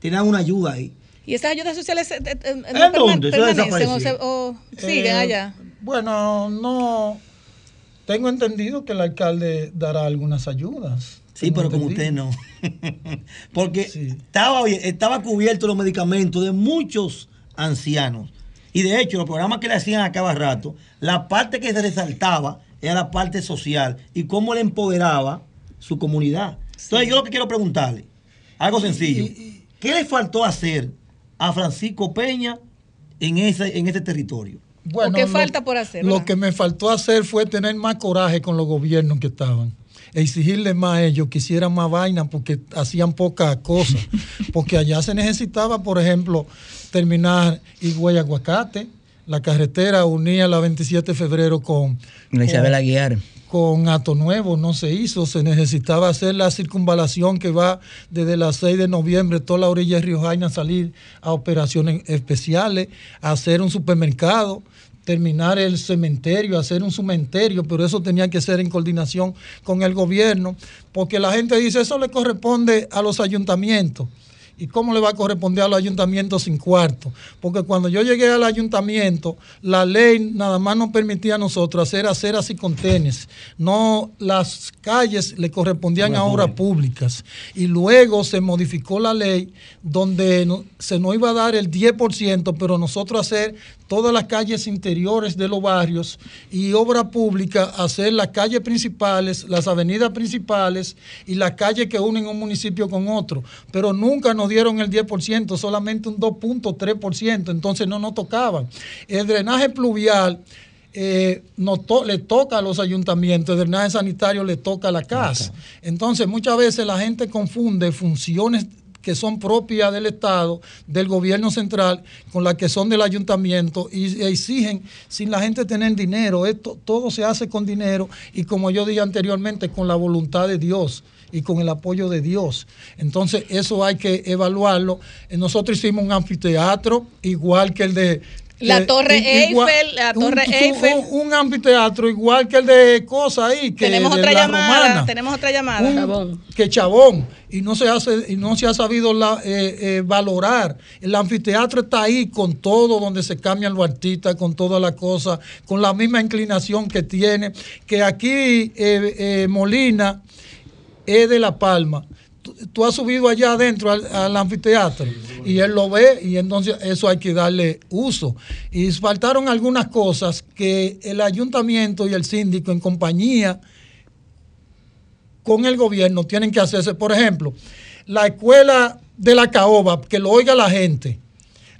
tenían una ayuda ahí. ¿Y esas ayudas sociales eh, eh, eh, no ¿En dónde? Eso permanecen o, se- o siguen Eh, allá? Bueno, no. Tengo entendido que el alcalde dará algunas ayudas. Sí, pero como usted no. Porque estaba, bien- estaba cubierto los medicamentos de muchos ancianos. Y de hecho, los programas que le hacían a cada rato, la parte que se resaltaba era la parte social y cómo le empoderaba su comunidad. Entonces, yo lo que quiero preguntarle, algo sencillo, ¿qué le faltó hacer a Francisco Peña en ese, en ese territorio? ¿O qué lo- falta por hacer? Lo verdad? que me faltó hacer fue tener más coraje con los gobiernos que estaban. E exigirle más a ellos que hicieran más vaina porque hacían pocas cosas. Porque allá se necesitaba, por ejemplo, terminar Higüey Aguacate. La carretera unía la 27 de febrero con, La Isabel con- Aguiar. Con Ato Nuevo no se hizo, se necesitaba hacer la circunvalación que va desde las 6 de noviembre, toda la orilla de Río salir a operaciones especiales, hacer un supermercado, terminar el cementerio, hacer un cementerio, pero eso tenía que ser en coordinación con el gobierno, porque la gente dice, eso le corresponde a los ayuntamientos. ¿Y cómo le va a corresponder a los ayuntamientos sin cuarto? Porque cuando yo llegué al ayuntamiento, la ley nada más nos permitía a nosotros hacer aceras y contenes. No, las calles le correspondían a obras públicas. Y luego se modificó la ley donde no- se nos iba a dar el 10%, pero nosotros hacer todas las calles interiores de los barrios y obra pública, hacer las calles principales, las avenidas principales y las calles que unen un municipio con otro. Pero nunca nos dieron el 10%, solamente un 2.3%, entonces no nos tocaban. El drenaje pluvial eh, nos to- le toca a los ayuntamientos, el drenaje sanitario le toca a la casa. Entonces muchas veces la gente confunde funciones que son propias del Estado, del gobierno central, con las que son del ayuntamiento y exigen sin la gente tener dinero. Esto todo se hace con dinero y como yo dije anteriormente, con la voluntad de Dios y con el apoyo de Dios. Entonces, eso hay que evaluarlo. Eh, Nosotros hicimos un anfiteatro igual que el de La que- Torre igual- Eiffel, la un- Torre un- Eiffel. Un, un anfiteatro igual que el de Cosa ahí, que Tenemos de otra la llamada, Romana. tenemos otra llamada. Un- que Chabón y no se hace y no se ha sabido la- eh, eh, valorar el anfiteatro está ahí con todo donde se cambian los artistas con todas las cosas con la misma inclinación que tiene que aquí eh, eh, Molina es de La Palma Tú- has subido allá adentro al, al anfiteatro y él lo ve y entonces eso hay que darle uso. Y faltaron algunas cosas que el ayuntamiento y el síndico en compañía con el gobierno tienen que hacerse. Por ejemplo, la escuela de la caoba, que lo oiga la gente,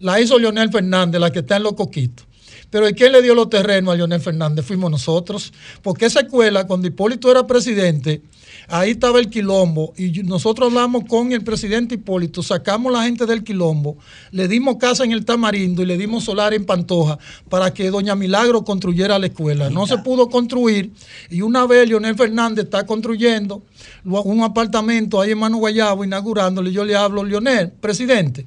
la hizo Leonel Fernández, la que está en Los Coquitos. Pero ¿y quién le dio los terrenos a Leonel Fernández? Fuimos nosotros. Porque esa escuela, cuando Hipólito era presidente, ahí estaba el quilombo. Y nosotros hablamos con el presidente Hipólito, sacamos la gente del quilombo, le dimos casa en el Tamarindo y le dimos solar en Pantoja para que Doña Milagro construyera la escuela. No se pudo construir. Y una vez Leonel Fernández está construyendo un apartamento ahí en Mano Guayabo, inaugurándole. Yo le hablo, Leonel, presidente.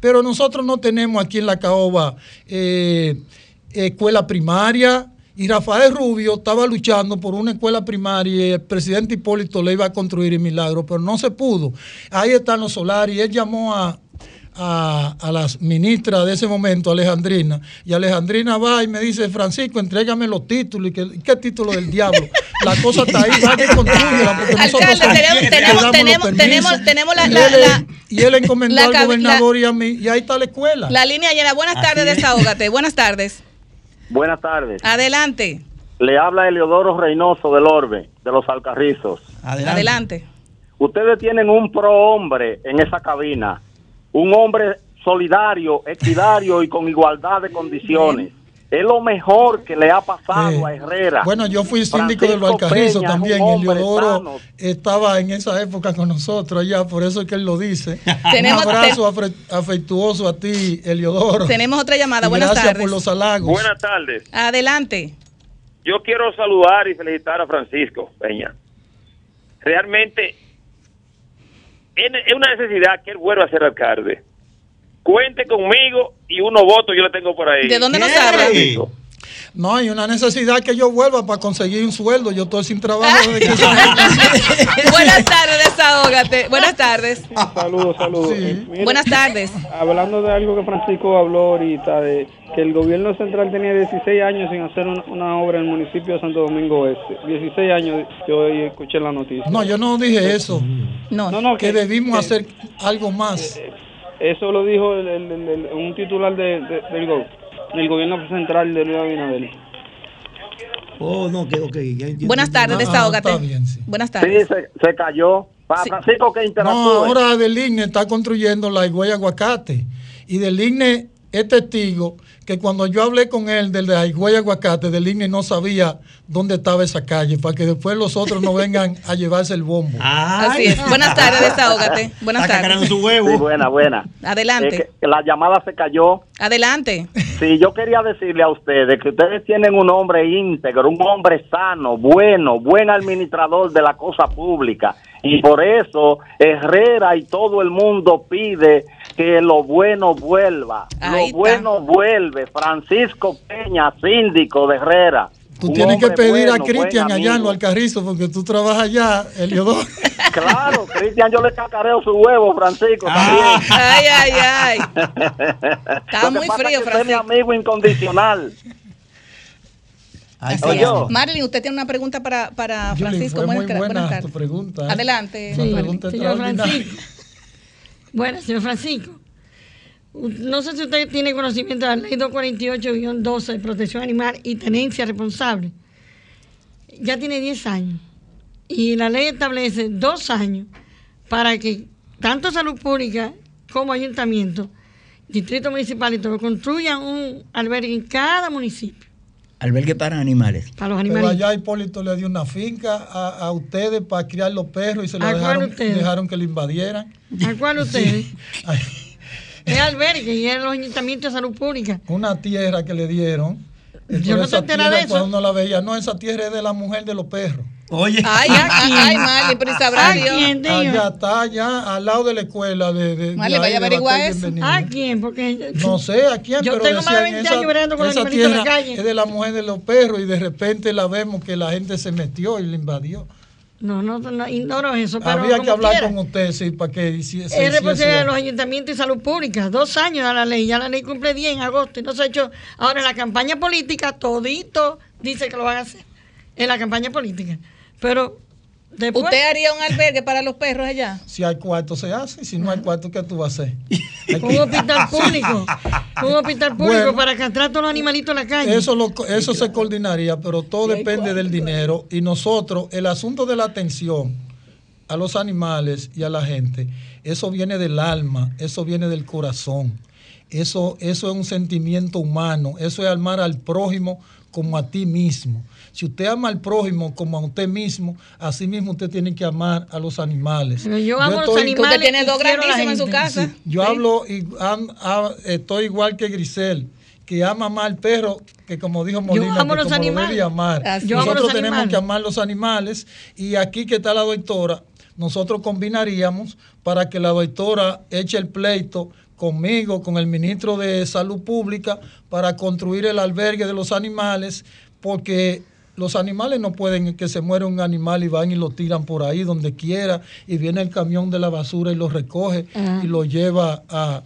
Pero nosotros no tenemos aquí en la caoba eh, escuela primaria. Y Rafael Rubio estaba luchando por una escuela primaria y el presidente Hipólito le iba a construir en Milagro, pero no se pudo. Ahí están los solares y él llamó a, a, a las ministras de ese momento, Alejandrina, y Alejandrina va y me dice, Francisco, entrégame los títulos. ¿Y, que, ¿y qué título del diablo? La cosa está ahí, va que construyela, porque nosotros Alcalde, tenemos- tenemos- los tenemos- tenemos- tenemos la- y, la- él, la- y él encomendó la al gobernador y a mí, y ahí está la escuela. La línea llena. Buenas tardes, es. desahógate. Buenas tardes. Buenas tardes. Adelante. Le habla Eleodoro Reynoso del Orbe, de los Alcarrizos. Adelante. Ustedes tienen un pro hombre en esa cabina, un hombre solidario, equidario y con igualdad de condiciones. Es lo mejor que le ha pasado a Herrera. Bueno, yo fui síndico de los Francisco Alcarrizos Peña también. Eliodoro sano. estaba en esa época con nosotros allá, por eso es que él lo dice. Tenemos- un abrazo afectuoso a ti, Eliodoro. Tenemos otra llamada. Y Buenas gracias tardes. por los halagos. Buenas tardes. Adelante. Yo quiero saludar y felicitar a Francisco Peña. Realmente es es una necesidad que él vuelva a ser alcalde. Cuente conmigo y uno voto yo le tengo por ahí. ¿De dónde nos habla? No, hay una necesidad que yo vuelva para conseguir un sueldo. Yo estoy sin trabajo desde que Buenas tardes, desahógate. Buenas tardes. Saludos, saludos. Eh, mire, Buenas tardes. Hablando de algo que Francisco habló ahorita, de que el gobierno central tenía 16 años sin hacer una, una obra en el municipio de Santo Domingo Este. 16 años yo escuché la noticia. No, yo no dije eso. No, no, que, que- debimos que- hacer algo más. Eso lo dijo el- el- el- el- un titular de- de- del, go- del gobierno central de Luis Abinader. Oh, no, que ok. ya entiendo. Buenas tardes, Ah, desahógate. bien, Buenas Sí, tardes. se, se cayó. Para Francisco que No, ahora Deligne está construyendo la Higüey Aguacate. Y Deligne es testigo que cuando yo hablé con él del de Aguacate, Deligne no sabía dónde estaba esa calle, para que después los otros no vengan a llevarse el bombo. Así es. Buenas tardes, desahógate. Buenas tardes. Sí, buena, buena. Adelante. Eh, que la llamada se cayó. Adelante. Sí, yo quería decirle a ustedes que ustedes tienen un hombre íntegro, un hombre sano, bueno, buen administrador de la cosa pública. Y por eso Herrera y todo el mundo pide que lo bueno vuelva. Ahí lo está. bueno vuelve. Francisco Peña, síndico de Herrera. Tú Un tienes que pedir a bueno, Cristian allá en Alcarrizos porque tú trabajas allá, Eliodoro. Claro, Cristian, yo le cacareo su huevo, Francisco. Ay, ay, ay. Está muy frío, Francisco. Es mi amigo incondicional. Así Oye. es. Marilyn, usted tiene una pregunta para, para Julie, Francisco. muy buena buenas tu pregunta. ¿eh? Adelante. Marilyn. pregunta Señor. Francisco. Bueno, señor Francisco. No sé si usted tiene conocimiento de la ley 248-12 de protección animal y tenencia responsable. Ya tiene 10 años. Y la ley establece dos años para que tanto salud pública como ayuntamiento, distrito municipal y todo, construyan un albergue en cada municipio Albergue para animales. para los Pero animales. allá Hipólito le dio una finca a, a ustedes para criar los perros y se la ¿A cuál dejaron, dejaron que le invadieran. ¿A cuál ustedes? Es albergue y es los ayuntamientos de salud pública. una tierra que le dieron. Yo no te enteré de eso. Cuando uno la veía, no, esa tierra es de la mujer de los perros. Oye. Ay, ay, ay, Marley, pero ¿y sabrá Dios? Allá está, allá al lado de la escuela de, de, ahí, vaya a averiguar eso. Bienvenido. ¿A quién? Porque No sé a quién, Yo pero tengo más de decían, 20 esa- años bregando con esa animalitos en la calle. Es de la mujer de los perros y de repente la vemos que la gente se metió y la invadió. No, no, no, ignoro eso. Pero Había que hablar quiera, con usted, sí, para que hiciese. Es hiciese responsabilidad de los ayuntamientos y salud pública. Dos años a la ley. Ya la ley cumple 10 en agosto y no se ha hecho. Ahora en la campaña política, todito dice que lo van a hacer. En la campaña política. Pero después. ¿Usted haría un albergue para los perros allá? Si hay cuarto se hace, y si no hay cuarto, ¿qué tú vas a hacer? Un hospital público. Un hospital público Bueno. para castrar a todos los animalitos en la calle. Eso, lo, eso se coordinaría, pero todo depende del dinero. Y nosotros, el asunto de la atención a los animales y a la gente, eso viene del alma, eso viene del corazón. Eso, eso es un sentimiento humano, eso es amar al prójimo como a ti mismo. Si usted ama al prójimo como a usted mismo, así mismo usted tiene que amar a los animales. Yo amo los estoy- animales. Usted tiene dos a grandísimos en su casa. Sí, yo hablo y am- a- estoy igual que Grisel, que ama más al perro que como dijo Molina, amo que los como lo animales. debe amar. Yo amo Nosotros los tenemos animales. que amar los animales y aquí que está la doctora, nosotros combinaríamos para que la doctora eche el pleito conmigo, con el ministro de Salud Pública, para construir el albergue de los animales, porque los animales no pueden que se muera un animal y van y lo tiran por ahí donde quiera y viene el camión de la basura y lo recoge Ajá. y lo lleva a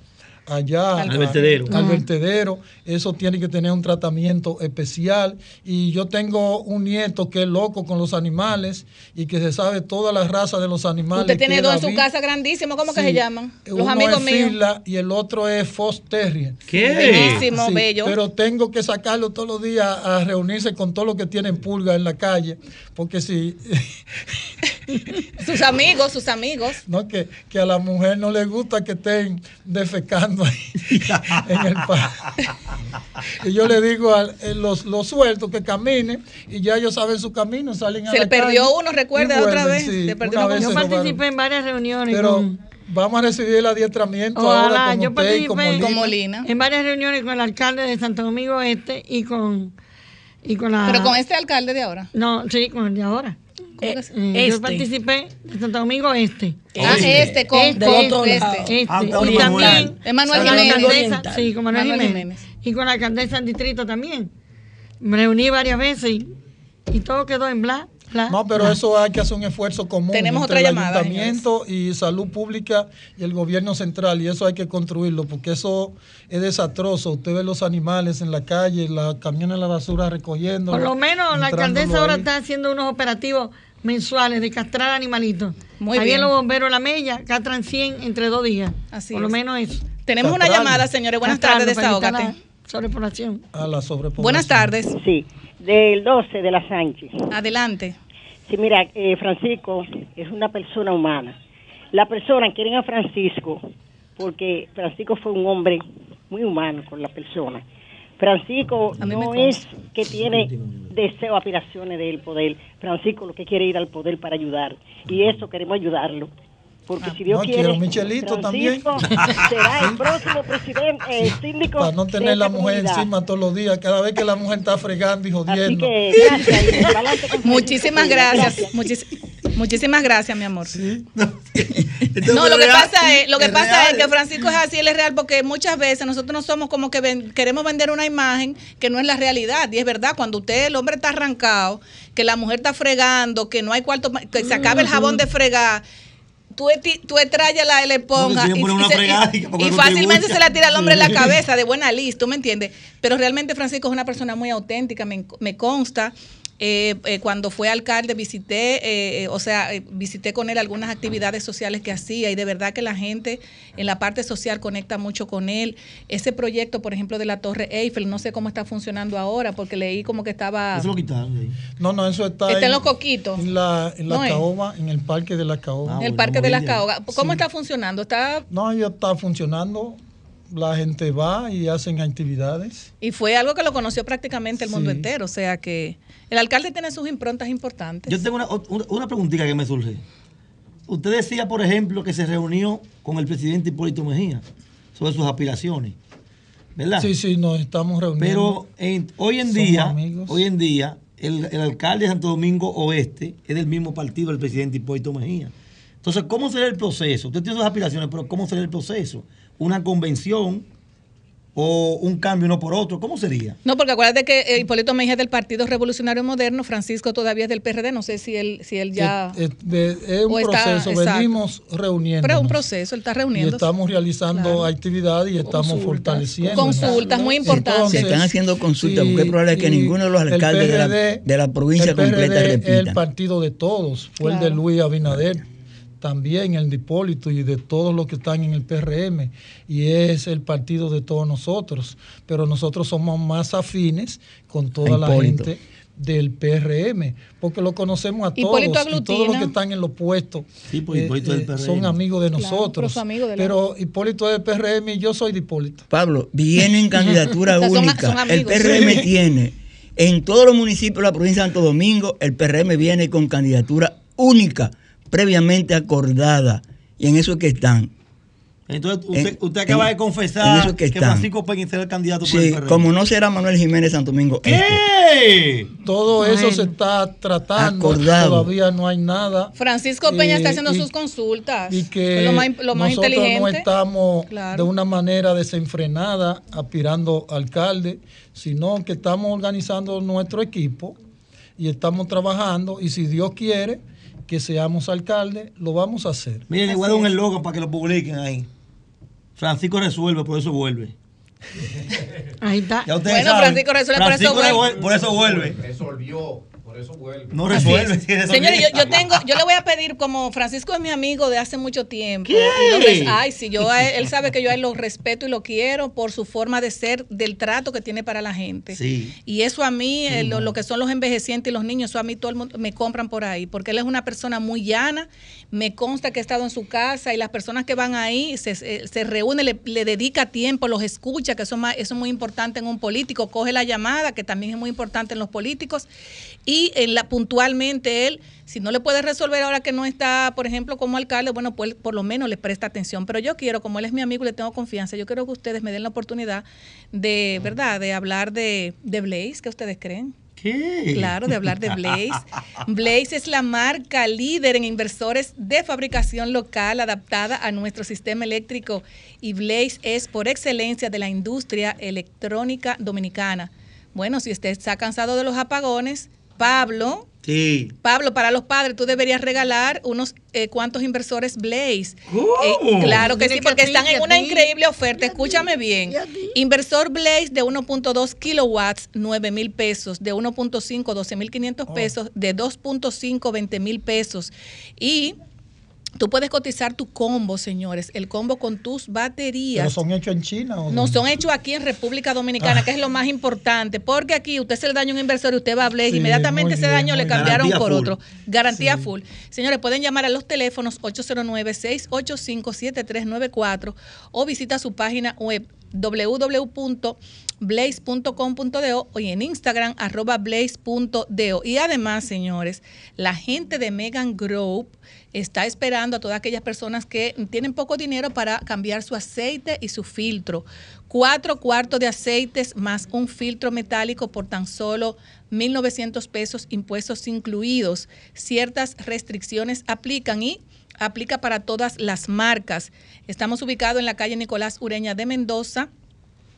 allá Al vertedero. al vertedero eso tiene que tener un tratamiento especial y yo tengo un nieto que es loco con los animales y que se sabe toda la raza de los animales Usted tiene dos en su vi- casa grandísimos. ¿Cómo que se llaman? Los uno amigos es míos. Y el otro es Fox Terrier. ¿Qué? Bellísimo, bello. Pero tengo que sacarlo todos los días a reunirse con todos los que tienen pulga en la calle, porque si Sus amigos, sus amigos. no que, que a la mujer no le gusta que estén defecando ahí en el Y yo le digo a los, los sueltos que caminen y ya ellos saben su camino, salen a Se la le perdió calle uno, recuerda, otra vez. sí, Se perdió una uno. vez Yo participé en varias reuniones. Pero con- vamos a recibir el adiestramiento Ojalá, ahora con yo usted y con participé Molina. en varias reuniones con el alcalde de Santo Domingo Este y con y con la Pero con este alcalde de ahora. no sí con el de ahora ¿Cómo que se- Eh, Este. yo participé de Santo Domingo Este Ah, este, con- este, del otro este, lado. este. Ah, con y también Manuel con la Jiménez. alcaldesa, sí con Manuel, Manuel Jiménez. y con la alcaldesa del distrito también me reuní varias veces y, y todo quedó en bla bla No, pero bla. eso hay que hacer un esfuerzo común Tenemos entre otra el llamada, ayuntamiento y salud pública y el gobierno central y eso hay que construirlo porque eso es desastroso. Usted ve los animales en la calle, la camiones de la basura recogiendo. Por lo menos la alcaldesa ahora está haciendo unos operativos mensuales de castrar animalitos. Muy Ahí bien. en los bomberos de la Mella castran 100 entre dos días. Así Por lo es. menos eso. Tenemos una llamada, señores. Buenas tardes, desahógate. la Sobrepoblación. A la sobrepoblación. Buenas tardes. Sí, del 12 de la Sánchez. Adelante. Sí, mira, eh, Francisco es una persona humana. La persona quieren a Francisco porque Francisco fue un hombre muy humano con la persona. Francisco no es que tiene deseo, aspiraciones del poder. Francisco lo que quiere ir al poder para ayudar. Y eso queremos ayudarlo. Porque si Dios No, quiere, quiero Michelito también. Francisco será el próximo presidente, eh, síndico Para no tener la mujer comunidad. encima todos los días, cada vez que la mujer está fregando y jodiendo. que, gracias, Muchísimas gracias. Muchis- muchísimas gracias, mi amor. No, lo que real. pasa es, lo que Es pasa es que Francisco es así, él es real porque muchas veces nosotros no somos como que ven- queremos vender una imagen que no es la realidad. Y es verdad, cuando usted, el hombre está arrancado, que la mujer está fregando, que no hay cuarto, que se acabe el jabón de fregar. Tú, tú la No, que y, y y- y fácilmente se la tira al hombre en la cabeza de buena lista, ¿tú me entiendes? Pero realmente Francisco es una persona muy auténtica, me, me consta. Eh, eh, cuando fue alcalde visité, eh, eh, o sea, eh, visité con él algunas actividades sociales que hacía y de verdad que la gente en la parte social conecta mucho con él. Ese proyecto, por ejemplo, de la Torre Eiffel, no sé cómo está funcionando ahora porque leí como que estaba... Eso lo quitaron. No, no, eso está, Está en los coquitos. En la, en la No es. caoba, en el parque de la caoba. en el Parque de las Caogas. ¿Cómo está funcionando? Está No, ya está funcionando. La gente va y hacen actividades. Y fue algo que lo conoció prácticamente el mundo entero. O sea que el alcalde tiene sus improntas importantes. Yo tengo una, una, una preguntita que me surge. Usted decía, por ejemplo, que se reunió con el presidente Hipólito Mejía sobre sus aspiraciones, ¿verdad? Sí, sí, nos estamos reuniendo. Pero en- hoy en Somos día, amigos. hoy en día, el, el alcalde de Santo Domingo Oeste es del mismo partido del presidente Hipólito Mejía. Entonces, ¿cómo será el proceso? Usted tiene sus aspiraciones, pero ¿cómo será el proceso? ¿Una convención o un cambio uno por otro? ¿Cómo sería? No, porque acuérdate que eh, Hipólito Mejía es del Partido Revolucionario Moderno, Francisco todavía es del PRD, no sé si él, si él ya... Es, un está- proceso, venimos reuniendo. Pero es un proceso, él está Y reuniendo. estamos realizando actividades y estamos fortaleciendo. Consultas muy importantes. Se están haciendo consultas porque es probable que ninguno de los alcaldes de la, de la provincia el PRD completa es el partido de todos, fue el de Claro. Luis Abinader, también el de Hipólito y de todos los que están en el PRM, y es el partido de todos nosotros, pero nosotros somos más afines con toda la gente del PRM, porque lo conocemos a todos y todos los que están en los puestos Sí, pues, eh, eh, PRM. son amigos de nosotros. pero su amigo de la- pero Hipólito es del PRM y yo soy de Hipólito. Pablo, viene en candidatura O sea, son- única. son el. PRM Sí. tiene en todos los municipios de la provincia de Santo Domingo, el PRM viene con candidatura única, previamente acordada. Y en eso es que están. Entonces, usted, En- usted acaba en- de confesar eso que, que están. Francisco Peña será el candidato por Sí, el PRM. como no será Manuel Jiménez Santo Domingo. este. ¿Qué? Todo eso se está tratando, Acordado. todavía no hay nada. Francisco Peña Eh, está haciendo y- sus consultas. y que lo más, lo más nosotros inteligente. no estamos Claro. de una manera desenfrenada aspirando a alcalde, sino que estamos organizando nuestro equipo y estamos trabajando y si Dios quiere que seamos alcalde, lo vamos a hacer. Miren, le voy a dar un eslogan para que lo publiquen ahí. Francisco resuelve, por eso vuelve. Ahí está. Ya Bueno, saben. Francisco resuelve, por eso vuelve. por eso vuelve. Resolvió, por eso vuelve. No resuelve. sí. Señores, yo, yo tengo, yo le voy a pedir, como Francisco es mi amigo de hace mucho tiempo. Res- ay, sí, yo a él, él sabe que yo a él lo respeto y lo quiero por su forma de ser, del trato que tiene para la gente. Sí. Y eso a mí, eh, lo, lo que son los envejecientes y los niños, eso a mí todo el mundo me compran por ahí, porque él es una persona muy llana, me consta que he estado en su casa y las personas que van ahí se, se, reúnen, le, le dedica tiempo, los escucha, que eso, es más- eso es muy importante en un político, coge la llamada, que también es muy importante en los políticos, y en la, puntualmente él, si no le puede resolver ahora que no está, por ejemplo, como alcalde, bueno, pues por lo menos le presta atención. Pero yo quiero, como él es mi amigo y le tengo confianza, yo quiero que ustedes me den la oportunidad de, ¿verdad?, de hablar de, de Blaze, ¿qué ustedes creen? ¿Qué? Claro, de hablar de Blaze. Blaze es la marca líder en inversores de fabricación local adaptada a nuestro sistema eléctrico y Blaze es por excelencia de la industria electrónica dominicana. Bueno, si usted está cansado de los apagones, Pablo, Sí. Pablo, para los padres, tú deberías regalar unos eh, cuantos inversores Blaze. ¿Cómo? Eh, claro que sí, porque ti, están en una ti. increíble oferta. Escúchame bien. Inversor Blaze de 1.2 kilowatts, 9 mil pesos. De 1.5, 12 mil 500 pesos. De 2.5, 20 mil pesos. Y tú puedes cotizar tu combo, señores. El combo con tus baterías. ¿Pero son hechos en China o No, dónde? son hechos aquí en República Dominicana, que es lo más importante, porque aquí usted se le daña a un inversor y usted va a Blaze, Sí, inmediatamente ese bien, daño le cambiaron por full. otro. Garantía full. Señores, pueden llamar a los teléfonos 809-685-7394 o visita su página web blaze.com.do y en Instagram arroba blaze.do. Y además, señores, la gente de Megan Group está esperando a todas aquellas personas que tienen poco dinero para cambiar su aceite y su filtro. Cuatro cuartos de aceites más un filtro metálico por tan solo 1.900 pesos, impuestos incluidos. Ciertas restricciones aplican y aplica para todas las marcas. Estamos ubicados en la calle Nicolás Ureña de Mendoza,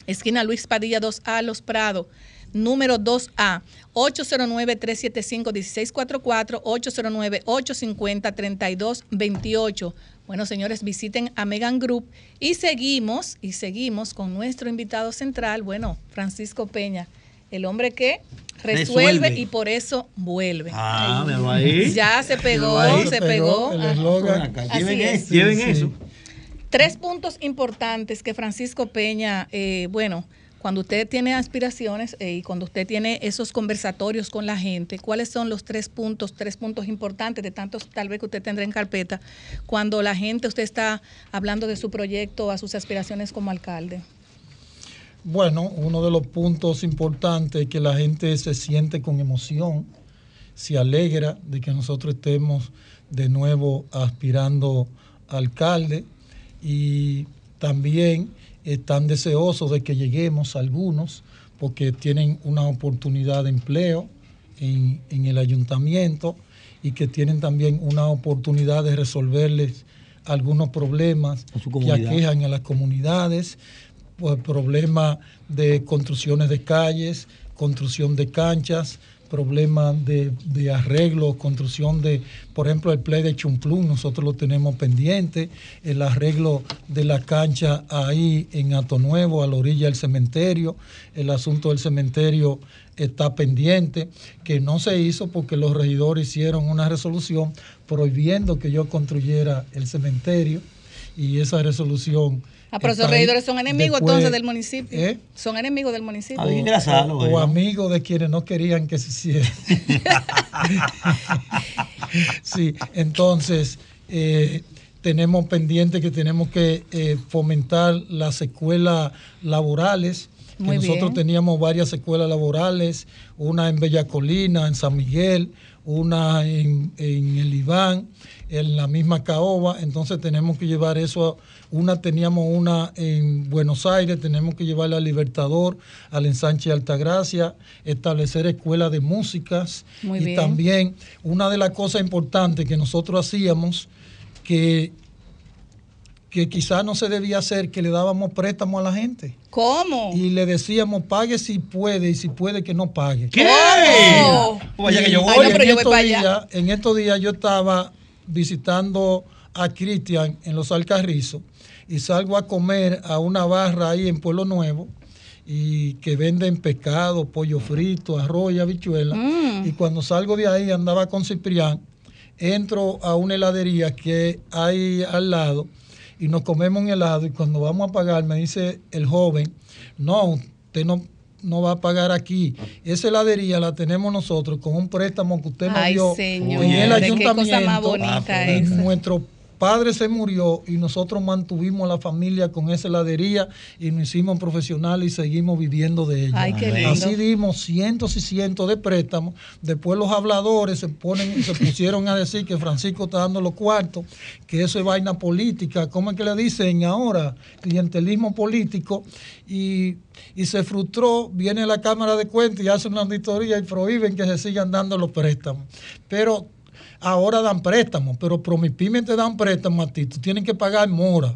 esquina Luis Padilla 2A, Los Prados número 2A, 809-375-1644, 809-850-3228. Bueno, señores, visiten a Megan Group y seguimos, y seguimos con nuestro invitado central, bueno, Francisco Peña, el hombre que resuelve, y por eso vuelve. Ah, míralo ahí. Ya se pegó, se, pegó. El eslogan. Lleven, eso, lleven eso. Tres puntos importantes que Francisco Peña, eh, bueno, cuando usted tiene aspiraciones eh, y cuando usted tiene esos conversatorios con la gente, ¿cuáles son los tres puntos, tres puntos importantes de tantos tal vez que usted tendrá en carpeta cuando la gente, usted está hablando de su proyecto, a sus aspiraciones como alcalde? Bueno, uno de los puntos importantes es que la gente se siente con emoción, se alegra de que nosotros estemos de nuevo aspirando alcalde y también están deseosos de que lleguemos algunos porque tienen una oportunidad de empleo en, el ayuntamiento y que tienen también una oportunidad de resolverles algunos problemas que aquejan a las comunidades, pues, problemas de construcciones de calles, construcción de canchas, problemas de, arreglo, construcción de, por ejemplo, el play de Chumplum, nosotros lo tenemos pendiente, el arreglo de la cancha ahí en Ato Nuevo, a la orilla del cementerio, el asunto del cementerio está pendiente, que no se hizo porque los regidores hicieron una resolución prohibiendo que yo construyera el cementerio. Y esa resolución Ah, pero esos regidores son enemigos entonces del municipio. ¿eh? Son enemigos del municipio. o, amigos de quienes no querían que se hiciera. sí, entonces eh, tenemos pendiente que tenemos que eh, fomentar las escuelas laborales. nosotros teníamos varias escuelas laborales, una en Bella Colina, en San Miguel, una en, en el Iván, en la misma Caoba, entonces tenemos que llevar eso a una teníamos una en Buenos Aires, tenemos que llevarla al Libertador, al Ensanche Altagracia, establecer escuelas de músicas. y también una de las cosas importantes que nosotros hacíamos, que, que quizás no se debía hacer, que le dábamos préstamo a la gente. ¿Cómo? Y le decíamos, pague si puede y si puede que no pague. ¿Qué? Vaya que yo voy. en estos días yo estaba visitando a Cristian en los Alcarrizos y salgo a comer a una barra ahí en Pueblo Nuevo y que venden pescado, pollo frito, arroz y habichuela. Mm. Y cuando salgo de ahí andaba con Ciprián, entro a una heladería que hay al lado y nos comemos un helado y cuando vamos a pagar me dice el joven, no, usted no, no va a pagar aquí. Esa heladería la tenemos nosotros con un préstamo que usted nos dio en el ayuntamiento. Qué nuestro padre se murió y nosotros mantuvimos la familia con esa heladería y nos hicimos profesionales y seguimos viviendo de ella. Así dimos cientos y cientos de préstamos. Después los habladores se ponen, se pusieron a decir que Francisco está dando los cuartos, que eso es vaina política. ¿Cómo es que le dicen ahora? Clientelismo político. Y, y se frustró, viene la Cámara de Cuentas y hace una auditoría y prohíben que se sigan dando los préstamos. Pero ahora dan préstamos, pero Promipyme te dan préstamos a ti, tú tienes que pagar mora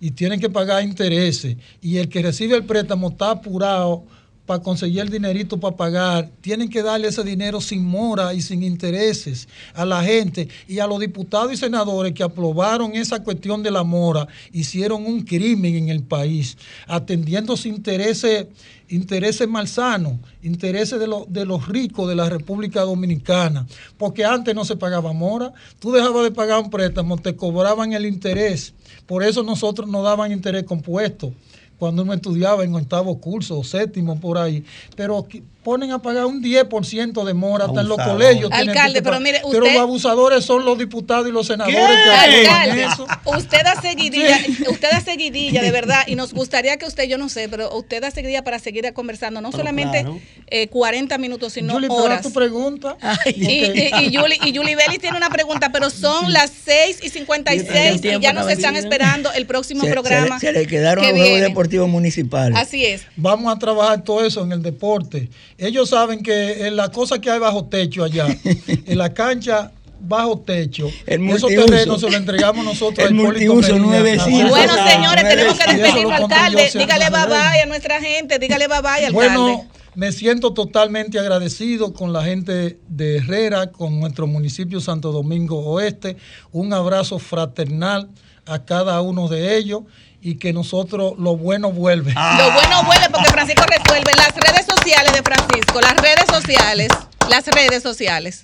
y tienen que pagar intereses. Y el que recibe el préstamo está apurado para conseguir el dinerito para pagar, tienen que darle ese dinero sin mora y sin intereses a la gente y a los diputados y senadores que aprobaron esa cuestión de la mora, hicieron un crimen en el país, atendiendo sus intereses, intereses malsanos, intereses de, de los ricos de la República Dominicana, porque antes no se pagaba mora, tú dejabas de pagar un préstamo, te cobraban el interés, por eso nosotros no daban interés compuesto cuando uno estudiaba en octavo curso o séptimo por ahí. Pero ponen a pagar un 10% de mora hasta en los colegios. Alcalde, que pero mire, Pero usted- los abusadores son los diputados y los senadores que Alcalde, eso. usted da seguidilla, usted da seguidilla de verdad y nos gustaría que usted, yo no sé, pero usted da seguidilla para seguir conversando, no solamente claro. eh, 40 minutos, sino Julie, horas. tu pregunta. Y, y, y Julie, y Julie Bellis tiene una pregunta, pero son las 6 y 56 y ya nos están esperando el próximo Se, se programa. le, se le quedaron que los Juegos. Deportivos Municipales. Así es. Vamos a trabajar todo eso en el deporte. Ellos saben que en la cosa que hay bajo techo allá, en la cancha bajo techo, El esos terrenos se los entregamos nosotros El a Hipólito multiuso. Bueno, señores, tenemos que conté alcalde. Dígale bye bye a nuestra gente, dígale bye bye, alcalde. Bueno, me siento totalmente agradecido con la gente de Herrera, con nuestro municipio Santo Domingo Oeste. Un abrazo fraternal a cada uno de ellos y que nosotros lo bueno vuelve. Lo bueno vuelve porque Francisco resuelve las redes sociales de Francisco, las redes sociales, las redes sociales.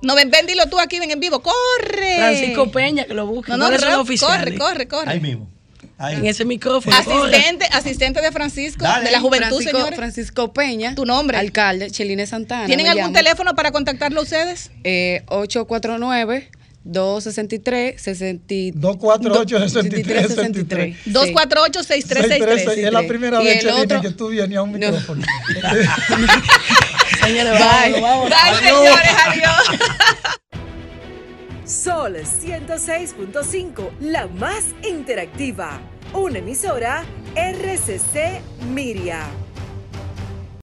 No, ven, ven, dilo tú aquí, ven en vivo, corre. Francisco Peña, que lo busque. No, no, ¿Cuáles son corre, oficiales? corre, corre. Ahí mismo. En ese micrófono. corre. Asistente, asistente de Francisco, Dale. de la juventud, Francisco, señores. Francisco Peña. Tu nombre. Alcalde, Cheline Santana. ¿Tienen algún llamo. teléfono para contactarlo ustedes? Eh, 849 263 60 248 63 63 248 6363 Es la primera Y vez, otro- que tú vienes a un micrófono. Señores, Bye. vámonos. Bye, señores, adiós. Sol 106.5, la más interactiva. Una emisora RCC Miria.